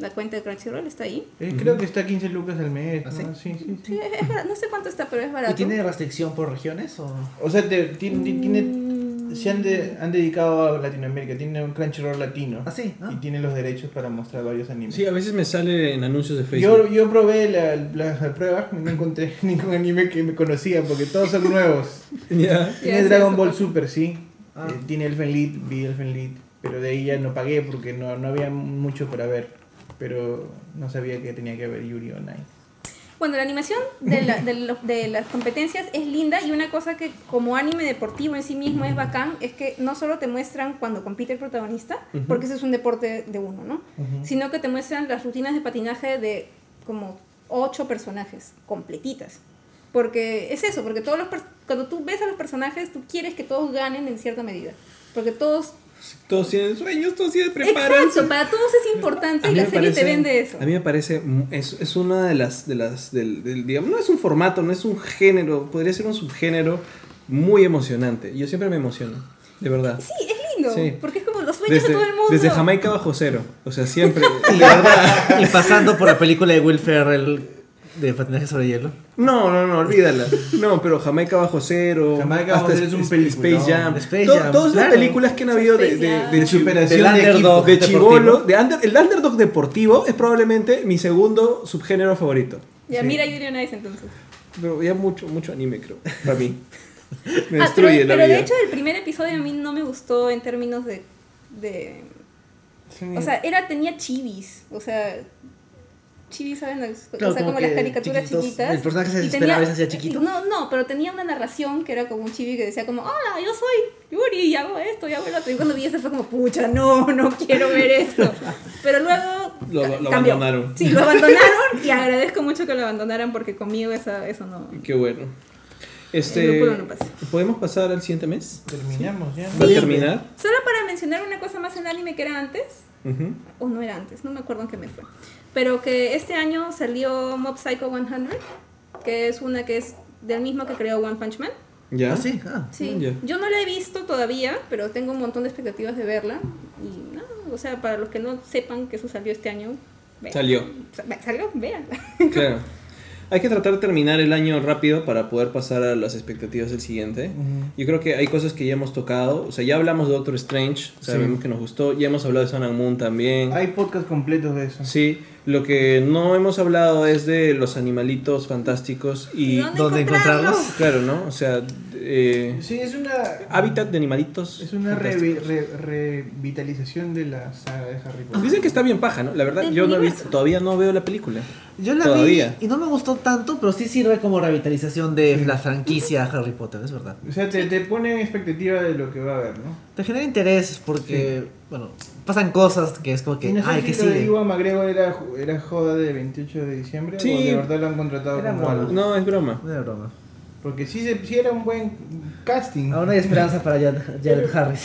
La cuenta de Crunchyroll está ahí. Eh, Creo que está 15 lucas al mes. ¿Ah, ¿no? Sí, sí, sí. Sí, es barato. No sé cuánto está, pero es barato. ¿Y tiene restricción por regiones? O... O sea, te- tiene, tiene, Mm, se han, de- han dedicado a Latinoamérica, tiene un Crunchyroll latino. ¿Ah, sí? Ah. Y tiene los derechos para mostrar varios animes. Sí, a veces me sale en anuncios de Facebook. Yo, yo probé la, la, la prueba y no encontré <laughs> ningún anime que me conocía porque todos son nuevos. <laughs> Tiene Dragon Ball. Super, sí. Ah. Eh, tiene Elfen Lied, vi Elfen Lied. Pero de ahí ya no pagué porque no, no había mucho para ver. Pero no sabía que tenía que ver Yuri on Ice. Bueno, la animación de, la- de lo- de las competencias es linda y una cosa que como anime deportivo en sí mismo es bacán es que no solo te muestran cuando compite el protagonista, porque ese es un deporte de uno, ¿no? Sino que te muestran las rutinas de patinaje de como ocho personajes completitas. Porque es eso, porque todos los cuando tú ves a los personajes, tú quieres que todos ganen en cierta medida. Porque todos... Todos tienen sueños, todos tienen preparan. Exacto, para todos es importante A y mí la me serie te parece- vende eso. A mí me parece, es, es una de las, de las del, del- digamos, no es un formato, no es un género, podría ser un subgénero muy emocionante. Yo siempre me emociono, de verdad. Sí, es lindo, Sí. porque es como los sueños Desde, de todo el mundo. desde Jamaica bajo cero, o sea, siempre, <laughs> de verdad. Y pasando por la película de Will Ferrell de patinaje sobre hielo. No, no, no, olvídala. No, pero Jamaica bajo cero, Jamaica Bajo Cero es un. Space Jam, Space Jam, todas las películas que han habido de, Space de, Jam. de De superación de underdog. equipo. de chivolo, de under- el underdog deportivo es probablemente mi segundo subgénero favorito. Ya Sí. mira Yuri on Ice entonces. Pero ya mucho, mucho anime creo, para mí. <laughs> Me Ah, pero, destruye la pero vida. de hecho el primer episodio a mí no me gustó en términos de... de o sea, era, tenía chivis. O sea, chivis, ¿saben? Claro, o sea, como como las caricaturas chiquitos, chiquitas. el personaje se Y desesperaba tenía- y se hacía chiquito. No, no, pero tenía una narración que era como un chibi que decía como, hola, yo soy Yuri y hago esto y hago lo otro. Y cuando vi eso fue como, pucha, no, no quiero ver esto. Pero luego... <laughs> Lo- ca- lo cambió. abandonaron. Sí, lo abandonaron y agradezco mucho que lo abandonaran porque conmigo esa, eso no... Qué bueno. Este, no. ¿Podemos pasar al siguiente mes? Terminamos ya. ¿Va a terminar? Solo para mencionar una cosa más en anime que era antes, Ujú. o no era antes, no me acuerdo en qué me fue. Pero que este año salió Mob Psycho 100, que es una que es del mismo que creó One Punch Man. ¿Ya? Ah, sí. Ah. Sí, Ya. yo no la he visto todavía, pero tengo un montón de expectativas de verla. Y no, o sea, para los que no sepan que eso salió este año, vean. Salió. Sa- Salió, vean. Claro. <laughs> Hay que tratar de terminar el año rápido para poder pasar a las expectativas del siguiente. Yo creo que hay cosas que ya hemos tocado. O sea, ya hablamos de Doctor Strange, sabemos Sí. que nos gustó. Ya hemos hablado de Sun and Moon también. Hay podcast completos de eso. Sí, lo que no hemos hablado es de los animalitos fantásticos y... ¿Dónde, ¿Dónde encontrarlos? encontrarlos? Claro, ¿no? O sea, eh, Sí, es una. hábitat de animalitos. Es una revi- re- revitalización de la saga de Harry Potter. Dicen que está bien paja, ¿no? La verdad, yo no he visto, todavía no veo la película. Yo la Todavía. vi y no me gustó tanto, pero sí sirve como revitalización de la franquicia Harry Potter, es verdad. O sea, te, te pone en expectativa de lo que va a haber, ¿no? Te genera interés porque, bueno, pasan cosas que es como que, ¿Y no sé ay, si que sigue. Iwan McGregor era, era joda de 28 de diciembre Sí. o de verdad lo han contratado Era como broma. algo? No, es broma. No era broma. Porque sí, se- sí era un buen casting. Aún hay esperanza para Jared, Jared Harris.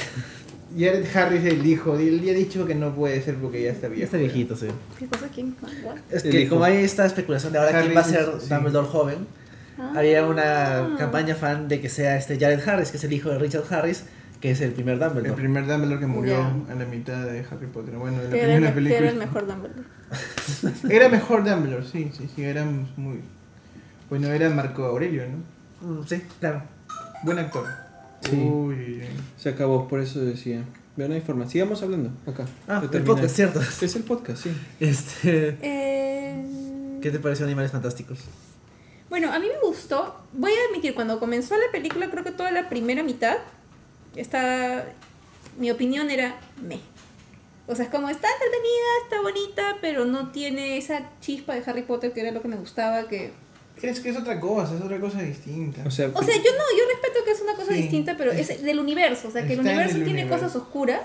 Jared Harris, el hijo, él ya ha dicho que no puede ser porque ya está Ya viejo. está viejito, sí. ¿Qué cosa? ¿Quién? What? Es El que hijo. como hay esta especulación de ahora quién Harris va a ser es- sí. Dumbledore joven, Ah. había una campaña fan de que sea este Jared Harris, que es el hijo de Richard Harris, que es el primer El Dumbledore. primer Dumbledore que murió Ya. en la mitad de Harry Potter. Bueno, en la era, primera el, película. era el mejor Dumbledore. <laughs> Era mejor Dumbledore, sí, sí, sí, éramos muy... Bueno, era Marco Aurelio, ¿no? Mm, sí, claro. Buen actor. Sí. Uy, uy, uy. Se acabó, por eso decía. Vean la información. Sigamos hablando acá. Ah, el podcast, cierto. Es el podcast, sí. Este, Eh, ¿Qué te pareció Animales Fantásticos? Bueno, a mí me gustó. Voy a admitir, cuando comenzó la película, creo que toda la primera mitad, está, mi opinión era me. O sea, es como está entretenida, está bonita, pero no tiene esa chispa de Harry Potter que era lo que me gustaba. Que... Es que es otra cosa, es otra cosa distinta. O sea, O sea, yo no, yo respeto que es una cosa Sí. distinta, pero es del universo. O sea, que el universo el tiene universo. cosas oscuras,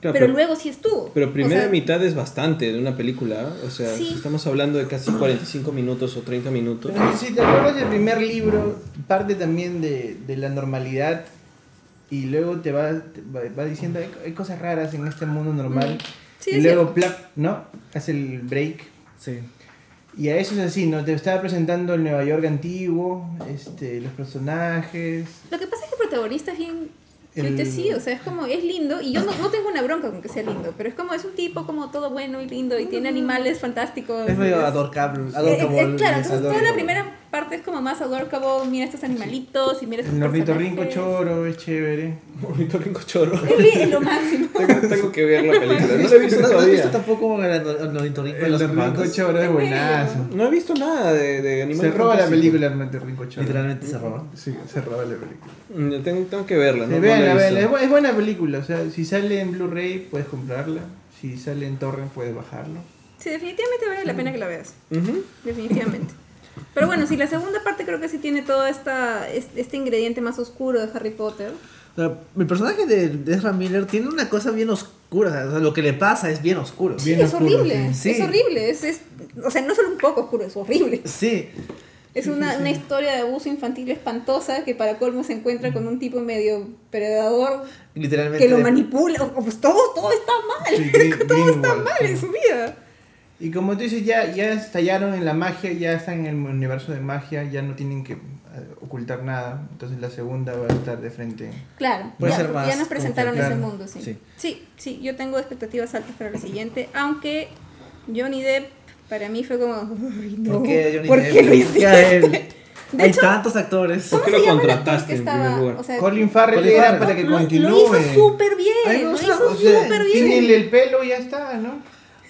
Claro, pero, pero- luego sí estuvo. pero primera O sea, mitad es bastante de una película. O sea, Sí. estamos hablando de casi 45 minutos o 30 minutos. Pero si te acuerdas del primer libro, parte también de, de la normalidad y luego te va, te va, diciendo hay, hay cosas raras en este mundo normal. Sí, y luego, plap, ¿no? Hace el break. Sí. Y a eso es así, ¿no? Te estaba presentando el Nueva York antiguo, este, los personajes. Lo que pasa es que el protagonista es bien El- sí, o sea, es como, es lindo, y yo no, no tengo una bronca con que sea lindo, pero es como, es un tipo como todo bueno y lindo, y tiene animales fantásticos. Es medio adorable eh, claro, es entonces toda la primera parte es como más adorable, mira estos animalitos y mira estos El ornitorrinco choro es chévere. <laughs> Bonito Rinco Choro. Es, lo máximo. <laughs> tengo, tengo que ver la <laughs> película. No ¿No la he visto no tampoco el ornitorrinco El ornitorrinco choro es buenazo. No he visto nada de, de Se animales. roba la película el ornitorrinco choro. Literalmente se roba. Sí, se roba la película. Mm, Tengo, tengo que verla. Es, bu- es buena película. O sea, si sale en Blu-ray puedes comprarla. Si sale en torrent puedes bajarlo. Sí, definitivamente vale la pena que la veas. Definitivamente. Pero bueno, sí, la segunda parte creo que sí tiene todo esta, es- este ingrediente más oscuro de Harry Potter. O sea, el personaje de, de Ezra Miller tiene una cosa bien oscura. o sea, lo que le pasa es bien oscuro. Sí, Bien es oscuro, horrible. sí. Es horrible. Es, es, o sea, no solo un poco oscuro, es horrible. Sí. Es una, una historia de abuso infantil espantosa que para colmo se encuentra con un tipo medio predador Literalmente. que lo manipula. Pues todo, todo está mal. Sí, <laughs> todo está mal en su vida. Y como tú dices, ya, ya estallaron en la magia, ya están en el universo de magia, ya no tienen que eh, ocultar nada. Entonces la segunda va a estar de frente. Claro, Puede ya, ser más ya nos presentaron ese mundo, sí. sí. sí. Sí, yo tengo expectativas altas para la siguiente, aunque Johnny Depp para mí fue como, "Ay, no, ¿Por qué Johnny ¿por Depp? qué lo ¿Por qué hiciste? a él? <laughs> De Hay hecho- tantos actores. ¿Por qué ¿Cómo lo contrataste en primer lugar? O sea, Colin Farrell Colin era para que lo, continúe. lo hizo súper bien, A mí me lo hizo o sea, súper Tiene el, bien. el pelo y ya está, ¿no?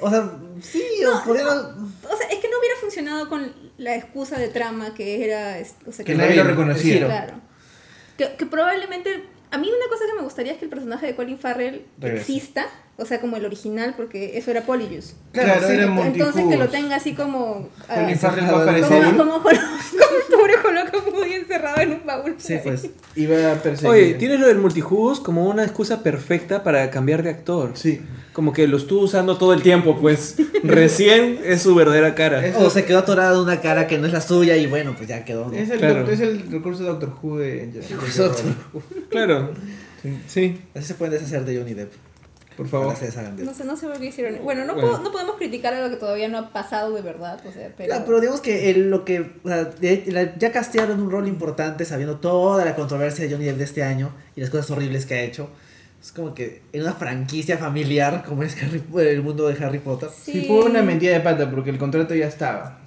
O sea, sí, No, o pudieron. O sea, es que no hubiera funcionado con la excusa de trama que era... O sea, Que nadie lo reconocía. giro. Claro. Que, que probablemente. A mí una cosa que me gustaría es que el personaje de Colin Farrell Regrese. exista, o sea, como el original, porque eso era Polyjuice. Claro, sí. era Entonces que lo tenga así como. Colin Farrell va a como- aparecer. como, como, <laughs> como, pobre Joloco muy encerrado en un baúl. por Sí, ahí. pues. <laughs> Iba a perseguir. Oye, tienes lo del multijugos como una excusa perfecta para cambiar de actor. Sí. Como que lo estuvo usando todo el tiempo, pues <laughs> recién es su verdadera cara. O se quedó atorado en una cara que no es la suya y bueno, pues ya quedó. ¿no? Es el, Claro. doc- es el recurso de Doctor Who de, de- de- Doctor Claro. Sí. Sí. Así se pueden deshacer de Johnny Depp. Por favor. Se. No sé, no sé por qué hicieron. Bueno, no, Bueno. puedo- no podemos criticar algo que todavía no ha pasado de verdad, o sea, pero. Claro, pero digamos que el- lo que o sea, ya castearon un rol importante sabiendo toda la controversia de Johnny Depp de este año y las cosas horribles que ha hecho. Es como que en una franquicia familiar como es Harry- el mundo de Harry Potter. Sí, fue una mentira de pata porque el contrato ya estaba.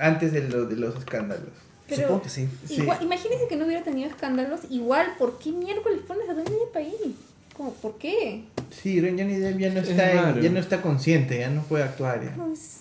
Antes de, lo- de los escándalos. Pero- Supongo que sí. Sí. Igual, imagínense que no hubiera tenido escándalos. Igual, ¿por qué miércoles pones a Johnny Depp ahí? Como, ¿por qué? Sí, Johnny Depp ya no Es está, ya no está consciente, ya no puede actuar ya. Pues,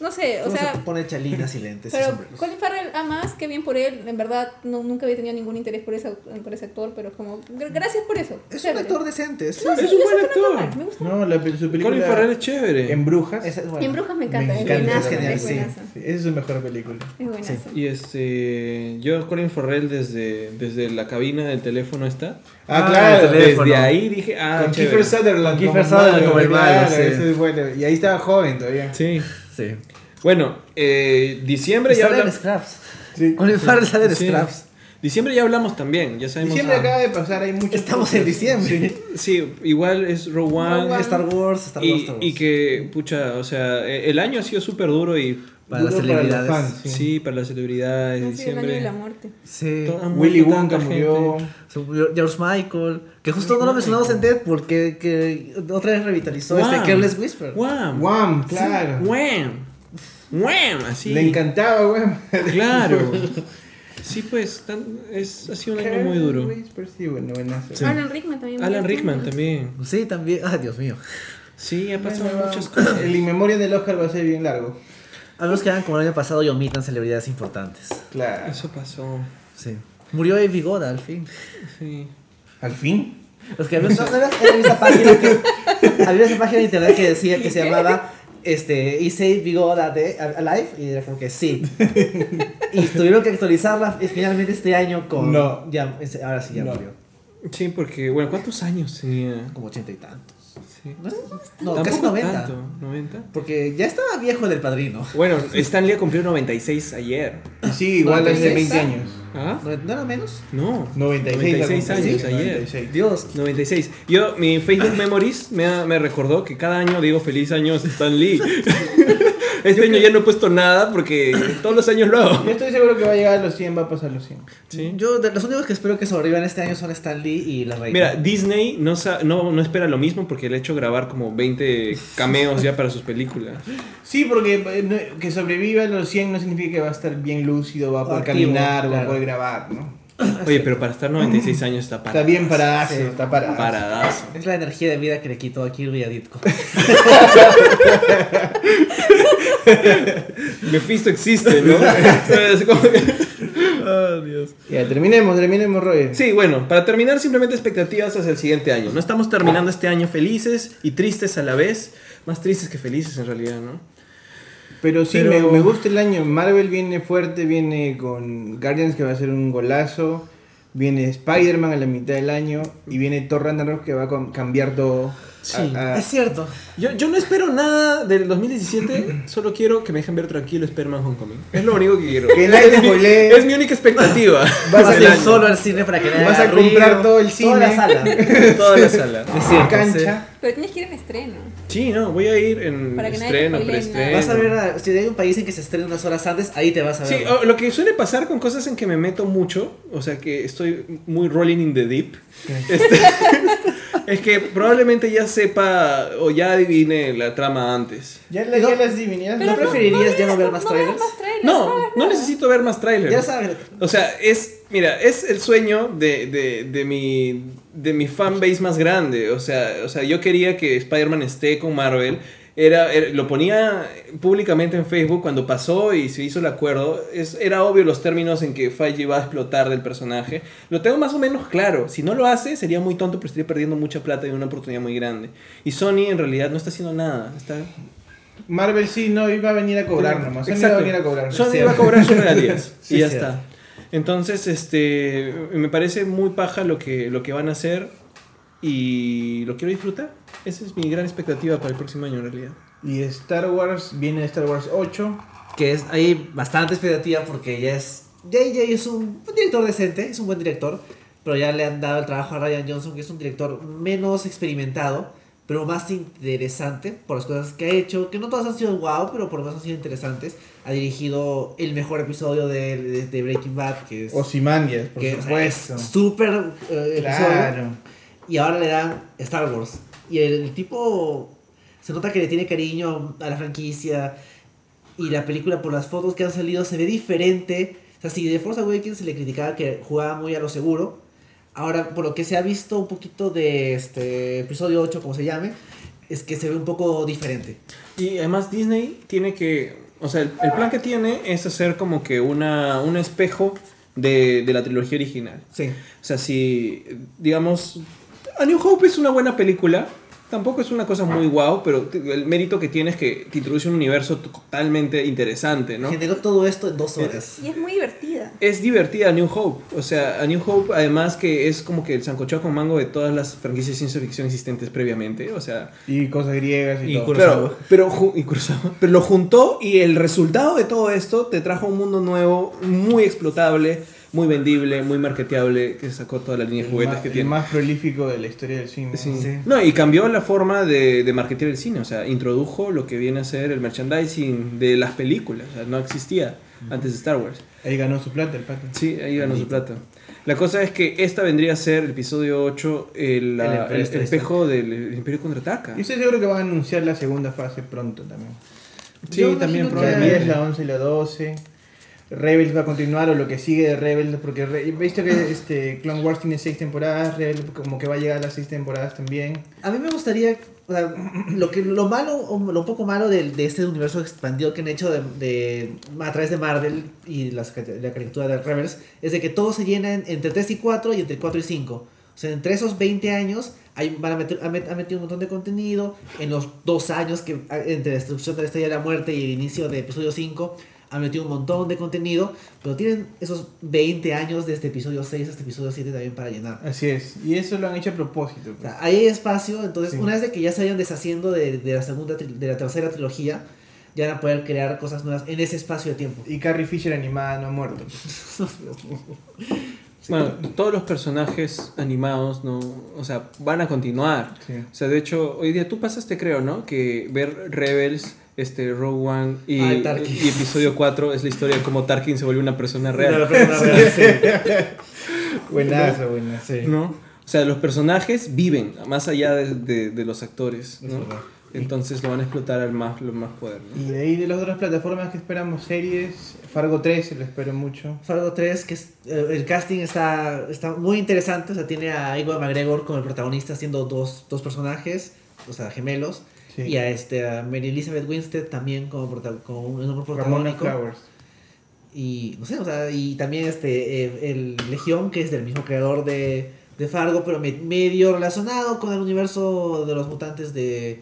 no sé, o sea, se pone chalinas y lentes y pero sombreros. Colin Farrell a más, que bien por él. En verdad, no, nunca había tenido ningún interés por ese, por ese actor, pero como, gr- gracias por eso. Es un actor decente. Es, No, sí, Es un buen actor. mal, me gusta. No, la, su película Colin Farrell es chévere. en Brujas. es- bueno. Y en Brujas me encanta, Me encanta, buenazo, es genial, es sí. buenazo. Sí, esa es su mejor película. Es buenazo. Y este, yo Colin Farrell desde, desde la cabina del teléfono está. Ah, Ah, claro. Desde ahí dije, ah, con chévere. Kiefer Sutherland. Kiefer Sutherland como el malo, claro, sí. eso es bueno. Y ahí estaba joven todavía. Sí. Sí. Bueno, eh, diciembre ya hablamos. Scraps. Sí. Colin Farrell sale en Sí. Scraps. Diciembre ya hablamos también, ya sabemos. Diciembre ah, acaba de pasar, hay muchos. Estamos en diciembre. Sí, igual es Rogue One. Star Wars, Star Wars, Y, Star Wars. y que, pucha, o sea, eh, el año ha sido súper duro y. Para las Duro para celebridades. fans, Sí. sí. para las celebridades, Ha sido el año de diciembre. la muerte. Sí. to- han Willy Wonka murió. Se murió George Michael, que justo no lo mencionamos en Deadpool, que, que otra vez revitalizó Wham. este Careless Whisper. Wham. Wham, claro. Wham. Wham. Así. Le encantaba, güey. Claro. <laughs> Sí, pues, tan- es, ha sido un año muy duro. Sí, bueno, buenazo. Alan Rickman también. Alan. Rickman también. Sí, también. Ay, Dios mío. Sí, ha pasado Bueno, muchas cosas. El inmemoria del Oscar va a ser bien largo. A menos que hagan como el año pasado y omitan celebridades importantes. Claro. Eso pasó. Sí. Murió Evi Goda al fin. Sí. Al fin. Los que había, no, no esa página que había esa página de internet que decía que se llamaba este y say Bigoda de Alive y era como que sí. y tuvieron que actualizarla finalmente este año con No. ya ahora sí ya No. murió. Sí, porque, bueno, ¿cuántos años tenía? Como ochenta y tantos. Sí. No, no, Tampoco casi 90. tanto, 90. Porque ya estaba viejo del padrino. Bueno, Stan Lee cumplió 96 ayer. Sí, igual es de 96. 20 años. ¿Ah? ¿No, era menos? No. 96, 96 años sí, ayer. 96. Dios. 96. Yo, mi Facebook Memories me, ha- me recordó que cada año digo feliz año Stan Lee. <laughs> Este año ya no he puesto nada porque <clears throat> todos los años lo hago. Yo estoy seguro que va a llegar a los 100, va a pasar los 100. Sí. Yo, de los únicos que espero que sobrevivan este año son Stan Lee y la reina. Mira, Disney no, no, no espera lo mismo porque le ha hecho grabar como 20 cameos ya para sus películas. Sí, porque eh, no- que sobreviva a los 100 no significa que va a estar bien lúcido, va a poder Activo, caminar, va a poder grabar, ¿no? <clears throat> Oye, pero para estar 96 años está Está paradazo. bien paradazo, Sí. está paradazo. Paradazo. Es la energía de vida que le quitó a Kirby a Ditko. <laughs> Mephisto existe, ¿no? <laughs> Oh, Dios. Ya, terminemos, terminemos, Roger. Sí, bueno, para terminar, simplemente expectativas hacia el siguiente año. No estamos terminando este año felices y tristes a la vez. Más tristes que felices en realidad, ¿no? Pero sí, Pero- Me, me gusta el año. Marvel viene fuerte, viene con Guardians que va a ser un golazo. Viene Spider-Man a la mitad del año. Y viene Thor Ragnarok que va a cambiar todo. Sí. A- a- Es cierto. Yo, yo no espero nada del 2017, <laughs> solo quiero que me dejen ver tranquilo Spider-Man Homecoming. Es lo único que quiero. Que nadie es, mi, es mi única expectativa. <laughs> Vas a ir solo al cine para que nadie Vas a comprar todo el Toda la cine. sala. <laughs> Toda la sala. Es cierto. cancha. Pero tienes que ir en estreno. Sí, no, voy a ir en Para estreno, preestreno. Vas a ver, a- si hay un país en que se estrena unas horas antes, ahí te vas a Sí, ver. o- lo que suele pasar con cosas en que me meto mucho, o sea que estoy muy rolling in the deep, este, es que probablemente ya sepa o ya adivine la trama antes. Ya, la- No. ya las divinidades. ¿No preferirías ya no ver más trailers? más trailers. No, no necesito ver más trailers. Ya sabes. O sea, es, mira, es el sueño de, de, de mi, de mi fanbase más grande. O sea, o sea, yo quería que Spider-Man esté con Marvel. Era, era- lo ponía públicamente en Facebook cuando pasó y se hizo el acuerdo. Es, era obvio los términos en que Feige va a explotar del personaje. Lo tengo más o menos claro. Si no lo hace, sería muy tonto, pero estaría perdiendo mucha plata y una oportunidad muy grande. Y Sony en realidad no está haciendo nada. Está Marvel sí no iba a venir a cobrar nomás. Sony iba a venir a cobrar. Sony Sí. va a cobrar sus <laughs> regalías. Sí, y ya cierto. está. Entonces, este, me parece muy paja lo que, lo que van a hacer y lo quiero disfrutar. Esa es mi gran expectativa para el próximo año en realidad. Y Star Wars, viene Star Wars 8. Que es hay bastante expectativa porque ya es. JJ es un, un director decente, es un buen director. Pero ya le han dado el trabajo a Ryan Johnson, que es un director menos experimentado, pero más interesante por las cosas que ha hecho. Que no todas han sido wow, pero por lo menos han sido interesantes. Ha dirigido el mejor episodio de, de- de Breaking Bad, que es. Ozymandias, por que es supuesto. súper eh, episodio. Claro. Y ahora le dan Star Wars. Y el, el tipo se nota que le tiene cariño a la franquicia. Y la película, por las fotos que han salido, se ve diferente. O sea, si de Force Awakens se le criticaba que jugaba muy a lo seguro. Ahora, por lo que se ha visto un poquito de este episodio 8, como se llame, es que se ve un poco diferente. Y además Disney tiene que, o sea, el, el plan que tiene es hacer como que una, un espejo de, de la trilogía original. Sí. O sea, si, digamos, A New Hope es una buena película, tampoco es una cosa muy guau, pero el mérito que tiene es que te introduce un universo totalmente interesante, ¿no? Generó todo esto en dos horas. Y es muy divertida. Es divertida A New Hope, o sea, A New Hope además que es como que el sancochado con mango de todas las franquicias de ciencia ficción existentes previamente, o sea... Y cosas griegas y, Y todo. Kurosawa. Pero, y Kurosawa. pero lo juntó y el resultado de todo esto te trajo un mundo nuevo, muy explotable, muy vendible, muy marketeable, que sacó toda la línea de El juguetes más, que el tiene. más prolífico de la historia del cine. Sí. Sí. No, y cambió la forma de, de marketear el cine, o sea, introdujo lo que viene a ser el merchandising de las películas, o sea, no existía antes de Star Wars. Ahí ganó su plata el pato. Sí, ahí ganó su plata. La cosa es que esta vendría a ser el episodio 8, el, El el, espejo del el Imperio Contraataca. Y estoy seguro que van a anunciar la segunda fase pronto también. Sí, Yo también imagino La que- probablemente. 10, la 11 y la 12. Rebels va a continuar o lo que sigue de Rebels, porque Re- visto que este Clone Wars tiene 6 temporadas, Rebels como que va a llegar a las 6 temporadas también. A mí me gustaría, o sea, lo que lo malo, o lo poco malo de, de este universo expandido que han hecho de, de- a través de Marvel y las, la caricatura de Rebels es de que todo se llena en- entre 3 y 4 y entre 4 y 5. O sea, entre esos 20 años hay, van a meter, ha, met- ha metido un montón de contenido. En los dos años que entre destrucción de la Estrella de la Muerte y el inicio de episodio 5 ha metido un montón de contenido. Pero tienen esos 20 años desde episodio 6 hasta episodio 7 también para llenar. Así es, y eso lo han hecho a propósito. O pues. sea, ahí hay espacio, entonces Sí. una vez de que ya se vayan deshaciendo de, de la segunda, de la tercera trilogía, ya van a poder crear cosas nuevas en ese espacio de tiempo. Y Carrie Fisher animada no ha muerto. <laughs> Bueno, todos los personajes animados, no, o sea, van a continuar. Sí. O sea, de hecho, hoy día tú pasaste, creo, ¿no? Que ver Rebels este Rogue One y, Ay, Tarkin. y episodio 4 es la historia de cómo Tarkin se vuelve una persona real. No, pero no, pero sí. Buenazo, buenazo. Sí. ¿no? O sea, los personajes viven más allá de, de- de los actores, ¿no? Entonces lo van a explotar al más, lo más poder, ¿no? Y de ahí de las otras plataformas que esperamos series, Fargo 3, lo espero mucho. Fargo 3, que es, eh, el casting está, está muy interesante, o sea, tiene a Igor McGregor como el protagonista haciendo dos, dos personajes, o sea, gemelos, Sí. y a, este, a Mary Elizabeth Winstead también como, prota- como un nombre protagónico. Flowers. Y no sé, o sea, y también este, eh, el Legión, que es del mismo creador de, de Fargo, pero me- medio relacionado con el universo de los mutantes de,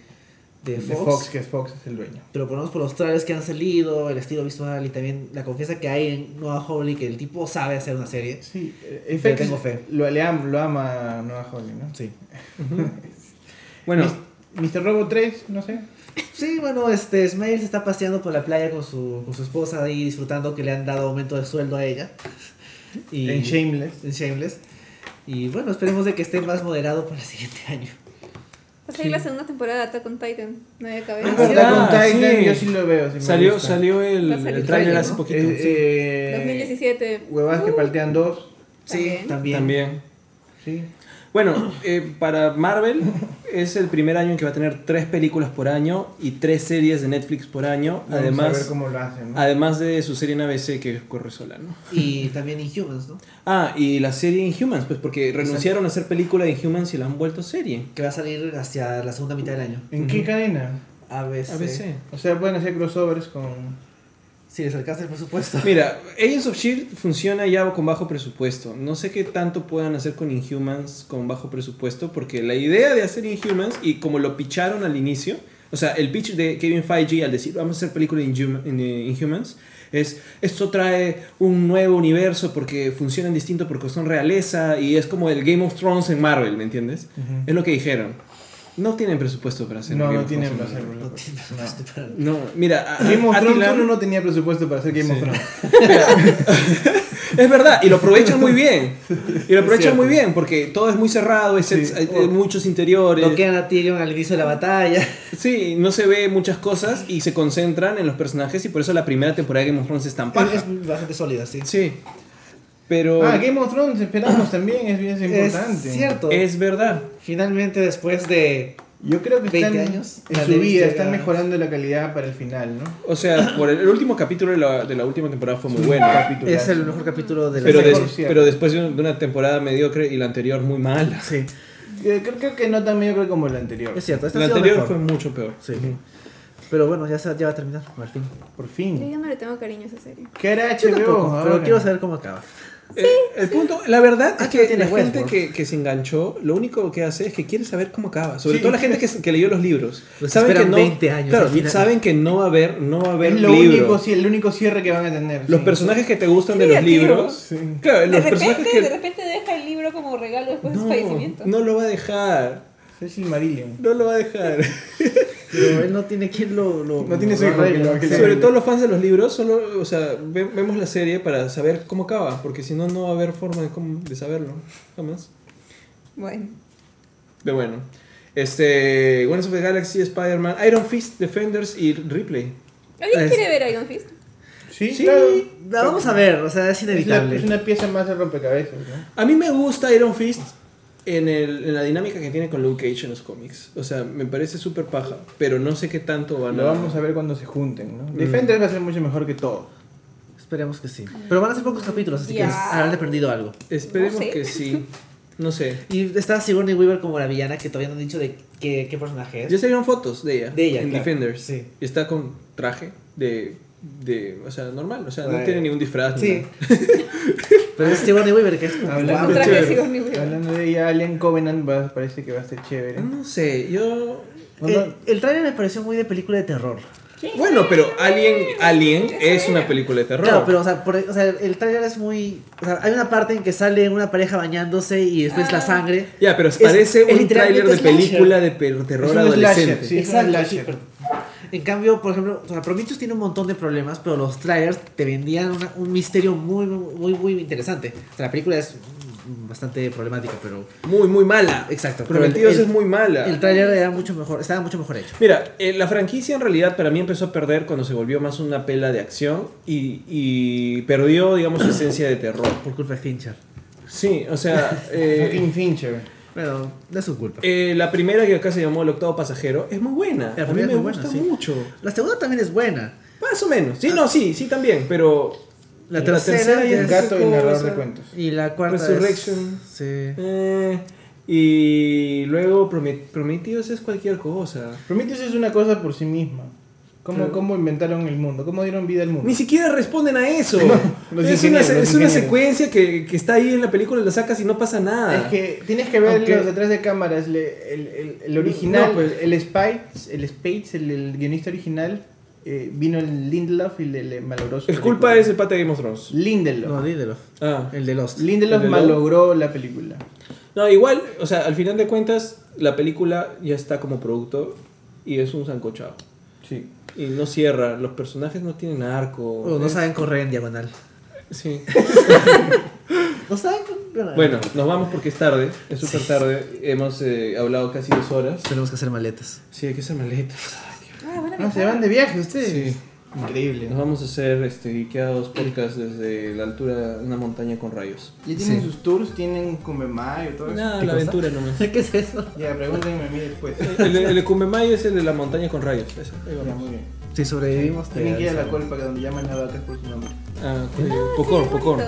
de De Fox. Fox, que es Fox es el dueño. Pero por lo menos por los trailers que han salido, el estilo visual y también la confianza que hay en Noah Hawley, que el tipo sabe hacer una serie. Sí, eh, Le FX tengo fe. Lo, le am- lo ama Noah Hawley, ¿no? Sí. <laughs> Bueno, Mr. Robo 3, no sé. Sí, bueno, este Smile se está paseando por la playa con su, con su esposa ahí disfrutando que le han dado aumento de sueldo a ella. <laughs> Y, En Shameless. en Shameless. Y bueno, esperemos de que esté más moderado para el siguiente año. Va a salir la segunda temporada de Attack on Titan. No cabeza. Ah, Attack on verdad, Titan, sí. yo sí lo veo. sí salió, gusta. salió el, el tráiler, hace ¿no? poquito. Eh, sí. eh, 2017. Huevadas que Uh, paltean dos. Sí, también. También. Sí. Bueno, eh, para Marvel es el primer año en que va a tener tres películas por año y tres series de Netflix por año. Vamos a ver además, cómo lo hacen. ¿no? además de su serie en ABC que corre sola, ¿no? Y también Inhumans, ¿no? Ah, y la serie Inhumans, pues porque renunciaron a hacer película de Inhumans y la han vuelto serie. Que va a salir hacia la segunda mitad del año. ¿En qué cadena? ABC. ABC. O sea, pueden hacer crossovers con. Si les alcanza el presupuesto. Mira, Agents of Shield funciona ya con bajo presupuesto. No sé qué tanto puedan hacer con Inhumans con bajo presupuesto, porque la idea de hacer Inhumans y como lo picharon al inicio, o sea, el pitch de Kevin Feige al decir vamos a hacer película de Inhumans es esto trae un nuevo universo porque funcionan distinto porque son realeza y es como el Game of Thrones en Marvel, ¿me entiendes? Es lo que dijeron. No tienen presupuesto para hacer No, Game no of tienen Thrones para hacerlo. No tiene presupuesto para- No, mira, a- Game of Thrones no tenía presupuesto para hacer Game of. Thrones. <laughs> Es verdad, y lo aprovechan muy bien. Y lo aprovechan muy bien, porque todo es muy cerrado, hay, sets- Sí. hay- hay muchos interiores. Bloquean a Tyrion al inicio de la batalla. <laughs> Sí, no se ve muchas cosas y se concentran en los personajes y por eso la primera temporada de Game of Thrones es tan paja. Es bastante sólida, sí. Sí, pero Ah, Game of Thrones esperamos también, es bien importante. Es cierto. es verdad. Finalmente, después de. Yo creo que 20 están años, en la su vida, están mejorando la calidad para el final, ¿no? O sea, por el, el último capítulo de la, de la última temporada fue muy bueno. Capítulo. Es el mejor capítulo de la Pero, des- pero después de un- de una temporada mediocre y la anterior muy mala. Sí, Eh, Creo, creo que no tan mediocre como el anterior. es cierto. Esta La anterior mejor. fue mucho peor. Sí. Pero bueno, ya, se, ya va a terminar, fin. Por Yo fin. ya no le tengo cariño a esa serie. ¿Qué era Yo HBO? tampoco, pero ahora? quiero saber cómo acaba. Eh, el punto, la verdad es que la gente que, que se enganchó, lo único que hace es que quiere saber cómo acaba. Sobre Sí. todo la gente que, que leyó los libros. Los saben que no, 20 años claro, saben que no va a haber, no va a haber Es lo libro. único, el único cierre que van a tener. Los sí. personajes que te gustan de los libros. Sí. Claro, De los personajes repente, de que. repente deja el libro como regalo después de su fallecimiento. no lo va a dejar. Es Silmarillion. No lo va a dejar. <laughs> Pero él no tiene quien lo. lo No tiene su hijo Sobre todo los fans de los libros, solo, o sea, ve- vemos la serie para saber cómo acaba, porque si no, no va a haber forma de, cómo- de saberlo. Jamás. Bueno. Pero bueno. Este. Guardians of the Galaxy, Spider-Man, Iron Fist, Defenders y Ripley. ¿Alguien Es- quiere ver Iron Fist? Sí, Sí. claro. La vamos a ver, o sea, es Es una, inevitable. es una pieza más de rompecabezas, ¿no? A mí me gusta Iron Fist en, el, en la dinámica que tiene con Luke Cage en los cómics. O sea, me parece súper paja, pero no sé qué tanto van a... Lo vamos a ver cuando se junten, ¿no? Mm. Defenders va a ser mucho mejor que todo. Esperemos que sí. Pero van a ser pocos capítulos, así que habrán aprendido algo. Esperemos No sé. que sí. No sé. Y está Sigourney Weaver como la villana que todavía no han dicho de qué, qué personaje es. Ya salieron fotos de ella. De ella, En claro. Defenders. Sí. Y está con traje de... de o sea, normal. O sea, no tiene ningún disfraz. ni Sí. nada. <laughs> Pero es Sigourney Weaver que es como. Hablando wow. Un traje de chévere. Sigourney Weaver. Hablando de ella, Alien Covenant va- parece que va a estar chévere. No sé, yo... El, el trailer me pareció muy de película de terror. Bueno, pero Alien, Alien es una película de terror. Claro, pero o sea, por- o sea, el trailer es muy. O sea, hay una parte en que sale una pareja bañándose y después la Ah. sangre. Ya, pero Es- parece es un tráiler de película de terror Es un adolescente. slasher, sí. es un Exacto, slasher. En cambio, por ejemplo, o sea, Prometheus tiene un montón de problemas, pero los trailers te vendían una- un misterio muy, muy, muy interesante. O sea, la película es bastante problemática, pero Muy, muy mala. Exacto, el- es muy mala. el tráiler era mucho mejor, estaba mucho mejor hecho. Mira, eh, la franquicia en realidad para mí empezó a perder cuando se volvió más una pela de acción y, y perdió, digamos, su esencia de terror. Por culpa de Fincher. Sí, o sea, <laughs> eh, Fucking Fincher. Pero no es su culpa. eh, la primera que acá se llamó El Octavo Pasajero es muy buena. La a mí me es muy gusta buena, sí. mucho. La segunda también es buena. Más o menos. Sí, no, sí, sí también, pero... La tercera es es Gato y narrador de cuentos. Y la cuarta Resurrection. es... Sí. Eh, y luego Promet- Prometidos es cualquier cosa. Prometheus es una cosa por sí misma. ¿Cómo, Pero- cómo inventaron el mundo? ¿Cómo dieron vida al mundo? Ni siquiera responden a eso. <laughs> es una, es secuencia que, que está ahí en la película, la sacas y no pasa nada. Es que tienes que ver Aunque- los detrás de cámaras. el, el- el original, No, pues- el Spites, el Spates, el, el guionista original, eh, vino el Lindelof y le, le malogró su El culpa es el pata de Game of Thrones. Lindelof. No, Lindelof. Ah. El de Lost. Lindelof malogró la película. No, igual, o sea, al final de cuentas, la película ya está como producto y es un sancochado. Sí. Y no cierra, los personajes no tienen arco. O no Es- saben correr en diagonal. Sí. <laughs> No saben correr. Bueno, nos vamos porque es tarde, es súper tarde. Hemos eh, hablado casi dos horas. Tenemos que hacer maletas. Sí, hay que hacer maletas. Ah, van a Ah, se van de viaje ustedes. Sí. Increíble. Nos vamos a hacer este, Geekeados podcast desde la altura de una montaña con rayos. Ya tienen Sí. sus tours, tienen Kumemayo y todo eso. No, ¿Qué la aventura <laughs> nomás. ¿Qué es eso? Ya, pregúntenme a mí después. El, el es el de la montaña con rayos. Ahí Ya, muy bien. Si sobrevivimos, te Tienen que ir a la colpa, que donde llaman a vacas por su nombre. Ah, Pocor, Pocor.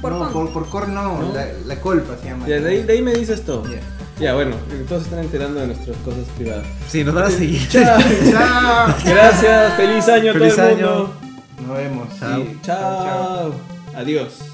Por no, por, por cor no, ¿No? La, la colpa se llama. Ya, de, ahí, de ahí me dices todo. Ya. Ya, bueno, todos están enterando de nuestras cosas privadas. Sí, nos van a seguir. Chao. <laughs> Chao. Gracias, feliz año a Feliz todo el año. mundo. Nos vemos. Chao. Chao. Adiós.